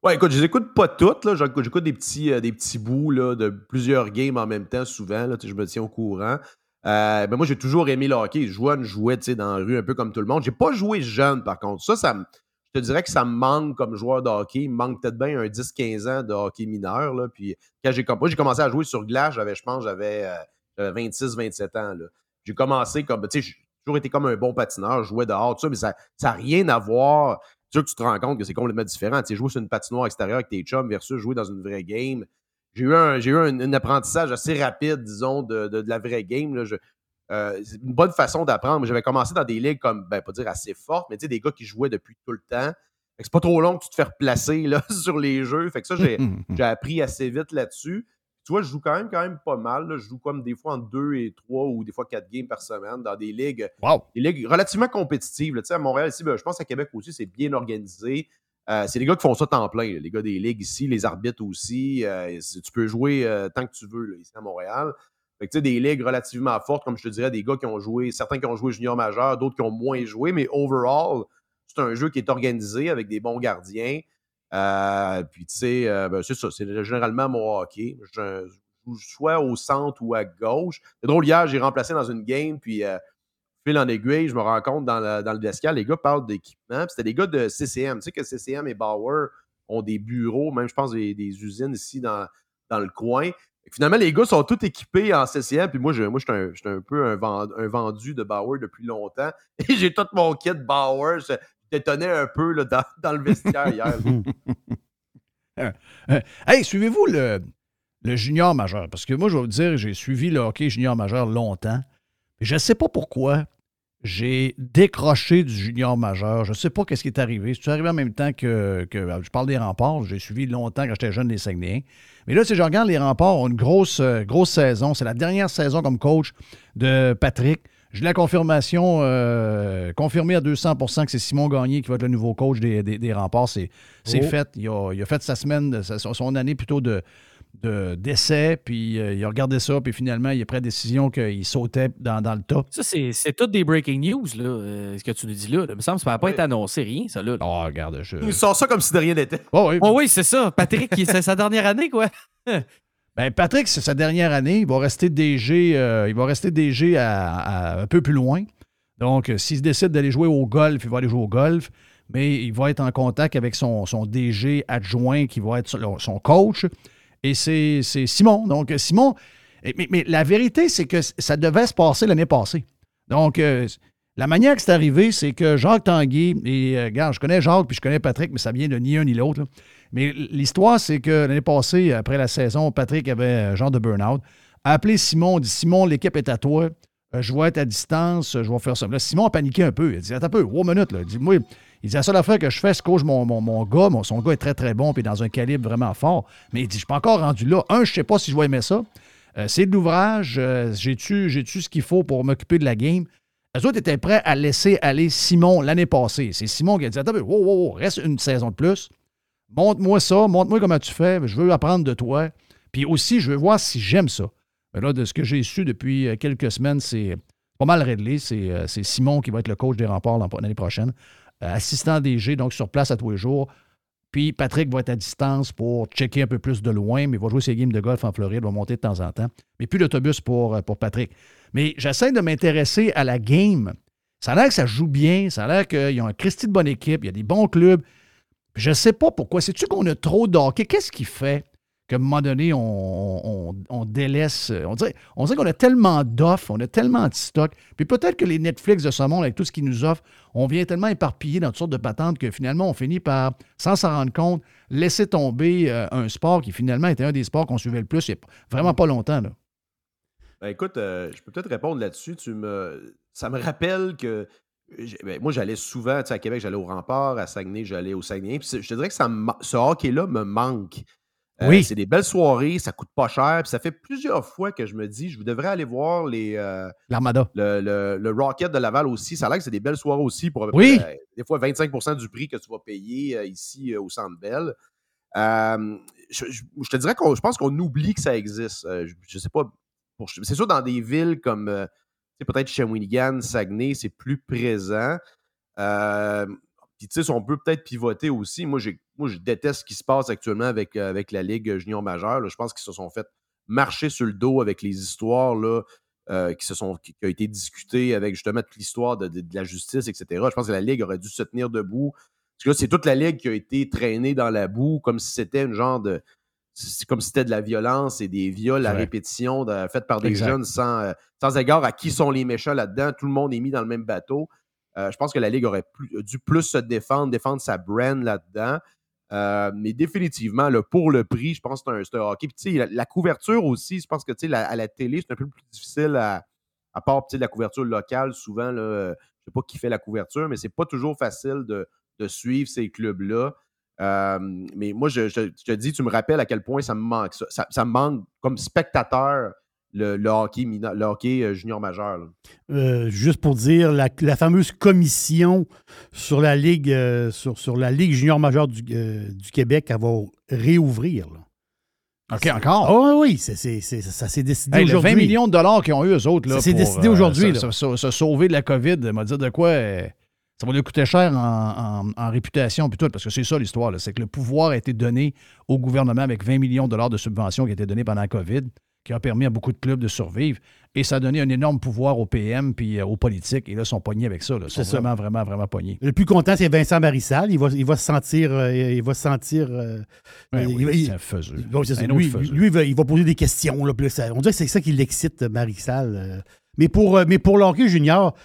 Ouais, écoute, je les écoute pas toutes. là. J'écoute des petits, euh, des petits bouts là, de plusieurs games en même temps, souvent. Là, je me tiens au courant. Euh, ben moi, j'ai toujours aimé le hockey. Je jouais, tu dans la rue un peu comme tout le monde. J'ai pas joué jeune, par contre. Ça, ça je te dirais que ça me manque comme joueur de hockey. Il me manque peut-être bien un 10-15 ans de hockey mineur. Là. Puis quand j'ai commencé à jouer sur glace, j'avais, je pense, j'avais euh, j'avais 26-27 ans. là. J'ai commencé comme, tu sais, j'ai toujours été comme un bon patineur, je jouais dehors, tout ça, mais ça n'a rien à voir. Sûr que tu te rends compte que c'est complètement différent. Tu jouer sur une patinoire extérieure avec tes chums versus jouer dans une vraie game. J'ai eu un, j'ai eu un, un apprentissage assez rapide, disons, de, de- de la vraie game. là. Je- euh, c'est une bonne façon d'apprendre. J'avais commencé dans des ligues comme, ben, pas dire assez fortes, mais tu sais, des gars qui jouaient depuis tout le temps. Fait que c'est pas trop long que tu te fais replacer là, sur les jeux. Fait que ça, j'ai, j'ai appris assez vite là-dessus. Tu vois, je joue quand même, quand même pas mal. là. Je joue comme des fois en deux et trois ou des fois quatre games par semaine dans des ligues, des ligues relativement compétitives. là. Tu sais, à Montréal, ici, ben, je pense à Québec aussi, c'est bien organisé. Euh, c'est les gars qui font ça temps plein. Les gars des ligues ici, les arbitres aussi. Euh, tu peux jouer euh, tant que tu veux ici à Montréal. Fait des ligues relativement fortes, comme je te dirais, des gars qui ont joué, certains qui ont joué junior majeur, d'autres qui ont moins joué, mais overall, c'est un jeu qui est organisé avec des bons gardiens. Puis, tu sais, ben, c'est ça, c'est généralement mon hockey. Je, joue soit au centre ou à gauche. C'est drôle, hier, j'ai remplacé dans une game, puis en aiguille, je me rends compte dans, dans le vestiaire, les gars parlent d'équipement. C'était des gars de CCM. Tu sais que CCM et Bauer ont des bureaux, même, je pense, des, usines ici dans, dans le coin. Finalement, les gars sont tous équipés en CCM, puis moi, je, moi, j'étais un, j'étais un peu un, vend- un vendu de Bauer depuis longtemps. Et j'ai tout mon kit Bauer. Je un peu là, dans, dans le vestiaire hier. Euh, euh, hey, suivez-vous le, le junior majeur? Parce que moi, je vais vous dire, j'ai suivi le hockey junior majeur longtemps. Je ne sais pas pourquoi j'ai décroché du junior majeur. Je ne sais pas qu'est-ce qui est arrivé. C'est arrivé en même temps que, que- Je parle des remparts. J'ai suivi longtemps quand j'étais jeune les Saguenayens. Mais là, si je regarde, les remparts ont une grosse, euh, grosse saison. C'est la dernière saison comme coach de Patrick. J'ai la confirmation, euh, confirmée à 200% que c'est Simon Gagné qui va être le nouveau coach des, des- des remparts. C'est Oh. fait. Il a, il a fait sa semaine, son année plutôt de de- d'essai, puis euh, il a regardé ça, puis finalement, il a pris la décision qu'il sautait dans, dans le tas. Ça, c'est c'est tout des breaking news, là, euh, ce que tu nous dis là. là. Il me semble que ça n'a pas été annoncé, rien, ça. Là. Oh, regarde, je... Il sort ça comme si de rien n'était. Oh oui, Oh oui, c'est ça. Patrick, c'est sa dernière année, quoi. Ben, Patrick, c'est sa dernière année. Il va rester DG, euh, il va rester DG à, à un peu plus loin. Donc, s'il décide d'aller jouer au golf, il va aller jouer au golf. Mais il va être en contact avec son, son DG adjoint qui va être son- son coach. Et c'est Simon. Donc, euh, Simon. Mais, la vérité, c'est que ça devait se passer l'année passée. Donc, euh, la manière que c'est arrivé, c'est que Jacques Tanguy, et euh, je connais Jacques puis je connais Patrick, mais ça vient de ni un ni l'autre. Mais l'histoire, c'est que l'année passée, après la saison, Patrick avait un genre de burn-out. A appelé Simon, dit Simon, l'équipe est à toi. Je vais être à distance, je vais faire ça. Simon a paniqué un peu. Il a dit Attends un peu, trois minutes. Là. Il dit Moi, il dit La seule affaire que je fais, c'est coach mon, mon, mon gars. Son gars est très, très bon puis dans un calibre vraiment fort. Mais il dit Je suis pas encore rendu là. Un, je sais pas si je vais aimer ça. Euh, c'est de l'ouvrage. Euh, J'ai-tu ce qu'il faut pour m'occuper de la game? Eux autres étaient prêts à laisser aller Simon l'année passée. C'est Simon qui a dit Attends, wow, wow, reste une saison de plus. Montre-moi ça, montre-moi comment tu fais. Je veux apprendre de toi. Puis aussi, je veux voir si j'aime ça. Mais là, de ce que j'ai su depuis euh, quelques semaines, c'est pas mal réglé. C'est Simon qui va être le coach des remparts l'an- l'année prochaine. Euh, assistant DG, donc sur place à tous les jours. Puis Patrick va être à distance pour checker un peu plus de loin, mais il va jouer ses games de golf en Floride, va monter de temps en temps. Mais plus d'autobus pour, euh, pour Patrick. Mais j'essaie de m'intéresser à la game. Ça a l'air que ça joue bien, ça a l'air qu'ils ont un Christy de bonne équipe, il y a des bons clubs. Je ne sais pas pourquoi. C'est-tu qu'on a trop de hockey? Qu'est-ce qui fait? Qu'à un moment donné, on, délaisse. On dirait, on dirait qu'on a tellement d'offres, on a tellement de stock. Puis peut-être que les Netflix de ce monde, avec tout ce qu'ils nous offrent, on vient tellement éparpillé dans toutes sortes de patentes que finalement, on finit par, sans s'en rendre compte, laisser tomber euh, un sport qui finalement était un des sports qu'on suivait le plus il n'y a vraiment pas longtemps. Là. Ben, écoute, euh, je peux peut-être répondre là-dessus. Ça me rappelle que ben, moi, j'allais souvent, tu sais, à Québec, j'allais au Rempart, à Saguenay, j'allais au Saguenay. Je te dirais que ça ce hockey-là me manque. Euh, Oui. C'est des belles soirées, ça coûte pas cher. Puis ça fait plusieurs fois que je me dis, je devrais aller voir les, euh, L'Armada. le, le- le Rocket de Laval aussi. Ça a l'air que c'est des belles soirées aussi pour Oui. euh, des fois 25% du prix que tu vas payer euh, ici au Centre Bell. Je, je- je te dirais qu'on je pense qu'on oublie que ça existe. Je, je sais pas. C'est sûr, dans des villes comme peut-être Shawinigan, Saguenay, c'est plus présent. Puis, tu sais, on peut peut-être pivoter aussi. Moi, j'ai- moi, je déteste ce qui se passe actuellement avec, euh, avec la Ligue junior majeure. là. Je pense qu'ils se sont fait marcher sur le dos avec les histoires là, euh, qui, se sont, qui, qui ont été discutées avec justement toute l'histoire de, de- de la justice, etc. Je pense que la Ligue aurait dû se tenir debout. Parce que là, c'est toute la Ligue qui a été traînée dans la boue comme si c'était une genre de. Comme si c'était de la violence et des viols à Ouais. répétition de- faits par des Exact. jeunes sans, euh, sans égard à qui sont les méchants là-dedans. Tout le monde est mis dans le même bateau. Euh, je pense que la Ligue aurait plus- dû plus se défendre, défendre sa brand là-dedans. Euh, mais définitivement, là, pour le prix, je pense que c'est un, un hockey. Puis, la, la couverture aussi, je pense que la- à la télé, c'est un peu plus difficile à, à part la couverture locale. Souvent, là, euh, je sais pas qui fait la couverture, mais c'est pas toujours facile de, suivre ces clubs-là. Euh, mais moi, je, te dis, tu me rappelles à quel point ça me manque. Ça me manque comme spectateur le, le hockey, mineur- le hockey euh, junior majeur. Euh, juste pour dire, la, la fameuse commission sur la Ligue, euh, sur, sur la Ligue junior majeure du, euh, du Québec, elle va réouvrir. là. OK, encore? Ah oui, oui, ça s'est décidé Hey, aujourd'hui. 20 millions de dollars qu'ils ont eu, eux autres, là, Ça s'est décidé aujourd'hui, se, se- se- se sauver de la COVID, m'a dire de quoi euh, ça va lui coûter cher en, en- en réputation puis tout, parce que c'est ça l'histoire, c'est que le pouvoir a été donné au gouvernement avec 20 millions de dollars de subventions qui étaient données pendant la COVID, qui a permis à beaucoup de clubs de survivre, et ça a donné un énorme pouvoir au PM puis euh, aux politiques, et là, ils sont pognés avec ça, là. ils sont ça. vraiment, vraiment, vraiment pognés. Le plus content, c'est Vincent Marissal. Il va, il va se sentir. euh, il va se sentir. euh, Ben oui, il c'est un faiseux. Bon, c'est ça. Un autre lui, faiseux. lui, il va, il va poser des questions. Là, on dirait que c'est ça qui l'excite, Marissal. Mais pour, mais pour junior,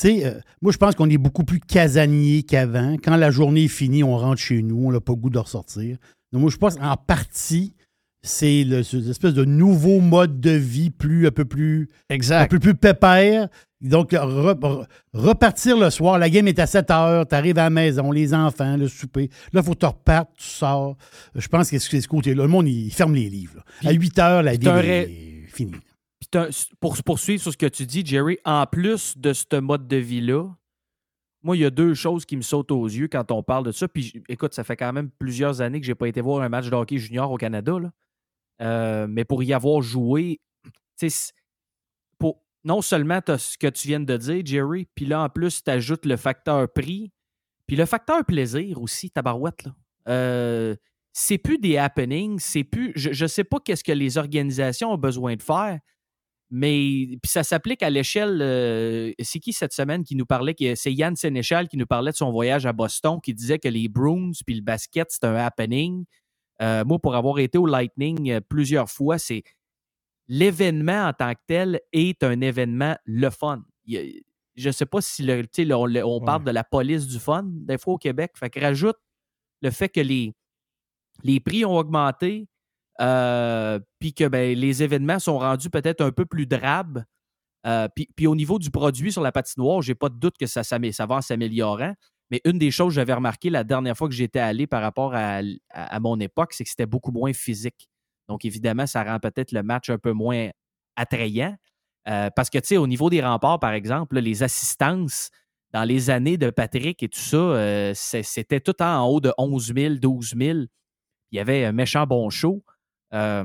tu sais, euh, moi, je pense qu'on est beaucoup plus casanier qu'avant. Quand la journée est finie, on rentre chez nous, on n'a pas le goût de ressortir. Donc, moi, je pense en partie, c'est le- cette espèce de nouveau mode de vie plus, un peu plus, Exact. un peu plus pépère. Donc, re- re- repartir le soir, la game est à 7 heures, tu arrives à la maison, les enfants, le souper. Là, il faut que tu repartes, tu sors. Je pense que c'est ce côté-là. Le monde, il ferme les livres. à 8 heures, la vie est finie. Pour poursuivre sur ce que tu dis, Jerry, en plus de ce mode de vie-là, moi, il y a deux choses qui me sautent aux yeux quand on parle de ça. Puis écoute, ça fait quand même plusieurs années que je n'ai pas été voir un match de hockey junior au Canada. là. Euh, mais pour y avoir joué, non seulement tu as ce que tu viens de dire, Jerry, puis là, en plus, tu ajoutes le facteur prix, puis le facteur plaisir aussi, tabarouette. Là. Euh, c'est plus des happenings, c'est plus. Je ne sais pas qu'est-ce que les organisations ont besoin de faire, mais ça s'applique à l'échelle. euh, c'est qui cette semaine qui nous parlait C'est Yann Sénéchal qui nous parlait de son voyage à Boston, qui disait que les Bruins puis le basket, c'est un happening. Euh, moi, pour avoir été au Lightning euh, plusieurs fois, c'est l'événement en tant que tel est un événement le fun. Il je ne sais pas si le, on, le- on parle de la police du fun, des fois au Québec. Fait que rajoute le fait que les, les prix ont augmenté, euh, puis que ben, les événements sont rendus peut-être un peu plus drabes. Euh, puis, au niveau du produit sur la patinoire, j'ai pas de doute que ça, ça va en s'améliorant. Mais une des choses que j'avais remarqué la dernière fois que j'étais allé par rapport à, mon époque, c'est que c'était beaucoup moins physique. Donc, évidemment, ça rend peut-être le match un peu moins attrayant. Euh, parce que, tu sais, au niveau des remparts, par exemple, les assistances dans les années de Patrick et tout ça, euh, c'était tout en haut de 11 000, 12 000. Il y avait un méchant bon show. Euh,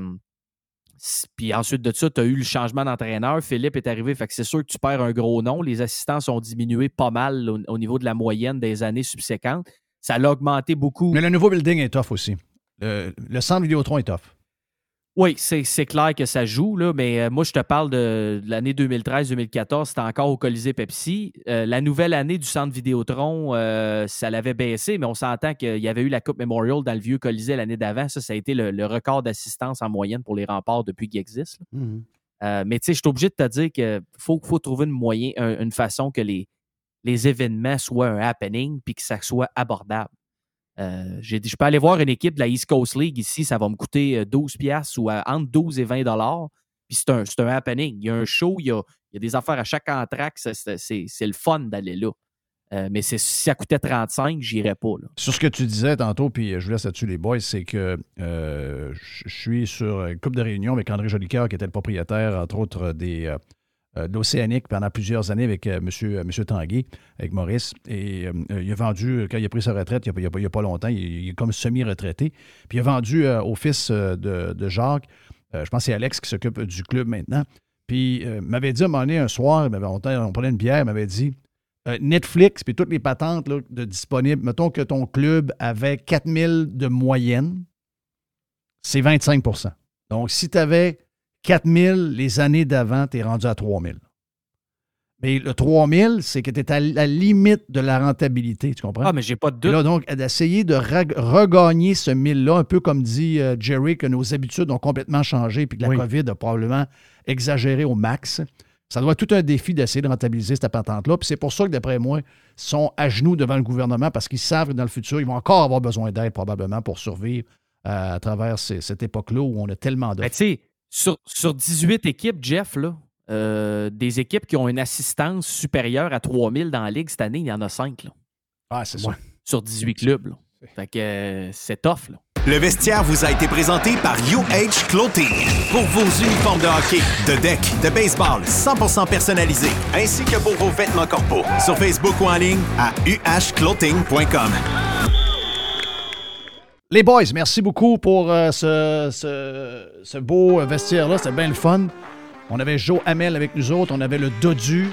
Puis ensuite de ça, tu as eu le changement d'entraîneur. Philippe est arrivé. Fait que c'est sûr que tu perds un gros nom. Les assistants sont diminués pas mal au, au niveau de la moyenne des années subséquentes. Ça l'a augmenté beaucoup. Mais le nouveau building est tough aussi. Le, le centre Vidéotron est tough. Oui, c'est c'est clair que ça joue, là, mais euh, moi, je te parle de, de l'année 2013-2014, c'était encore au Colisée Pepsi. Euh, la nouvelle année du centre Vidéotron, euh, ça l'avait baissé, mais on s'entend qu'il y avait eu la Coupe Memorial dans le vieux Colisée l'année d'avant. Ça, ça a été le, le record d'assistance en moyenne pour les remparts depuis qu'il existe. Euh, mais tu sais, je suis obligé de te dire qu'il faut, faut trouver une, moyen, un- une façon que les, les événements soient un happening puis que ça soit abordable. Euh, j'ai dit, je peux aller voir une équipe de la East Coast League ici, ça va me coûter euh, 12 piastres ou euh, entre 12 et 20 dollars. Puis c'est un, un happening. Il y a un show, il y a, il y a des affaires à chaque entraque. c'est- le fun d'aller là. Euh, mais si ça coûtait 35, j'irais pas. Là. Sur ce que tu disais tantôt, puis je vous laisse là-dessus, les boys, c'est que euh, je je suis sur une coupe de réunion avec André Jolicoeur, qui était le propriétaire, entre autres, des, euh, de l'Océanique pendant plusieurs années avec euh, monsieur, euh, Tanguay, avec Maurice. Et il a vendu, quand il a pris sa retraite, il n'y a, a pas longtemps, il, est comme semi-retraité. Puis il a vendu au fils de, Jacques, je pense que c'est Alex qui s'occupe du club maintenant. Puis m'avait dit à un moment donné, un soir, on, on prenait une bière, il m'avait dit Netflix, puis toutes les patentes là, de disponibles, mettons que ton club avait 4000 de moyenne, c'est 25 Donc, si tu avais 4000 les années d'avant, tu es rendu à 3000. Mais le 3000, c'est que tu es à la limite de la rentabilité, tu comprends? Ah, mais j'ai pas de Et doute. là, donc, d'essayer de regagner ce 1000-là, un peu comme dit euh, Jerry, que nos habitudes ont complètement changé puis que la COVID a probablement exagéré au max. Ça doit être tout un défi d'essayer de rentabiliser cette patente-là. Puis c'est pour ça que, d'après moi, ils sont à genoux devant le gouvernement parce qu'ils savent que dans le futur, ils vont encore avoir besoin d'aide probablement pour survivre euh, à travers ces- cette époque-là où on a tellement de. Mais tu sais, sur, sur 18 équipes, Jeff, là, euh, des équipes qui ont une assistance supérieure à 3000 dans la ligue cette année, il y en a 5. Là, Ah, c'est ça. sur 18 clubs. là. Fait que euh, c'est tough. Là. Le vestiaire vous a été présenté par UH Clothing. Pour vos uniformes de hockey, de deck, de baseball 100% personnalisés, ainsi que pour vos vêtements corporels. Sur Facebook ou en ligne à uhclothing.com. Les boys, merci beaucoup pour euh, ce, ce- ce beau euh, vestiaire-là. C'était bien le fun. On avait Joe Hamel avec nous autres. On avait le Dodu,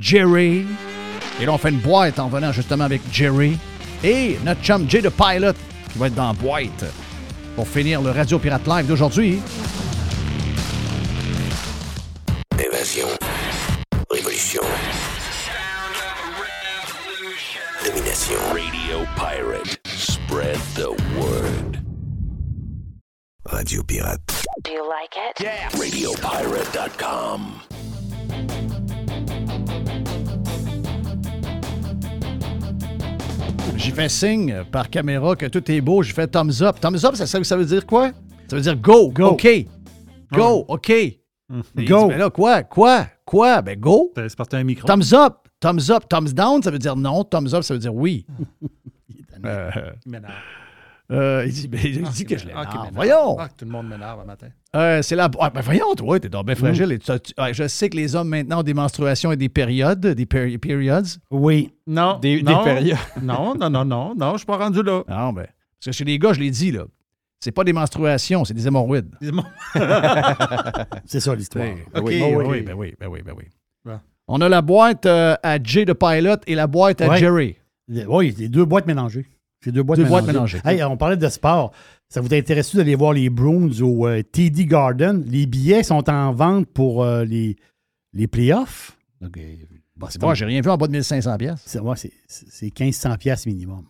Jerry. Et là, on fait une boîte en venant justement avec Jerry. Et notre chum Jay the Pilot qui va être dans la boîte pour finir le Radio Pirate Live d'aujourd'hui. Évasion. Révolution. Domination. Radio Pirate. Spread the word. Radio Pirate. Do you like it? Yeah. RadioPirate.com. J'ai fait signe par caméra que tout est beau. J'ai fait thumbs up. Thumbs up, ça, ça, ça veut dire quoi? Ça veut dire go, Go. OK. Go, OK. Il Go. dit, ben là, quoi? Quoi? Quoi? Ben go. C'est parce que un micro. Thumbs up. Thumbs up. Thumbs down, ça veut dire non. Thumbs up, ça veut dire oui. Il m'énerve. euh, il dit, ben, il Ah, dit que je m'énerve. Ah. Voyons. Ah, que tout le monde m'énerve un matin. Euh, c'est la. Ah, ben voyons, toi, t'es donc bien fragile. Et tu- tu- ouais, je sais que les hommes maintenant ont des menstruations et des périodes, des péri- periods. Oui. Non. Des- non, des périodes. Non, non, non, non, non, je suis pas rendu là. Non, ben. Parce que chez les gars, je l'ai dit, là. C'est pas des menstruations, c'est des hémorroïdes. C'est ça l'histoire. Ben Ok, oui, ben oui, ben oui, ben oui, ben oui. Ouais. On a la boîte euh, à Jay de Pilot et la boîte à Ouais. Jerry. Oui, les deux boîtes mélangées. C'est deux boîtes Deux mélangées. boîtes mélangées. Hey, on parlait de sport. Ça vous intéresse d'aller voir les Bruins au euh, TD Garden? Les billets sont en vente pour euh, les, les playoffs. Donc, Bon, c'est bon, j'ai rien vu en bas de 1500 pièces. C'est ouais, c'est- c'est 1500 pièces minimum.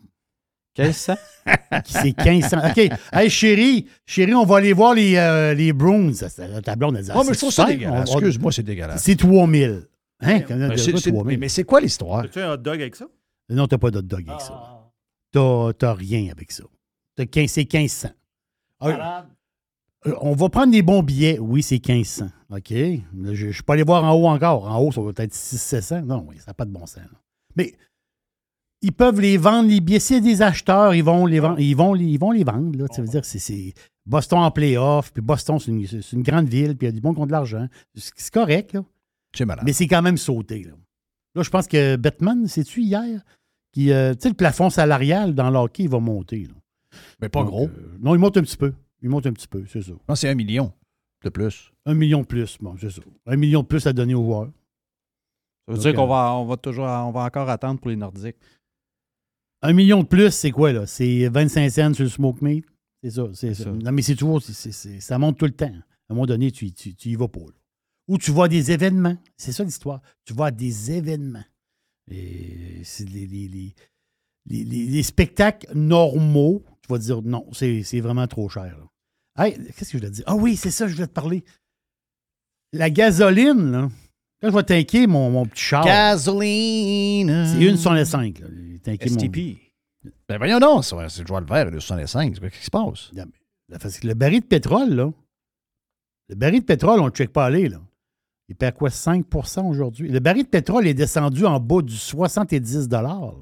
1500? C'est 1500. OK. Hey, chérie, chérie, on va aller voir les, euh, les Bruins. La table, on a dit. Oh, mais je c'est trouve ça super. dégueulasse. On- on- Excuse-moi, c'est dégueulasse. C'est 3000. Hein? Quand on a Mais déjà c'est- c'est- 3000. mais- mais c'est quoi l'histoire? As-tu un hot dog avec ça? Non, t'as pas d'hot dog avec Ah. ça. T'as- rien avec ça. T'as 15 C'est 1500. Ah, euh, on va prendre des bons billets. Oui, c'est 1500. OK? Je ne suis pas allé voir en haut encore. En haut, ça va être 600-700. Non, oui, ça n'a pas de bon sens. là. Mais ils peuvent les vendre, les billets. S'il y a des acheteurs, ils vont les vendre. Ils vont, les- ils vont les vendre. Là. Ça veut dire que c'est- Boston en playoff. Puis Boston, c'est une, grande ville. Puis il y a du bon contre de l'argent. C'est c'est correct. Là. C'est malade. Mais c'est quand même sauté. Là, Là, je pense que Batman, c'est-tu hier? Qui, euh, tu sais, le plafond salarial dans l'hockey, il va monter. là. Mais pas Donc, gros. euh, non, il monte un petit peu. Il monte un petit peu, c'est ça. Non, c'est un million. de plus? Un million de plus, bon, c'est ça. Un million de plus à donner aux joueurs. Ça veut Donc, dire qu'on euh, va, on va toujours, on va encore attendre pour les Nordiques. Un million de plus, c'est quoi, là? C'est 25 cents sur le smoke meat? C'est ça, c'est ça. ça. Non, mais c'est toujours, c'est- c'est- c'est- ça monte tout le temps. À un moment donné, tu, tu, tu y vas pas. là. Ou tu vois des événements. C'est ça l'histoire. Tu vois des événements. Et c'est les, les, les, les- les- les spectacles normaux, tu vas dire non, c'est vraiment trop cher. là. Hey, qu'est-ce que je voulais te dire? Ah oui, c'est ça, je voulais te parler. La gasoline, là, quand je vais tanker mon, mon petit char. Gasoline. C'est une sur les cinq. là. Tanker mon- STP. Ben voyons donc, c'est le joueur le vert, le 65. Qu'est-ce qui se passe? Le baril de pétrole, là, le baril de pétrole, on ne check pas aller, là. Il perd quoi, 5% aujourd'hui? Le baril de pétrole est descendu en bas du 70 là.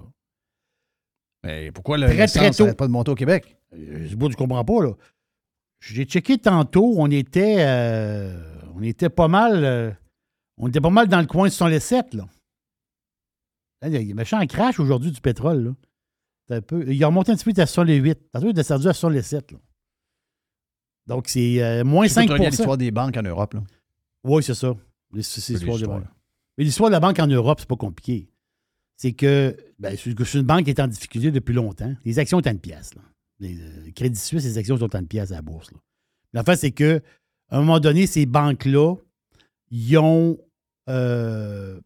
Mais pourquoi le Très, très tôt. pas de monter au Québec? Euh, C'est beau, je comprends pas, là. J'ai checké tantôt, on était, euh, on était pas mal, euh, on était pas mal dans le coin de les 7, là. Il y a un méchant crash aujourd'hui du pétrole, là. C'est un peu, il a remonté un petit peu, était sur les 8. Tantôt, il est descendu à sur les 7, là. Donc, c'est euh, moins C'est 5 relié à l'histoire des banques en Europe. Là. Oui, c'est ça. C'est l'histoire des l'histoire, banques. Mais l'histoire de la banque en Europe, c'est pas compliqué. C'est que ben, c'est une banque qui est en difficulté depuis longtemps. Les actions sont à une pièce. Là. Les euh, Crédit Suisse, les actions sont à une pièce à la bourse. L'affaire, c'est que à un moment donné, ces banques-là, ils ont euh,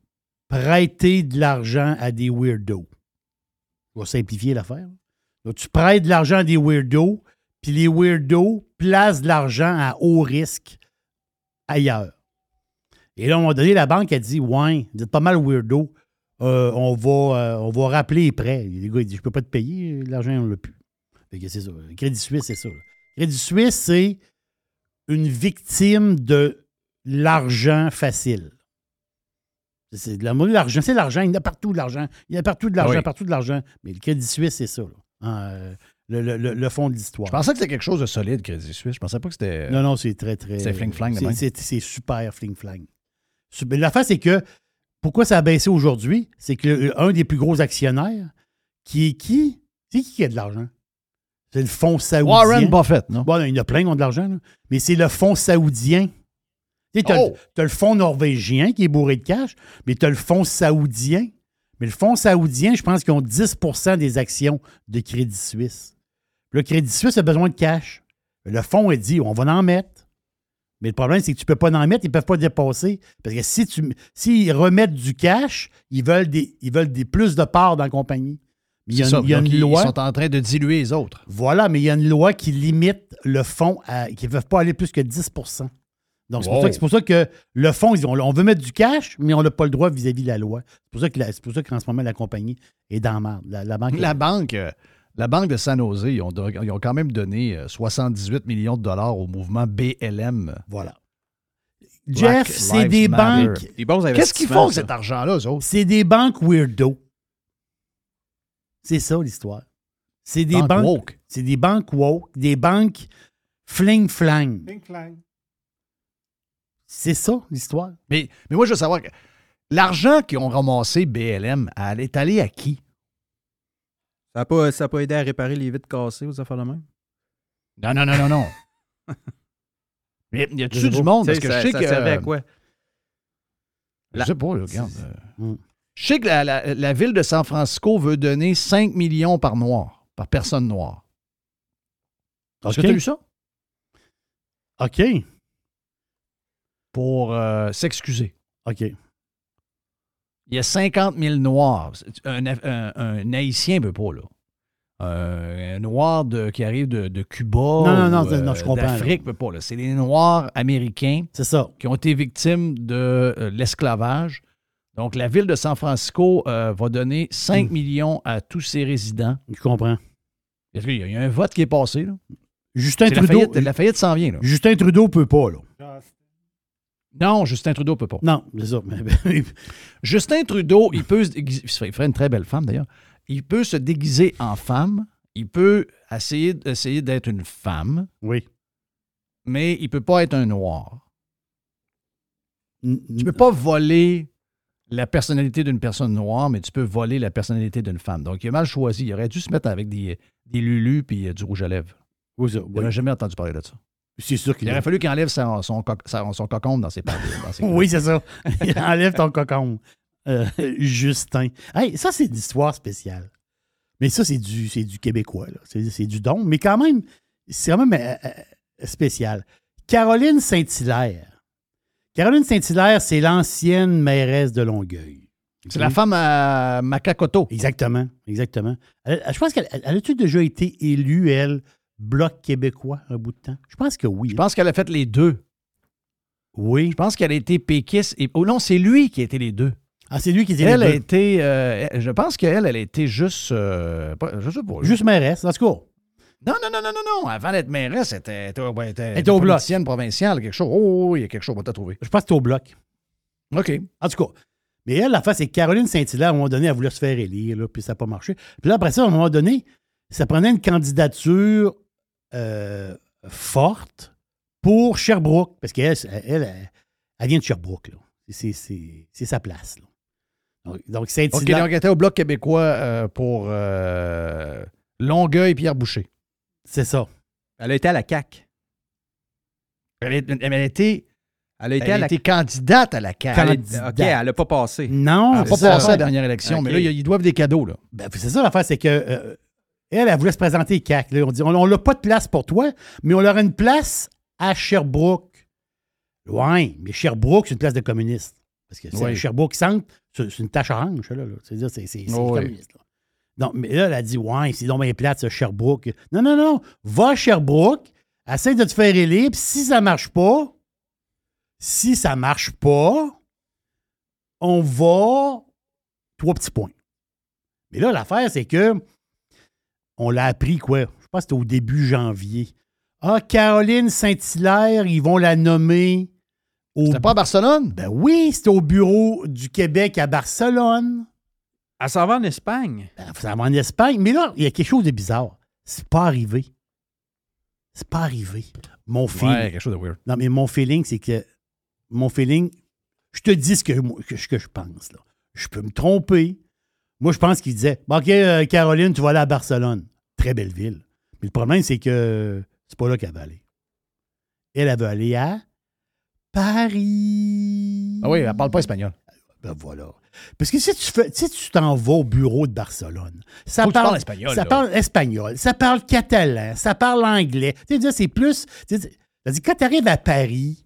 prêté de l'argent à des weirdos. Je vais simplifier l'affaire. Tu prêtes de l'argent à des weirdos, puis les weirdos placent de l'argent à haut risque ailleurs. Et là, à un moment donné, la banque a dit Ouais, vous êtes pas mal weirdo. Euh, on, va, euh, on va rappeler les prêts. Les gars, ils disent Je peux pas te payer, l'argent, on l'a plus. Fait que c'est ça. Le Crédit Suisse, c'est ça. là. Crédit Suisse, c'est une victime de l'argent facile. C'est de la monnaie, l'argent. C'est l'argent. Il y en a partout de l'argent. Il y en a partout de l'argent, Oui. partout de l'argent. Mais le Crédit Suisse, c'est ça. là. Hein, euh, le, le- le- fond de l'histoire. Je pensais que c'était quelque chose de solide, Crédit Suisse. Je pensais pas que c'était. Non, non, c'est très, très. C'est fling-flang, de c'est super fling-flang. Mais L'affaire, c'est que pourquoi ça a baissé aujourd'hui? C'est que le- un des plus gros actionnaires, qui est qui? C'est qui qui a de l'argent? C'est le fonds saoudien. Warren Buffett, non? Bon, il y en a plein qui ont de l'argent, mais c'est le fonds saoudien. Tu as, Oh! le fonds norvégien qui est bourré de cash, mais tu as le fonds saoudien. Mais le fonds saoudien, je pense qu'ils ont 10% des actions de Crédit Suisse. Le Crédit Suisse a besoin de cash. Le fonds a dit on va en mettre. Mais le problème, c'est que tu ne peux pas en mettre, ils ne peuvent pas dépasser. Parce que si tu s'ils remettent du cash, ils veulent des, ils veulent des plus de parts dans la compagnie. Mais il y a, C'est ça. une- il y a Donc, une ils- loi. Ils sont en train de diluer les autres. Voilà, mais il y a une loi qui limite le fonds à. qui ne peuvent pas aller plus que 10% Donc, c'est pour, Wow. ça que- c'est pour ça que le fonds, ils ont- on veut mettre du cash, mais on n'a pas le droit vis-à-vis de la loi. C'est pour ça qu'en ce moment, la compagnie est dans la merde. La, la banque. La banque, euh, la banque de San Jose, ils ont, don- ils ont quand même donné euh, 78 millions de dollars au mouvement BLM. Voilà. Black Jeff, c'est des Matter. banques. Des bons Qu'est-ce qu'ils font ça. cet argent-là, eux autres? C'est des banques weirdo. C'est ça l'histoire. C'est des Banques banques. woke. C'est des banques woke, des banques fling-flang. C'est ça l'histoire. Mais, mais moi, je veux savoir, que l'argent qu'ils ont ramassé BLM, elle est allée à qui? Ça n'a pas, ça a pas aidé à réparer les vitres cassées aux affaires de même? Non, non, non, non, non. Mais y a-tu du monde? Parce Tu sais, que ça- je sais ça que. servait à quoi? Je La- sais pas, là, regarde. Mm. euh, Je sais que la, la- la ville de San Francisco veut donner 5 millions par noir, par personne noire. Est-ce que tu as lu ça? OK. Pour euh, s'excuser. OK. Il y a 50 000 noirs. Un, un- un Haïtien ne peut pas, là. Un, un noir de- qui arrive de, de Cuba Non, non, non, ou, euh, non, je comprends, d'Afrique ne peut pas. là. C'est les Noirs américains C'est ça. qui ont été victimes de euh, l'esclavage. Donc, la ville de San Francisco euh, va donner 5 millions à tous ses résidents. Je comprends. Est-ce qu'il y a- il y a un vote qui est passé, là? Justin C'est la Trudeau. faillite, la faillite s'en vient, là. Justin Trudeau peut pas, là. Non, Justin Trudeau peut pas. Non, c'est ça. Mais- Justin Trudeau, il peut se déguiser, il ferait une très belle femme d'ailleurs. Il peut se déguiser en femme. Il peut essayer, essayer d'être une femme, oui. mais il peut pas être un noir. N- Tu peux pas voler la personnalité d'une personne noire, mais tu peux voler la personnalité d'une femme. Donc, il a mal choisi. Il aurait dû se mettre avec des, des lulus puis euh, du rouge à lèvres. Oui, ça, On n'a jamais entendu parler de ça. C'est sûr qu'il Il aurait fallu qu'il enlève son, son, dans ses ses- Oui, c'est ça. Il enlève ton cocon. Euh, Justin. Hey, ça, c'est une histoire spéciale. Mais ça, c'est du, du québécois. C'est, du don. Mais quand même, c'est quand même euh, euh, spécial. Caroline Saint-Hilaire. Caroline Saint-Hilaire, c'est l'ancienne mairesse de Longueuil. C'est la femme à Macacoto. Exactement, exactement. Elle- je pense qu'elle elle a-tu déjà été élue, elle, Bloc québécois, un bout de temps? Je pense que oui. Je pense qu'elle a fait les deux. Oui. Je pense qu'elle a été péquiste. Et... Oh non, c'est lui qui a été les deux. Ah, c'est lui qui était Elle les a deux. été. euh, je pense qu'elle, elle a été juste. euh, pas- je sais pas. Juste mairesse, en tout cas. Non, non, non, non, non, non. Avant d'être mairesse, elle était, était, au bloc. provinciale, quelque chose. Oh, oui, il y a quelque chose, on va trouver. Je pense que c'est au bloc. OK. En tout cas. Mais elle, la face, c'est que Caroline Saint-Hilaire, à un moment donné, elle voulait se faire élire, là, puis ça n'a pas marché. Puis là, après ça, à un moment donné, ça prenait une candidature euh, forte pour Sherbrooke, parce qu'elle, elle, elle, elle vient de Sherbrooke. là. C'est- C'est c'est sa place. là. Donc, donc OK, Saint-Hilaire. donc elle était au Bloc québécois euh, pour euh, Longueuil Pierre Boucher. C'est ça. Elle a été à la CAQ. Elle, est- elle a été, Elle a été elle à a la été candidate à la CAQ. Candidate. OK, elle n'a pas passé. Non, Elle n'a pas c'est ça. passé à la dernière élection, mais là, ils doivent des cadeaux. Là. Ben, c'est ça l'affaire, c'est que euh, elle, elle voulait se présenter CAC. Là. On dit on n'a pas de place pour toi, mais on leur a une place à Sherbrooke. Ouais, mais Sherbrooke, c'est une place de communistes. Parce que c'est Oui. Sherbrooke Centre, c'est une tache orange, là. là. C'est-à-dire, c'est Oh, communiste. là. Non, mais là, elle a dit Ouais, c'est donc bien plate, ce Sherbrooke. Non, non, non. Va à Sherbrooke, essaie de te faire élire, puis si ça marche pas, si ça marche pas, on va. Trois petits points. Mais là, l'affaire, c'est que on l'a appris, quoi? Je pense que c'était au début janvier. Ah, Caroline Saint-Hilaire, ils vont la nommer au. C'était pas à Barcelone? Ben oui, c'était au bureau du Québec à Barcelone. Elle s'en va en Espagne. Ben, ça va en Espagne. Mais là, il y a quelque chose de bizarre. C'est pas arrivé. C'est pas arrivé. Mon feeling. Ouais, quelque chose de weird. Non, mais mon feeling, c'est que. Mon feeling, je te dis ce que, que je pense. Là. Je peux me tromper. Moi, je pense qu'il disait Bon, OK, euh, Caroline, tu vas aller à Barcelone. Très belle ville. Mais le problème, c'est que c'est pas là qu'elle va aller. Elle, elle veut aller à Paris. Ah oui, elle parle pas espagnol. Ben voilà. Parce que si tu fais, si tu t'en vas au bureau de Barcelone, ça Faut parle espagnol, Ça là. parle espagnol, ça parle catalan, ça parle anglais. Tu sais, c'est plus. tu sais, c'est-à-dire, quand tu arrives à Paris,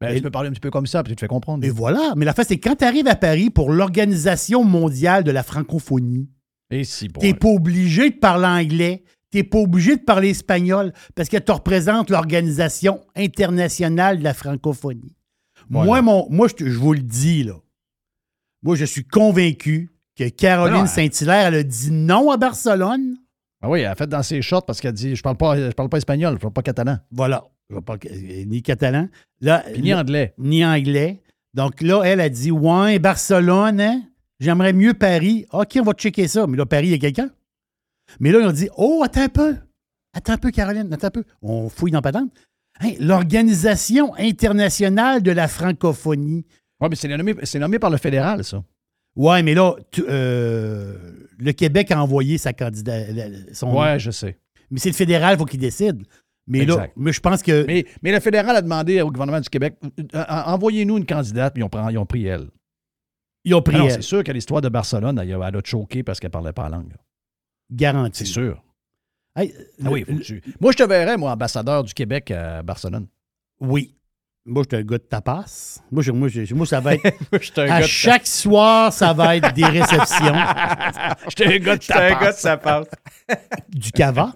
Ben, tu peux parler un petit peu comme ça, puis tu te fais comprendre. et voilà. Mais la fait, c'est quand tu arrives à Paris pour l'Organisation mondiale de la francophonie, Et si, bon. n'es pas obligé de parler anglais, tu n'es pas obligé de parler espagnol parce que tu représentes l'Organisation internationale de la francophonie. Voilà. Moi, mon, moi je, vous le dis, là. Moi, je suis convaincu que Caroline non, Saint-Hilaire, elle a dit non à Barcelone. Ah oui, elle a fait dans ses shorts parce qu'elle dit Je parle pas, je parle pas espagnol, je parle pas catalan. Voilà. Je parle euh, ni catalan. Là, Puis ni anglais. Ni anglais. Donc là, elle a dit Ouais, Barcelone, hein? J'aimerais mieux Paris. OK, on va checker ça. Mais là, Paris, il y a quelqu'un. Mais là, ils ont dit Oh, attends un peu. Attends un peu, Caroline, attends un peu. On fouille dans patente. Hein, L'Organisation internationale de la francophonie. Oui, mais c'est nommé, nommé par le fédéral, ça. Ouais, mais là, tu- euh, le Québec a envoyé sa candidature. Ouais, je sais. Mais c'est le fédéral, il faut qu'il décide. Mais là, mais je pense que. Mais, mais le fédéral a demandé au gouvernement du Québec euh, euh, envoyez-nous une candidate, puis ils ont, pris- ils ont pris elle. Ils ont pris Ah elle. C'est sûr que l'histoire de Barcelone, elle, a- elle a choqué parce qu'elle parlait pas la langue. Garanti. C'est sûr. Hey, Ah oui, le- tu- Moi, je te verrais, moi, ambassadeur du Québec à Barcelone. Oui. Moi, je suis un gars de tapas. Moi, je- moi, je- moi, ça va être. Moi, j'étais un à gars de- chaque soir, ça va être des réceptions. J'étais un gars de J'étais un tapas. gars de sa passe. du cava.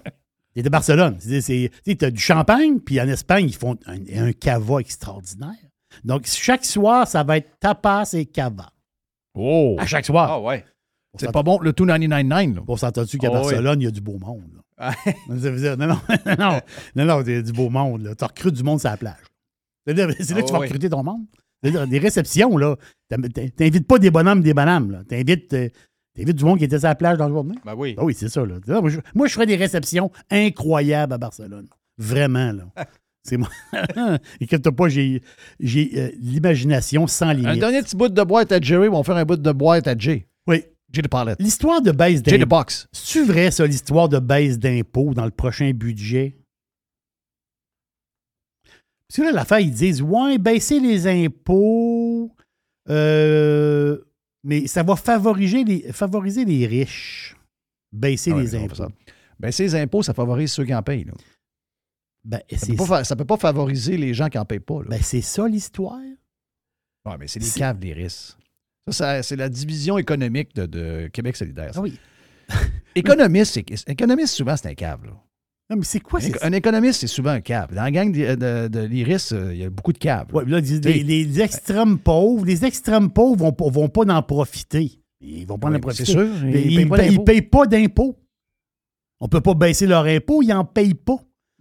C'est de Barcelone. Tu as du champagne, puis en Espagne, ils font un, un cava extraordinaire. Donc, chaque soir, ça va être tapas et cava. Oh! À chaque soir. Ah ouais. C'est pas bon, le 299 là. On s'entend-tu qu'à Oh, oui. Barcelone, il y a du beau monde. là. Ah. Non, non, non, non, non, non, il y a du beau monde. Tu recrutes du monde sur la plage. C'est-à-dire, C'est là que tu Oh, vas oui. recruter ton monde. C'est-à-dire, des réceptions, là. T'invites pas des bonhommes, des bonhommes. là. T'invites euh, t'invites du monde qui était sur la plage dans la journée? Ben oui. Ah oui, c'est ça. Là. Moi, je, moi, je ferais des réceptions incroyables à Barcelone. Vraiment, là. C'est moi. Inquiète-toi pas, j'ai j'ai, euh, l'imagination sans Un limite. dernier petit bout de boîte à Jerry, on va faire un bout de boîte à Jay. Oui. Jay de Palette. L'histoire de baisse Jay de d'impôts. Box. C'est-tu vrai, ça, l'histoire de baisse d'impôts dans le prochain budget? Parce que là, l'affaire, ils disent Ouais, baisser les impôts, euh, mais ça va favoriser les, favoriser les riches. Baisser Ah ouais, les impôts. Ben, ces impôts, ça favorise ceux qui en payent. là. Ben, Ça c'est peut, pas, peut favoriser les gens qui en payent pas. ben, c'est ça l'histoire. Ouais, mais c'est les caves des risques. Ça, ça, c'est la division économique de, de Québec solidaire. Ah oui. économiste, économiste, souvent, c'est un cave. là. Non, mais c'est quoi Un, économiste, c'est souvent un cave. Dans la gang de, de- de l'IRIS, euh, il y a beaucoup de caves. là. Ouais, les, les extrêmes pauvres, les extrêmes pauvres vont, pas- vont pas en profiter. Ils vont pas en profiter. c'est sûr, ils Ils payent pas ils d'impôts. payent pas d'impôts. On peut pas baisser leur impôt, ils n'en payent pas.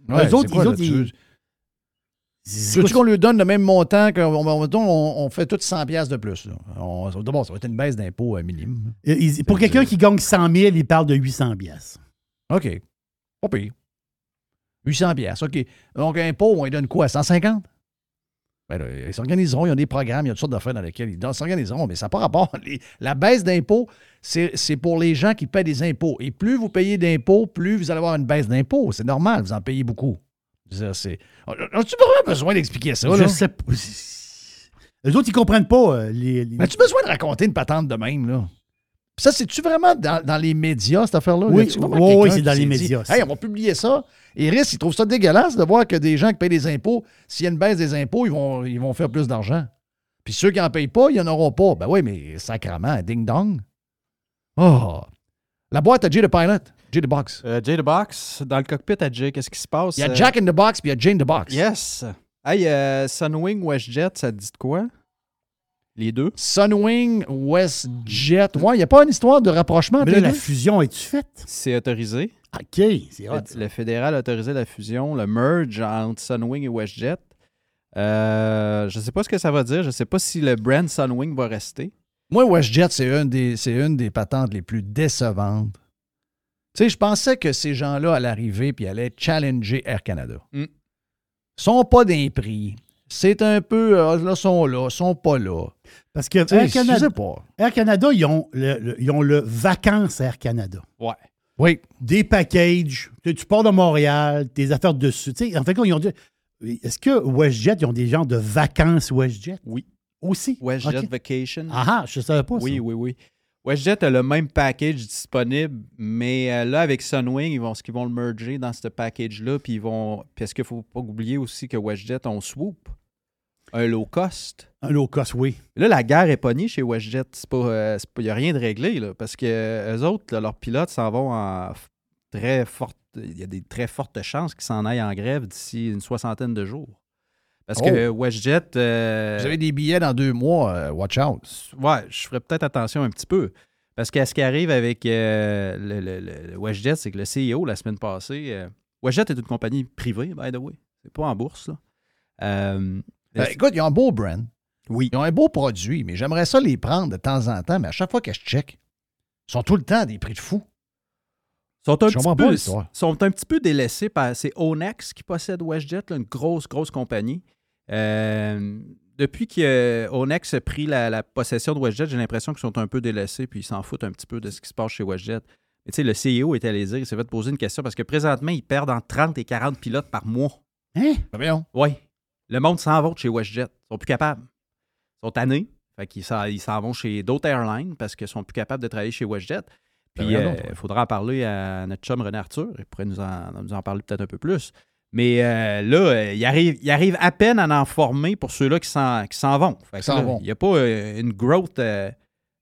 Ouais, c'est autres, quoi, ils autres, Veux-tu qu'on lui donne le même montant qu'on on, fait tout 100 pièces de plus? D'abord, ça va être une baisse d'impôt euh, minime. ils- pour quelqu'un qui gagne 100 000, il parle de 800 pièces. OK. Pas pire. 800 pièces, OK. Donc, impôt, on lui donne quoi? 150? Ben là, ils s'organiseront, il y a des programmes, il y a toutes sortes d'affaires dans lesquelles ils s'organiseront, mais ça n'a pas rapport. Les- la baisse d'impôt, c'est pour les gens qui paient des impôts. Et plus vous payez d'impôts, plus vous allez avoir une baisse d'impôts. C'est normal, vous en payez beaucoup. As-tu vraiment besoin d'expliquer ça? Je là? sais pas. Les autres, ils comprennent pas. euh, les, les- Mais as-tu besoin de raconter une patente de même, là? Puis ça, c'est-tu vraiment dans, dans les médias, cette affaire-là? Oui, oui, oui, c'est dans les dit, médias, Hey, on va publier ça. Iris, il trouve ça dégueulasse de voir que des gens qui payent des impôts, s'il y a une baisse des impôts, ils vont, ils vont faire plus d'argent. Puis ceux qui n'en payent pas, ils n'en auront pas. Ben oui, mais sacrement, ding-dong. Oh! La boîte à Jay the Pilot, Jay the Box. Euh, Jay the Box, dans le cockpit à Jay, qu'est-ce qui se passe? Il y a Euh, Jack in the Box, puis il y a Jane the Box. Yes. Hey, euh, Sunwing, WestJet, ça te dit de quoi? Les deux? Sunwing, WestJet. Ouais, il n'y a pas une histoire de rapprochement Mais là, la fusion est-tu faite? C'est autorisé. OK, c'est hot. Le, le fédéral a autorisé la fusion, le merge entre Sunwing et WestJet. Euh, je ne sais pas ce que ça va dire. Je ne sais pas si le brand Sunwing va rester. Moi, WestJet, c'est une, des, c'est une des patentes les plus décevantes. Tu sais, je pensais que ces gens-là allaient arriver puis allaient challenger Air Canada. Mm. Ils sont pas d'un prix. C'est un peu, euh, là, sont là, sont pas là. Parce que Air je Canada, sais pas. Air Canada, ils ont le, le- ils ont le vacances Air Canada. Ouais. Oui. Des packages. Tu, pars de Montréal, tes affaires dessus. Tu sais, en fait, ils ont dit. Est-ce que WestJet, ils ont des genres de vacances WestJet? Oui. Aussi. WestJet. Vacation. Ah ah, je ne savais pas Oui, ça. oui, oui. WestJet a le même package disponible, mais euh, là, avec Sunwing, ils vont, ce qu'ils vont le merger dans ce package-là, puis ils vont. Parce qu'il ne faut pas oublier aussi que WestJet ont Swoop, un low cost. Un low cost, oui. Là, la guerre est pognée chez WestJet. Il n'y a rien de réglé, là, parce que euh, eux autres, là, leurs pilotes s'en vont en très forte. Il y a des très fortes chances qu'ils s'en aillent en grève d'ici une soixantaine de jours. Parce que Oh. WestJet. euh, Vous avez des billets dans deux mois, euh, watch out. Ouais, je ferais peut-être attention un petit peu. Parce que ce qui arrive avec euh, le, le- le- WestJet, c'est que le CEO, la semaine passée, euh, WestJet est une compagnie privée, by the way. C'est pas en bourse, là. Euh, écoute, ils ont un beau brand. Oui. Ils ont un beau produit, mais j'aimerais ça les prendre de temps en temps, mais à chaque fois que je check, ils sont tout le temps à des prix de fou. sont un, Je petit peu, sont un petit peu délaissés par. C'est Onex qui possède WestJet, là, une grosse, grosse compagnie. Euh, depuis que Onex a pris la, la possession de WestJet, j'ai l'impression qu'ils sont un peu délaissés puis ils s'en foutent un petit peu de ce qui se passe chez WestJet. Mais tu sais, le CEO est allé dire, il s'est fait poser une question parce que présentement, ils perdent entre 30 et 40 pilotes par mois. Hein? Oui. Le monde s'en va de chez WestJet. Ils sont plus capables. Ils sont tannés. Fait qu'ils s'en, ils s'en vont chez d'autres airlines parce qu'ils sont plus capables de travailler chez WestJet. Puis Ben il voyons donc. faudra en parler à notre chum René Arthur. Il pourrait nous en, nous en parler peut-être un peu plus. Mais euh, là, euh, il arrive, il arrive à peine à en former pour ceux-là qui s'en, qui s'en vont. Il n'y a pas euh, une growth euh,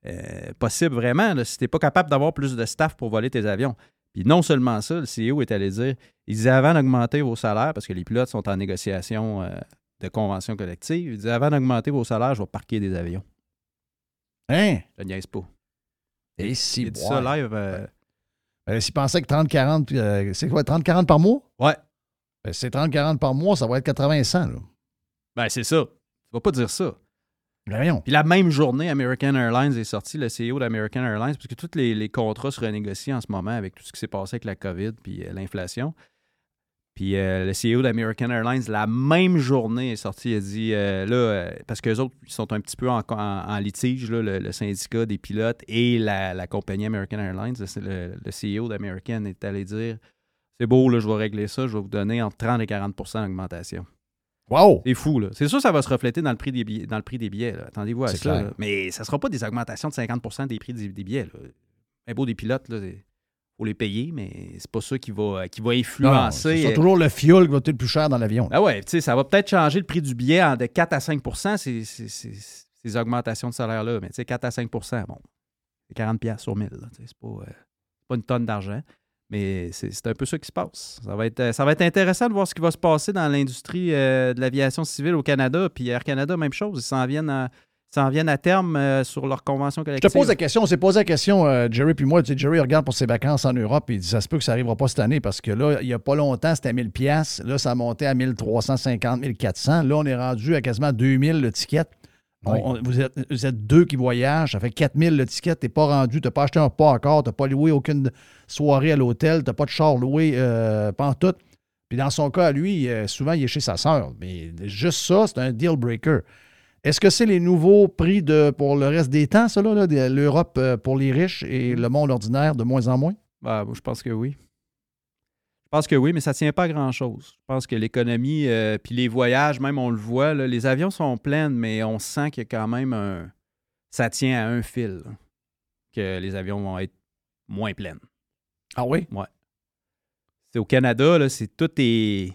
euh, possible vraiment là, si tu n'es pas capable d'avoir plus de staff pour voler tes avions. Puis non seulement ça, le CEO est allé dire il disait avant d'augmenter vos salaires, parce que les pilotes sont en négociation euh, de convention collective, il disait avant d'augmenter vos salaires, je vais parquer des avions. Hein? Je niaise pas. Et si, Il dit ça live. euh, Ben, S'ils pensaient que 30-40, euh, c'est quoi, 30-40 par mois? Ouais. Ben, c'est 30-40 par mois, ça va être 80-100. là. Ben, c'est ça. Tu vas pas dire ça. Ben. Puis la même journée, American Airlines est sorti, le CEO d'American Airlines, parce que tous les, contrats se renégocient en ce moment avec tout ce qui s'est passé avec la COVID puis euh, l'inflation. Puis euh, le CEO d'American Airlines, la même journée, est sorti, il a dit, euh, là, parce qu'eux autres, ils sont un petit peu en, litige, là, le, syndicat des pilotes et la, compagnie American Airlines. Le CEO d'American est allé dire, c'est beau, là, je vais régler ça, je vais vous donner entre 30 et 40% d'augmentation. Wow! C'est fou, là. C'est sûr ça va se refléter dans le prix des billets. Dans le prix des billets là. Attendez-vous à C'est ça. clair. là. Mais ça ne sera pas des augmentations de 50% des prix des, des billets. Là. Un beau des pilotes, il faut les payer, mais c'est pas ça qui va, qui va influencer. c'est euh, toujours le fuel qui va être le plus cher dans l'avion. ah ouais, tu sais, ça va peut-être changer le prix du billet de 4 à 5 ces, ces- ces- ces augmentations de salaire-là. Mais tu sais, 4 à 5% bon, c'est 40 pièces sur 1000. là, tu sais, C'est pas, euh, pas une tonne d'argent. Mais c'est un peu ça qui se passe. Ça va, être, euh, ça va être intéressant de voir ce qui va se passer dans l'industrie euh, de l'aviation civile au Canada. Puis Air Canada, même chose. Ils s'en viennent à, s'en viennent à terme euh, sur leur convention Je collective. te pose la question, on s'est posé la question, euh, Jerry puis moi. Tu sais, Jerry regarde pour ses vacances en Europe et il dit ça se peut que ça n'arrivera pas cette année parce que là, il n'y a pas longtemps, c'était à 1000 pièces. Là, ça a monté à 1350, 1400. Là, on est rendu à quasiment 2000 le ticket. On- Oui. on- vous, êtes, vous êtes deux qui voyagent, ça fait 4000 le ticket, t'es pas rendu, t'as pas acheté un pas encore, t'as pas loué aucune soirée à l'hôtel, t'as pas de char loué, euh, pas en tout. Puis dans son cas, lui, euh, souvent, il est chez sa sœur. Mais juste ça, c'est un deal breaker. Est-ce que c'est les nouveaux prix de, pour le reste des temps, ça, l'Europe euh, pour les riches et le monde ordinaire de moins en moins? Ben, je pense que oui. Je pense que oui, mais ça ne tient pas à grand-chose. Je pense que l'économie, euh, puis les voyages, même on le voit, là, les avions sont pleins, mais on sent qu'il y a quand même un... Ça tient à un fil, là, que les avions vont être moins pleines. Ah oui? Ouais. C'est au Canada, là, c'est tout est...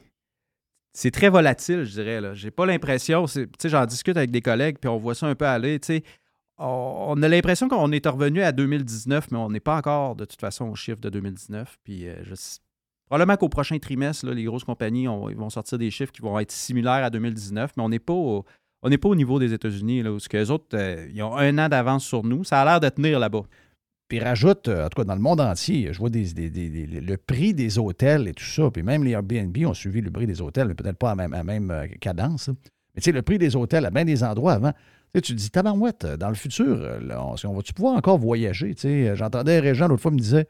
C'est très volatile, je dirais. Là. J'ai pas l'impression... c'est- Tu sais, j'en discute avec des collègues, puis on voit ça un peu aller, tu sais. On a l'impression qu'on est revenu à 2019, mais on n'est pas encore, de toute façon, au chiffre de 2019. Puis euh, je Probablement qu'au prochain trimestre, là, les grosses compagnies vont sortir des chiffres qui vont être similaires à 2019, mais on n'est pas au, niveau des États-Unis, là, où les autres, euh, ils ont un an d'avance sur nous. Ça a l'air de tenir là-bas. Puis rajoute, euh, en tout cas, dans le monde entier, je vois le prix des hôtels et tout ça. Puis même les Airbnb ont suivi le prix des hôtels, mais peut-être pas à même, même euh, cadence. là. Mais tu sais, le prix des hôtels à bien des endroits avant. Tu tu te dis, tabarouette, dans le futur, on, va-tu pouvoir encore voyager? Tu sais, J'entendais Régent l'autre fois me disait,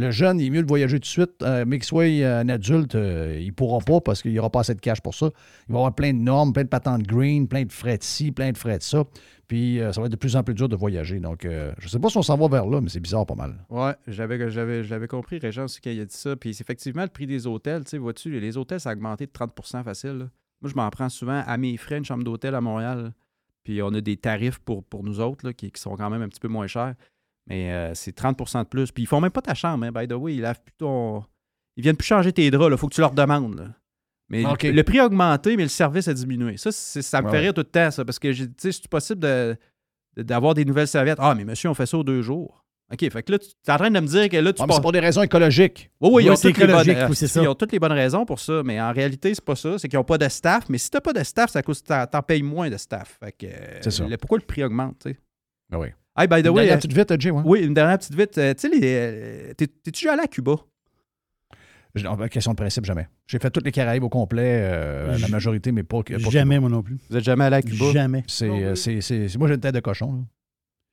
le jeune, il est mieux de voyager tout de suite, euh, mais qu'il soit euh, un adulte, euh, il ne pourra pas parce qu'il n'y aura pas assez de cash pour ça. Il va y avoir plein de normes, plein de patentes green, plein de frais de ci, plein de frais de ça. Puis ça va être de plus en plus dur de voyager. Donc, je ne sais pas si on s'en va vers là, mais c'est bizarre pas mal. Ouais, j'avais, compris, Régent, aussi, qu'il a dit ça. Puis effectivement, le prix des hôtels, tu sais, vois-tu, les hôtels, ça a augmenté de 30 facile. là. Moi, je m'en prends souvent à mes frais, une chambre d'hôtel à Montréal. Puis on a des tarifs pour, nous autres qui sont quand même un petit peu moins chers. Mais euh, c'est 30% de plus. Puis ils font même pas ta chambre, hein, by the way. Ils lavent plus ton... Ils viennent plus changer tes draps, il faut que tu leur demandes. là. Mais OK. le, le prix a augmenté, mais le service a diminué. Ça, ça me Ouais, fait ouais. rire tout le temps, ça, parce que, j'ai- tu sais, c'est possible de, de- d'avoir des nouvelles serviettes? Ah, mais monsieur, on fait ça aux deux jours. OK, fait que là, tu es en train de me dire que là, tu Ah, mais c'est pour des raisons écologiques. oui, oui, ils ont, toutes les bonnes, euh, ils ont toutes les bonnes raisons pour ça, mais en réalité, c'est pas ça. C'est qu'ils n'ont pas de staff. Mais si tu n'as pas de staff, ça coûte, t'en, payes moins de staff. Fait que, euh, C'est ça. le- pourquoi le prix augmente, tu sais? Ah oui. Hey, by the Une way, dernière euh, petite vite, Jay, ouais. oui, une dernière petite vite. Euh, tu sais, euh, t'es- t'es-tu déjà allé à Cuba? Je- en question de principe, jamais. J'ai fait toutes les Caraïbes au complet, euh, la majorité, mais pas, pas Jamais, moi non plus. Vous êtes jamais allé à Cuba? Jamais. C'est, euh, c'est, c'est- c'est- moi, j'ai une tête de cochon. là.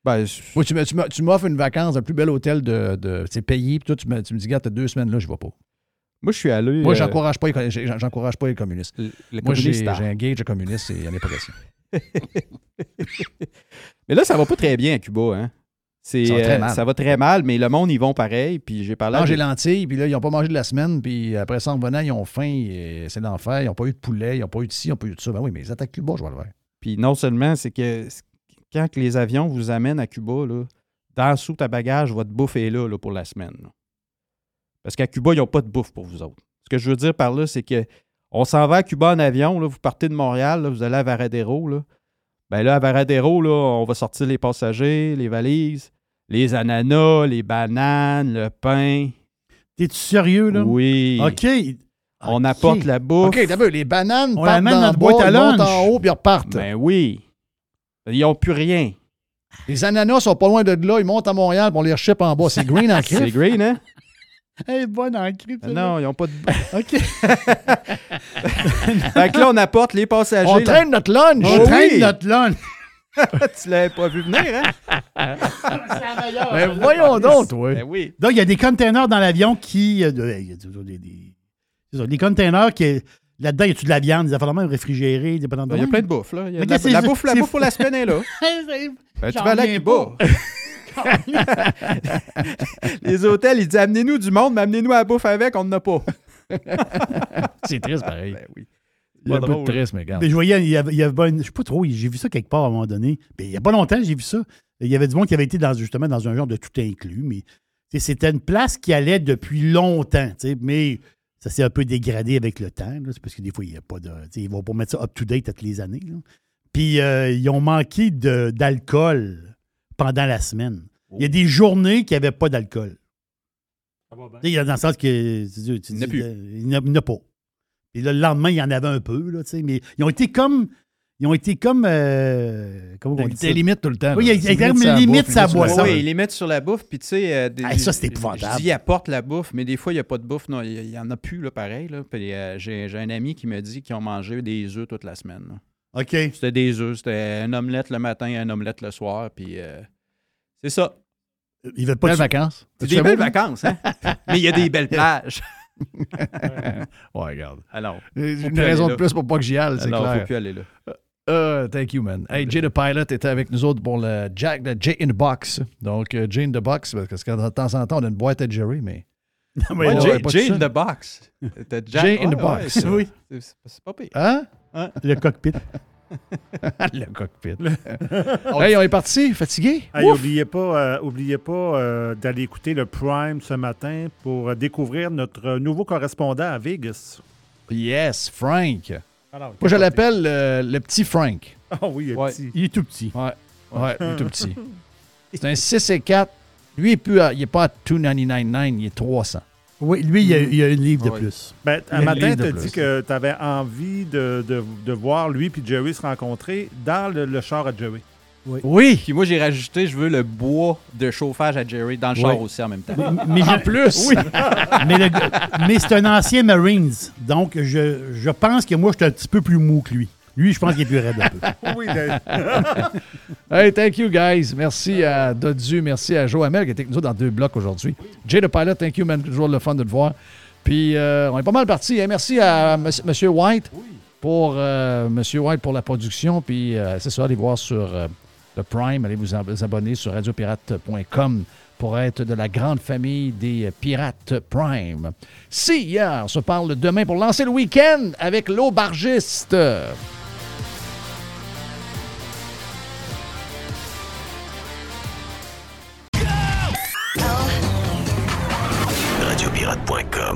Ben, tu, me- tu me- tu m'offres une vacance dans le plus bel hôtel de. de c'est payé, puis toi, tu me, tu me dis, regarde, t'as deux semaines là, je vais pas. Moi, je suis allé. Moi, euh, j'encourage pas, j'encourage pas les communistes. le Moi, j'ai, un gauge de communiste et en a pas. Mais là, ça va pas très bien à Cuba, hein? C'est, Ça va très euh, mal. ça va très mal, mais le monde, ils vont pareil. Puis j'ai parlé Manger lentilles, puis là, ils n'ont pas mangé de la semaine, puis après ça, en revenant, ils ont faim, c'est l'enfer. Ils n'ont pas eu de poulet, ils n'ont pas eu de ci, ils n'ont pas eu de ça. Ben oui, mais ils attaquent Cuba, je vais le faire. Puis non seulement, c'est que quand que les avions vous amènent à Cuba, là, dans sous ta bagage, votre bouffe est là, là, pour la semaine. là. Parce qu'à Cuba, ils n'ont pas de bouffe pour vous autres. Ce que je veux dire par là, c'est que on s'en va à Cuba en avion, là, vous partez de Montréal, là, vous allez à Varadero. Là. Ben là, à Varadero, là, on va sortir les passagers, les valises, les ananas, les bananes, le pain. T'es-tu sérieux, là? Oui. OK. On apporte la bouffe. OK, d'abord, les bananes On partent dans notre boîte bois, à ils montent lunch. en haut, puis ils repartent. Ben oui. Ils n'ont plus rien. Les ananas sont pas loin de là, ils montent à Montréal, puis on les rechip en bas. C'est green en C'est crif. green, hein? Elle est bonne en crypte. Non, ils n'ont pas de. OK. fait que là, on apporte les passagers. On là. traîne notre lunch. On Oui. traîne notre lunch. tu l'avais pas vu venir, hein? Ben voyons donc, toi. Ben oui. Donc, il y a des containers dans l'avion qui. euh, Il y a toujours des. des, c'est ça, des containers qui. Là-dedans, il y a-tu de la viande, des affaires même réfrigérées, des Ben, Il y a plein de bouffe, là. Il y a Mais de la, bouffe, la bouffe pour la semaine est là. Ben, tu vas aller Cuba. Les hôtels, ils disent amenez-nous du monde, mais amenez-nous à la bouffe avec, on n'en a pas. C'est triste, pareil. Ben oui. un peu triste, mais regarde. Mais je voyais, il y avait, il y avait pas une- je sais pas trop, j'ai vu ça quelque part à un moment donné. Mais il y a pas longtemps, j'ai vu ça. Il y avait du monde qui avait été dans, justement dans un genre de tout inclus, mais c'était une place qui allait depuis longtemps, mais ça s'est un peu dégradé avec le temps. C'est parce que des fois, il n'y a pas de. Ils vont pas mettre ça up-to-date toutes les années. là. Puis euh, ils ont manqué de- d'alcool pendant la semaine. Il y a des journées qui n'avaient pas d'alcool. Il y a dans le sens que. tu dis- tu Il n'y a plus. euh, Il n'y en a- il n'y a pas. Et là, le lendemain, il y en avait un peu, là, tu sais, mais ils ont été comme. Ils ont été comme. euh, comment on dit ça? limite tout le temps. Oui, là. il y a- C'est il y a limite limite sa boisson. Oui, ils les mettent sur la bouffe, puis tu sais, euh, des- ça, c'est épouvantable. Je dis, ils apportent la bouffe, mais des fois, il n'y a pas de bouffe. Non, il n'y en a plus, là, pareil. Là. Puis, euh, j'ai, j'ai un ami qui me dit qu'ils ont mangé des œufs toute la semaine. là. OK. C'était des œufs, c'était un omelette le matin, un omelette le soir, puis euh, c'est ça. Ils veulent pas Belles de- vacances. C'est des belles beau, vacances, hein? mais il y a des belles plages. Ouais, regarde. Alors, faut une raison de plus pour pas que j'y aille, c'est clair. faut plus aller là. Euh, thank you, man. Hey, Jay the Pilot était avec nous autres pour le Jack, le Jay in the Box. Donc, euh, Jay in the Box, parce que de temps en temps, on a une boîte à Jerry, mais. Ouais, on Jay, aurait pas Jay tout in the box. Jack- Jay in the ouais, box. ouais, Oui. c'est pas pire. Hein? Hein? Le cockpit. Le cockpit. hey, on est parti, fatigué? Hey, oubliez pas, euh, oubliez pas euh, d'aller écouter le Prime ce matin pour euh, découvrir notre nouveau correspondant à Vegas. Yes, Frank. Alors, Moi, je l'appelle euh, le petit Frank. Ah oui, il est Ouais. petit. Il est tout petit. Ouais, ouais, il est tout petit. C'est un 6 et 4. Lui, il est plus à- il n'est pas à 299.9, il est 300. Oui, lui, il y a, il y a un livre de plus. Ben, un une matin, tu as dit que tu avais envie de, de- de voir lui et Jerry se rencontrer dans le, le char à Jerry. Oui! Puis moi, j'ai rajouté, je veux le bois de chauffage à Jerry dans le char aussi en même temps. Mais En je- plus! Oui. mais mais c'est un ancien Marines. Donc, je, je pense que moi, je suis un petit peu plus mou que lui. Lui, je pense qu'il est plus raide un peu. Oui, ben, Hey, thank you, guys. Merci à Dodu, merci à Joe Hamel qui était avec nous dans deux blocs aujourd'hui. Jay the Pilot, thank you, man. Toujours le fun de te voir. Puis, euh, on est pas mal parti. Hein. Merci à M. Monsieur White pour euh, Monsieur White pour la production. Puis, euh, c'est ça, allez voir sur euh, le Prime. Allez vous, vous abonner sur radiopirate.com pour être de la grande famille des Pirates Prime. Si, hier, on se parle demain pour lancer le week-end avec l'aubargiste.